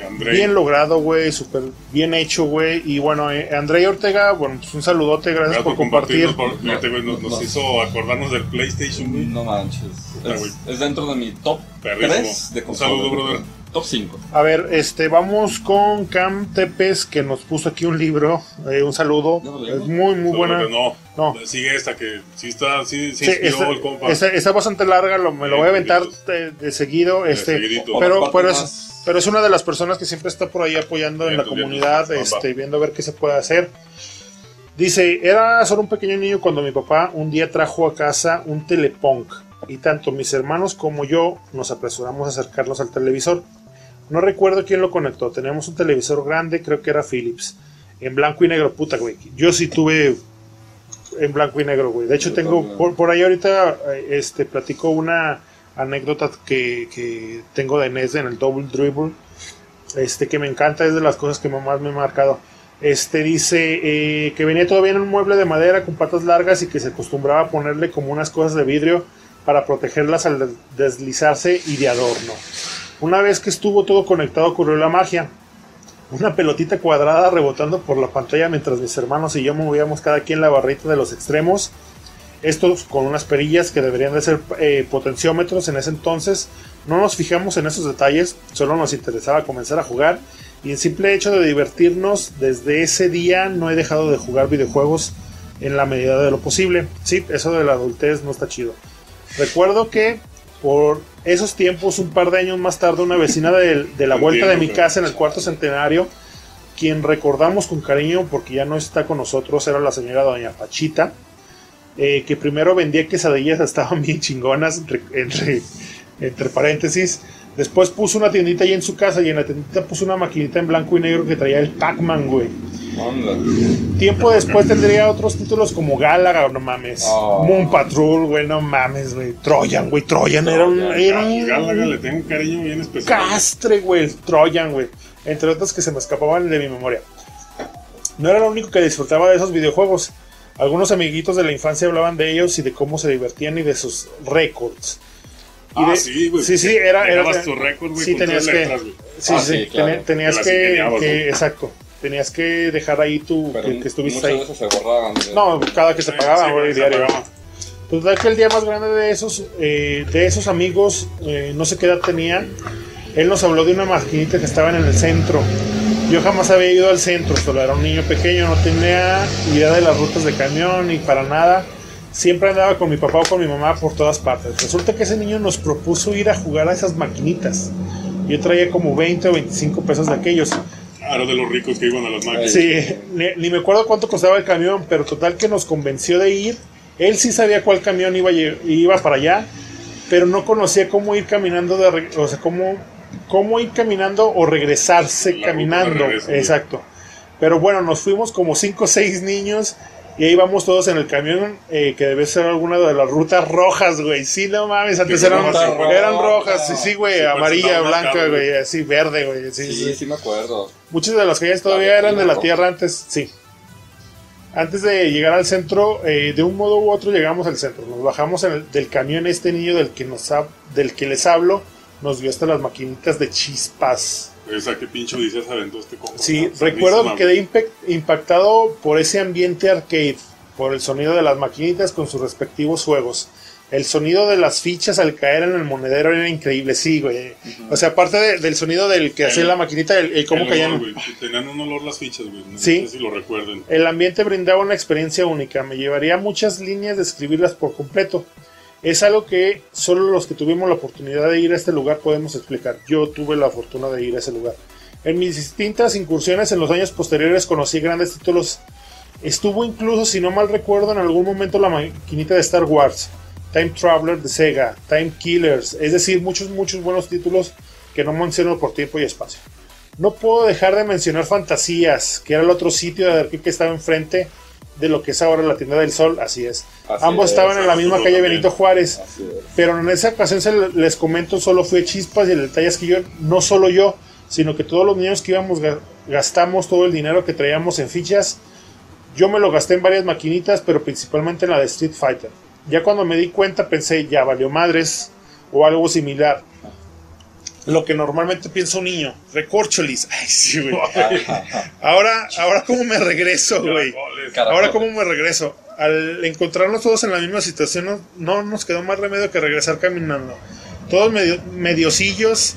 Andrei. bien logrado, güey. Súper bien hecho, güey. Y bueno, eh, Andrei Ortega, bueno, pues un saludote, gracias, Gracias por compartir. por- nos, nos No. hizo acordarnos del PlayStation, güey. No manches. Puta. Es, es dentro de mi top Perrísimo. 3 de Un consolas. saludo, brother. Top 5. A ver, este, vamos con Cam Tepes, que nos puso aquí un libro. Eh, un saludo. ¿Ya lo Es muy, muy buena. No, No. sigue esta que sí está, sí, sí Sí, esta, el compa. esta- está bastante larga, lo- me lo voy a aventar de, de seguido. Este, seguidito. pero, pero, es, más. Pero es una de las personas que siempre está por ahí apoyando en la comunidad, este, viendo a ver qué se puede hacer. Dice, era solo un pequeño niño cuando mi papá un día trajo a casa un telepunk y tanto mis hermanos como yo nos apresuramos a acercarnos al televisor. No recuerdo quién lo conectó, teníamos un televisor grande, creo que era Philips, en blanco y negro, puta güey. Yo sí tuve en blanco y negro, güey. De hecho tengo, por, por ahí ahorita, eh, este, platico una anécdota que, que tengo de NES en el Double Dribble, este, que me encanta, es de las cosas que más me ha marcado. Este dice eh, que venía todavía en un mueble de madera con patas largas y que se acostumbraba a ponerle como unas cosas de vidrio para protegerlas al des- deslizarse y de adorno. Una vez que estuvo todo conectado ocurrió la magia. Una pelotita cuadrada rebotando por la pantalla mientras mis hermanos y yo movíamos cada quien la barrita de los extremos. Estos con unas perillas que deberían de ser eh, potenciómetros en ese entonces. No nos fijamos en esos detalles, solo nos interesaba comenzar a jugar. Y el simple hecho de divertirnos, desde ese día no he dejado de jugar videojuegos en la medida de lo posible. Sí, eso de la adultez no está chido. Recuerdo que por esos tiempos, un par de años más tarde, una vecina de, de la vuelta de mi casa en el cuarto centenario, quien recordamos con cariño porque ya no está con nosotros, era la señora Doña Pachita, eh, que primero vendía quesadillas, estaban bien chingonas, entre, entre, entre paréntesis. Después puso una tiendita ahí en su casa y en la tiendita puso una maquinita en blanco y negro que traía el Pac-Man, güey. Onda. Tiempo después tendría otros títulos como Galaga, no mames. Oh. Moon Patrol, güey, no mames, güey. Troyan, güey, Troyan era un, Troyan, era un Galaga le tengo un cariño bien especial. castre, güey, el Troyan, güey. Entre otros que se me escapaban de mi memoria. No era lo único que disfrutaba de esos videojuegos. Algunos amiguitos de la infancia hablaban de ellos y de cómo se divertían y de sus récords. Y Ah, de- sí, güey. Sí, sí, era. era tu récord, güey, sí, tenías que. letras, güey. sí, Ah, sí, sí, claro. tenías que, que-. Exacto. Tenías que dejar ahí tu. Pero que, que estuviste muchas ahí. veces se borraban. de- No, cada que se pagaba, sí, güey, diario. pagaba. Total que el día más grande de esos, eh, de esos amigos, eh, no sé qué edad tenía, él nos habló de una maquinita que estaba en el centro. Yo jamás había ido al centro, solo era un niño pequeño, no tenía idea de las rutas de camión ni para nada. Siempre andaba con mi papá o con mi mamá por todas partes. Resulta que ese niño nos propuso ir a jugar a esas maquinitas. Yo traía como 20 o 25 pesos de aquellos. Ah, era de los ricos que iban a las máquinas. Sí, ni, ni me acuerdo cuánto costaba el camión, pero total que nos convenció de ir. Él sí sabía cuál camión iba, iba para allá, pero no conocía cómo ir caminando, de, o sea, cómo, cómo ir caminando o regresarse La caminando. Exacto. Pero bueno, nos fuimos como 5 o 6 niños y ahí vamos todos en el camión, eh, que debe ser alguna de las rutas rojas, güey. Sí, no mames, antes eran, eran rojas, sí, sí, güey, Sí, pues, amarilla, blanca, güey, así, verde, güey. Sí, Sí, sí. me acuerdo. Muchas de las calles todavía eran de la tierra antes, sí. Antes de llegar al centro, eh, de un modo u otro llegamos al centro. Nos bajamos en el- del camión. Este niño del que, nos hab- del que les hablo nos dio hasta las maquinitas de chispas. Esa que pinche Odisea se aventó este compa. Sí, recuerdo que quedé impactado por ese ambiente arcade, por el sonido de las maquinitas con sus respectivos juegos. El sonido de las fichas al caer en el monedero era increíble, sí, güey. O sea, aparte de- del sonido del que hacía la maquinita, el, el cómo El caían. olor, Tenían un olor las fichas, güey. No Sí. sé si lo recuerden. El ambiente brindaba una experiencia única, me llevaría muchas líneas de escribirlas por completo. Es algo que solo los que tuvimos la oportunidad de ir a este lugar podemos explicar. Yo tuve la fortuna de ir a ese lugar. En mis distintas incursiones en los años posteriores conocí grandes títulos. Estuvo incluso, si no mal recuerdo, en algún momento la maquinita de Star Wars, Time Traveler de Sega, Time Killers, es decir, muchos, muchos buenos títulos que no menciono por tiempo y espacio. No puedo dejar de mencionar Fantasías, que era el otro sitio de arcade que estaba enfrente de lo que es ahora la tienda del sol, así es. Así Ambos es, estaban en la misma calle también. Benito Juárez, pero en esa ocasión se le- les comento, solo fue chispas y el detalle es que yo, no solo yo, sino que todos los niños que íbamos ga- gastamos todo el dinero que traíamos en fichas. Yo me lo gasté en varias maquinitas, pero principalmente en la de Street Fighter. Ya cuando me di cuenta pensé, ya valió madres o algo similar. Lo que normalmente piensa un niño, recorcholis. Ay, sí, güey. Ahora, ahora cómo me regreso, güey. Ahora, ¿cómo me regreso? Al encontrarnos todos en la misma situación, no, no nos quedó más remedio que regresar caminando. Todos medio, mediosillos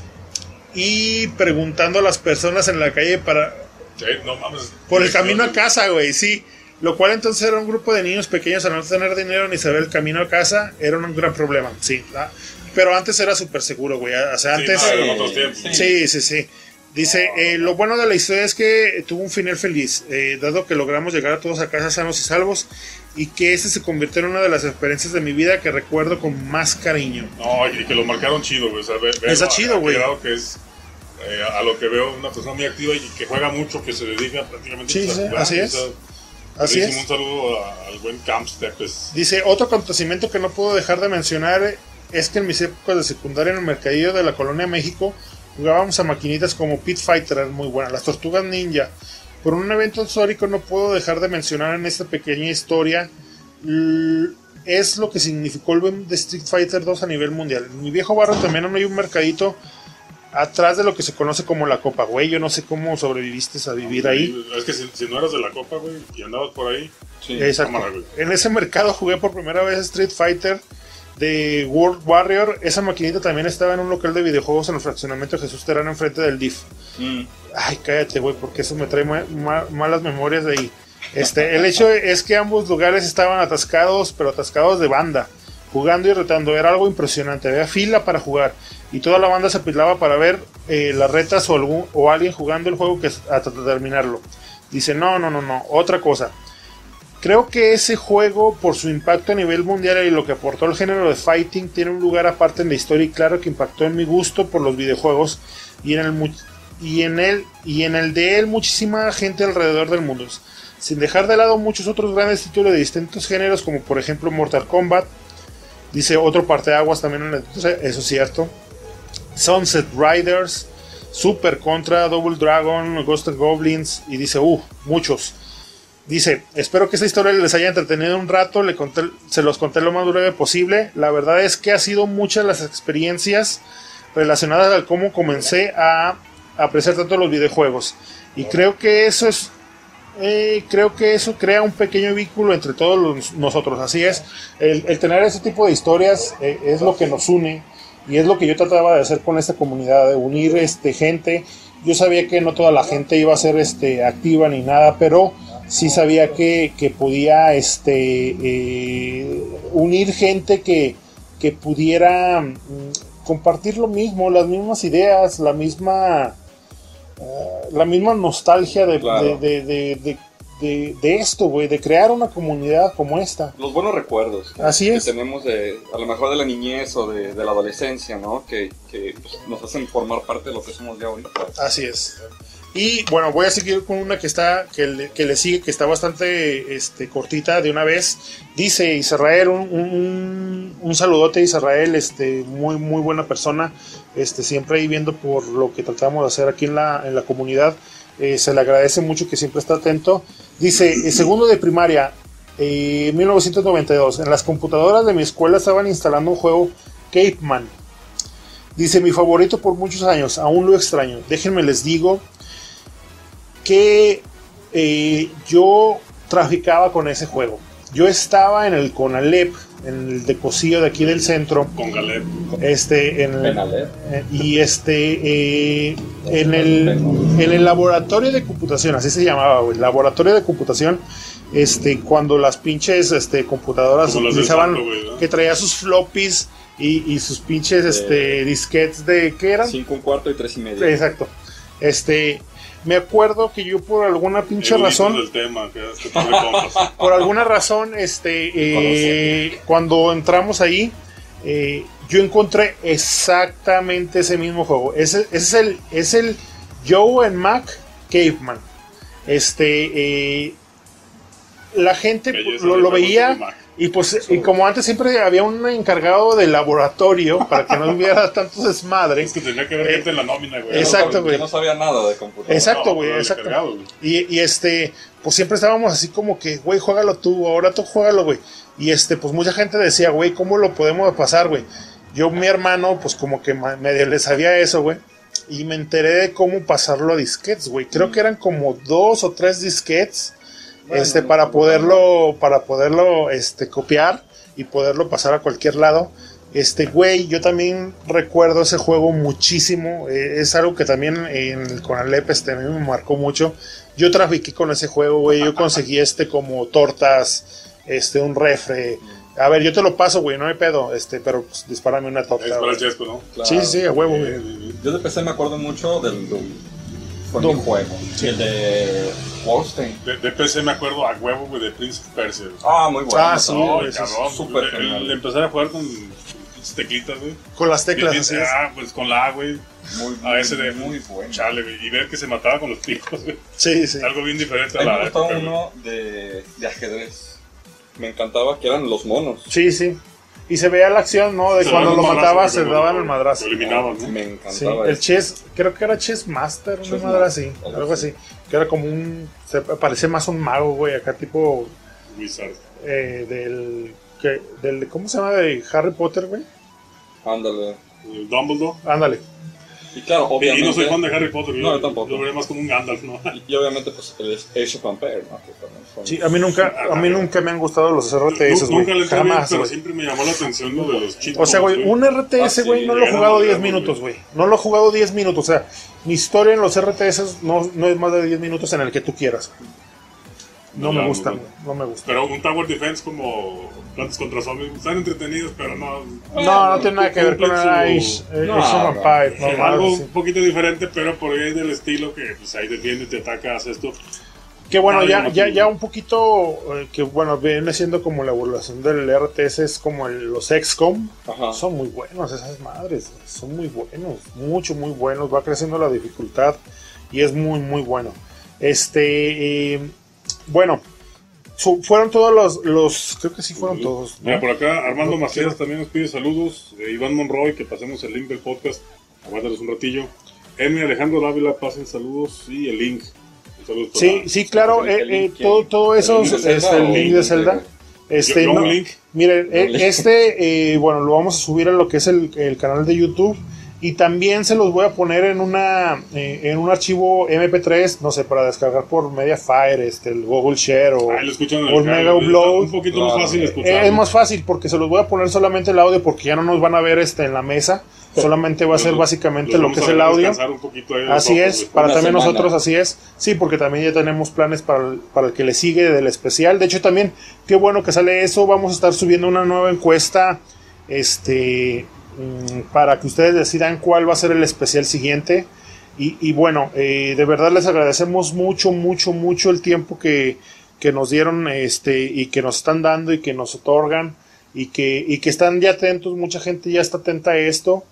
y preguntando a las personas en la calle para Sí, no mames. por el camino a casa, güey, sí. Lo cual entonces era un grupo de niños pequeños al no tener dinero ni saber el camino a casa, era un gran problema, sí. ¿verdad? Pero antes era súper seguro, güey. O sea, Sí, antes... no, eran otros tiempos. Sí, sí, sí. Dice, eh, lo bueno de la historia es que tuvo un final feliz, eh, dado que logramos llegar a todos a casa sanos y salvos, y que este se convirtió en una de las experiencias de mi vida que recuerdo con más cariño. No, y que lo marcaron chido, güey. O sea, Está chido, güey. que es eh, a lo que veo una persona muy activa y que juega mucho, que se dedica prácticamente Sí, a sí, jugar, así es. Así es. Un saludo al buen Campstep. Dice, otro acontecimiento que no puedo dejar de mencionar eh, es que en mis épocas de secundaria en el mercadillo de la Colonia México jugábamos a maquinitas como Pit Fighter, eran muy buenas, las Tortugas Ninja. Por un evento histórico no puedo dejar de mencionar en esta pequeña historia es lo que significó el boom de Street Fighter 2 a nivel mundial. En mi viejo barrio también no hay un mercadito atrás de lo que se conoce como la Copa, güey. Yo no sé cómo sobreviviste a vivir ahí. Es que si, si no eras de la copa, güey, y andabas por ahí, Sí. Exacto. cámara, güey. En ese mercado jugué por primera vez Street Fighter de World Warrior. Esa maquinita también estaba en un local de videojuegos en el fraccionamiento Jesús Terán enfrente del DIF. Mm. Ay, cállate, güey, porque eso me trae ma- ma- malas memorias de ahí. Este, el hecho es que ambos lugares estaban atascados, pero atascados de banda, jugando y retando. Era algo impresionante. Había fila para jugar y toda la banda se apilaba para ver eh, las retas o, algún, o alguien jugando el juego que, hasta terminarlo. Dice, no, no, no, no, otra cosa. Creo que ese juego, por su impacto a nivel mundial y lo que aportó al género de fighting, tiene un lugar aparte en la historia y claro que impactó en mi gusto por los videojuegos y en el y en él y en el de él muchísima gente alrededor del mundo. Sin dejar de lado muchos otros grandes títulos de distintos géneros, como por ejemplo Mortal Kombat. Dice otro parteaguas también en el- eso es cierto. Sunset Riders, Super Contra, Double Dragon, Ghost and Goblins y dice, uh, muchos. Dice, espero que esta historia les haya entretenido un rato, le conté- se los conté lo más breve posible. La verdad es que ha sido muchas las experiencias relacionadas al cómo comencé a apreciar tanto los videojuegos. Y creo que eso es, eh, creo que eso crea un pequeño vínculo entre todos los- nosotros. Así es, el, el tener ese tipo de historias eh, es lo que nos une y es lo que yo trataba de hacer con esta comunidad, de unir este gente. Yo sabía que no toda la gente iba a ser este activa ni nada, pero sí sabía que, que podía este eh, unir gente que, que pudiera mm, compartir lo mismo, las mismas ideas, la misma eh, la misma nostalgia de, Claro. de, de, de- esto, güey, de crear una comunidad como esta. Los buenos recuerdos que, Así que es. tenemos de, a lo mejor de la niñez o de, de la adolescencia, ¿no? Que, que, pues, nos hacen formar parte de lo que somos ya ahorita. Así es. Y bueno, voy a seguir con una que está que le, que le sigue, que está bastante este, cortita de una vez. Dice Israel, un, un, saludote a Israel, este, muy, muy buena persona, este, siempre ahí viendo por lo que tratamos de hacer aquí en la, en la comunidad. Eh, se le agradece mucho que siempre está atento. Dice, eh, segundo de primaria, eh, 1992, en las computadoras de mi escuela estaban instalando un juego Cape Man. Dice, mi favorito por muchos años, aún lo extraño. Déjenme les digo que eh, yo traficaba con ese juego. Yo estaba en el Conalep, en el de Cocío de aquí del centro. Con Galep. Este, en el- eh, y este, eh, en, el, en el laboratorio de computación, así se llamaba, güey, laboratorio de computación, este, cuando las pinches este, computadoras utilizaban, Santo, güey, ¿no? que traía sus floppies y, y sus pinches este, disquetes de, ¿qué eran? Cinco, un cuarto y tres y medio. Exacto. Este, me acuerdo que yo por alguna pinche razón, del tema, que es que pone compas. por alguna razón, este, eh, cuando entramos ahí, eh, yo encontré exactamente ese mismo juego. Ese, ese es el, es el Joe and Mac Caveman. Este, eh, la gente lo, veía. Y pues y como antes siempre había un encargado de laboratorio para que no hubiera tanto desmadre. Es que tenía que haber gente en la nómina, güey. Exacto, güey. no sabía nada de computadora. Exacto, No, güey, exacto. Y, y este, pues siempre estábamos así como que, güey, juégalo tú, ahora tú juégalo, güey. Y este, pues mucha gente decía, güey, ¿cómo lo podemos pasar, güey? Yo, mi hermano, pues como que medio le sabía eso, güey. Y me enteré de cómo pasarlo a disquetes, güey. Creo que eran como dos o tres este, para poderlo, para poderlo, este, copiar y poderlo pasar a cualquier lado. Este, güey, yo también recuerdo ese juego muchísimo. eh, es algo que también en el Conalep este, a mí me marcó mucho. Yo trafiqué con ese juego, güey. Yo conseguí este como tortas, este, un refre. A ver, yo te lo paso, güey, no hay pedo. Este, pero pues, dispárame una Es torta. para el chesco, ¿no? Claro. Sí, sí, a huevo, Eh, güey. Yo de PC me acuerdo mucho del Doom. Doom. mi juego. Y el de Wolfenstein. De, de PC me acuerdo a huevo, güey, de Prince of Persia. Ah, muy bueno. Ah, sí, No, es súper el- genial. el empezar a jugar con teclitas, güey. Con las teclas, Bien, así es. Ah, pues con la A, güey. Muy, A ese de muy bueno. Chale, güey. Y ver que se mataba con los picos, güey. Sí, sí. Algo bien diferente A a mí me la gustaba uno de, de ajedrez. Me encantaba que eran los monos. Sí, sí. Y se veía la acción, ¿no? De Se cuando lo mataba, se daban el madrazo. Lo eliminaban, ¿no? Me Sí, encantaba. el chess, creo que era Chess Master, una Chess madre así, algo algo así. Que era como un, se parece más un mago, güey, acá tipo Wizard. eh, del, que, del, ¿cómo se llama? De Harry Potter, güey. Ándale. El Dumbledore. Ándale. Y claro, Y obviamente. no soy fan de Harry Potter, No, yo tampoco. Lo vería más como un Gandalf, ¿no? Y obviamente, pues, el Age of Empires, ¿no? Son- Sí, a mí nunca, a mí nunca me han gustado los RTS, Nu- Nunca le güey. bien, Jamás, pero güey. siempre me llamó la atención lo de los cheat O sea, güey, un RTS, Ah, güey, sí, no lo he jugado madrear, 10 güey. minutos, güey. No lo he jugado 10 minutos. O sea, mi historia en los RTS no, no es más de 10 minutos en el que tú quieras. No me No, gusta, no. güey. No me gusta. Pero un Tower Defense como Plantas contra Zombies están entretenidos, pero no. No, no tiene nada que ver con Age, su- eh, No, Age algo un poquito diferente, pero por ahí del estilo que pues ahí defiende, te ataca, haces esto. Que bueno, ya, ya, ya un poquito, eh, que bueno, viene siendo como la evolución del RTS, es como el- los XCOM. Ajá. Son muy buenos esas madres, son muy buenos, mucho, muy buenos. Va creciendo la dificultad y es muy, muy bueno. Este, eh, bueno, su- fueron todos los, los, creo que sí fueron todos. ¿no? Mira, por acá Armando Macías también nos pide saludos. Eh, Iván Monroy, que pasemos el link del podcast. Aguántanos un ratillo. M. Alejandro Dávila, pasen saludos y el link. Saludos Sí, sí, claro, eh, eh, todo, todo eso ¿El link de es el link de Zelda. Este, no, link. Miren, eh, este, eh, bueno, lo vamos a subir a lo que es el, el canal de YouTube y también se los voy a poner en una eh, en un archivo MP3, no sé, para descargar por Mediafire, este, el Google Share o, escuchan en o el Mega Upload. Un poquito Claro. más fácil Eh, escuchar. es más fácil porque se los voy a poner solamente el audio porque ya no nos van a ver este en la mesa, solamente va a ser básicamente lo que es el audio. descansar un poquito ahí los Así ojos, es, para también semana. nosotros así es. Sí, porque también ya tenemos planes para el, para el que le sigue del especial. De hecho, también, qué bueno que sale eso. Vamos a estar subiendo una nueva encuesta. Este para que ustedes decidan cuál va a ser el especial siguiente. Y, bueno, eh, de verdad les agradecemos mucho, mucho, mucho el tiempo que, que nos dieron este, y que nos están dando y que nos otorgan y que, y que están ya atentos. Mucha gente ya está atenta a esto.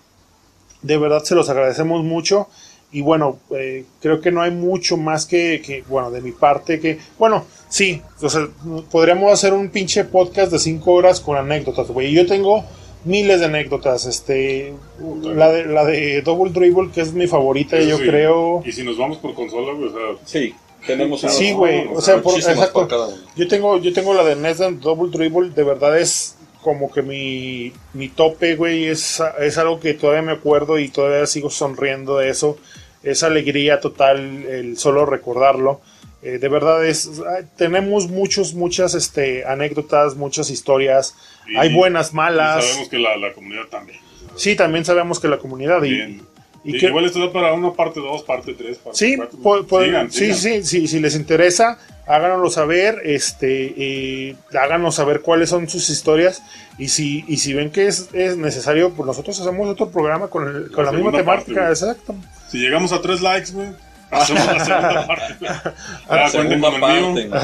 De verdad se los agradecemos mucho. Y bueno, eh, creo que no hay mucho más que, que, bueno, de mi parte que, bueno, sí, o podríamos hacer un pinche podcast de cinco horas con anécdotas, güey. Yo tengo miles de anécdotas, este, la de, la de Double Dribble, que es mi favorita, Eso yo sí. creo. Y si nos vamos por consola, güey, o sea, Sí, tenemos Sí, güey, o sea, por- exacto. por cada uno. Yo tengo, yo tengo la de NES Double Dribble, de verdad es como que mi, mi tope, güey, es, es algo que todavía me acuerdo y todavía sigo sonriendo de eso. Es alegría total el solo recordarlo. Eh, de verdad es, tenemos muchos, muchas este, anécdotas, muchas historias. Y- Hay buenas, y malas. sabemos que la, la comunidad también. Sí, también sabemos que la comunidad y, bien. y Y que- Igual esto da para una parte 2, parte 3, parte Sí, 4. po- po- Sigan, sí, sigan. sí, sí, si les interesa, háganoslo saber, este, eh, háganos saber cuáles son sus historias y si, y si ven que es, es necesario, pues nosotros hacemos otro programa con, el- con la, La misma temática, parte, exacto. Si llegamos a 3 likes, güey, hacemos la segunda parte. Ya, cuenten Segunda el mío. parte. ¿no?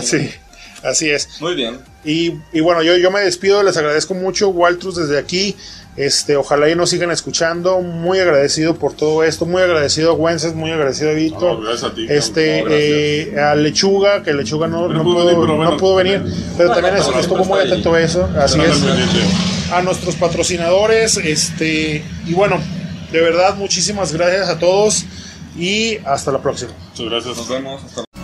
Así, es. Muy bien. Y, y bueno, yo, yo me despido, les agradezco mucho, Waltrus, desde aquí. Este, ojalá y nos sigan escuchando. Muy agradecido por todo esto, muy agradecido a Wences, muy agradecido a. No, gracias a ti, este, eh, a Lechuga, que Lechuga no, No no, pudo venir, pero no bueno. pudo venir, pero también es- estuvo muy atento a eso. Así es. A nuestros patrocinadores, este, y bueno, de verdad, muchísimas gracias a todos y hasta la próxima. Muchas gracias. Nos vemos. Hasta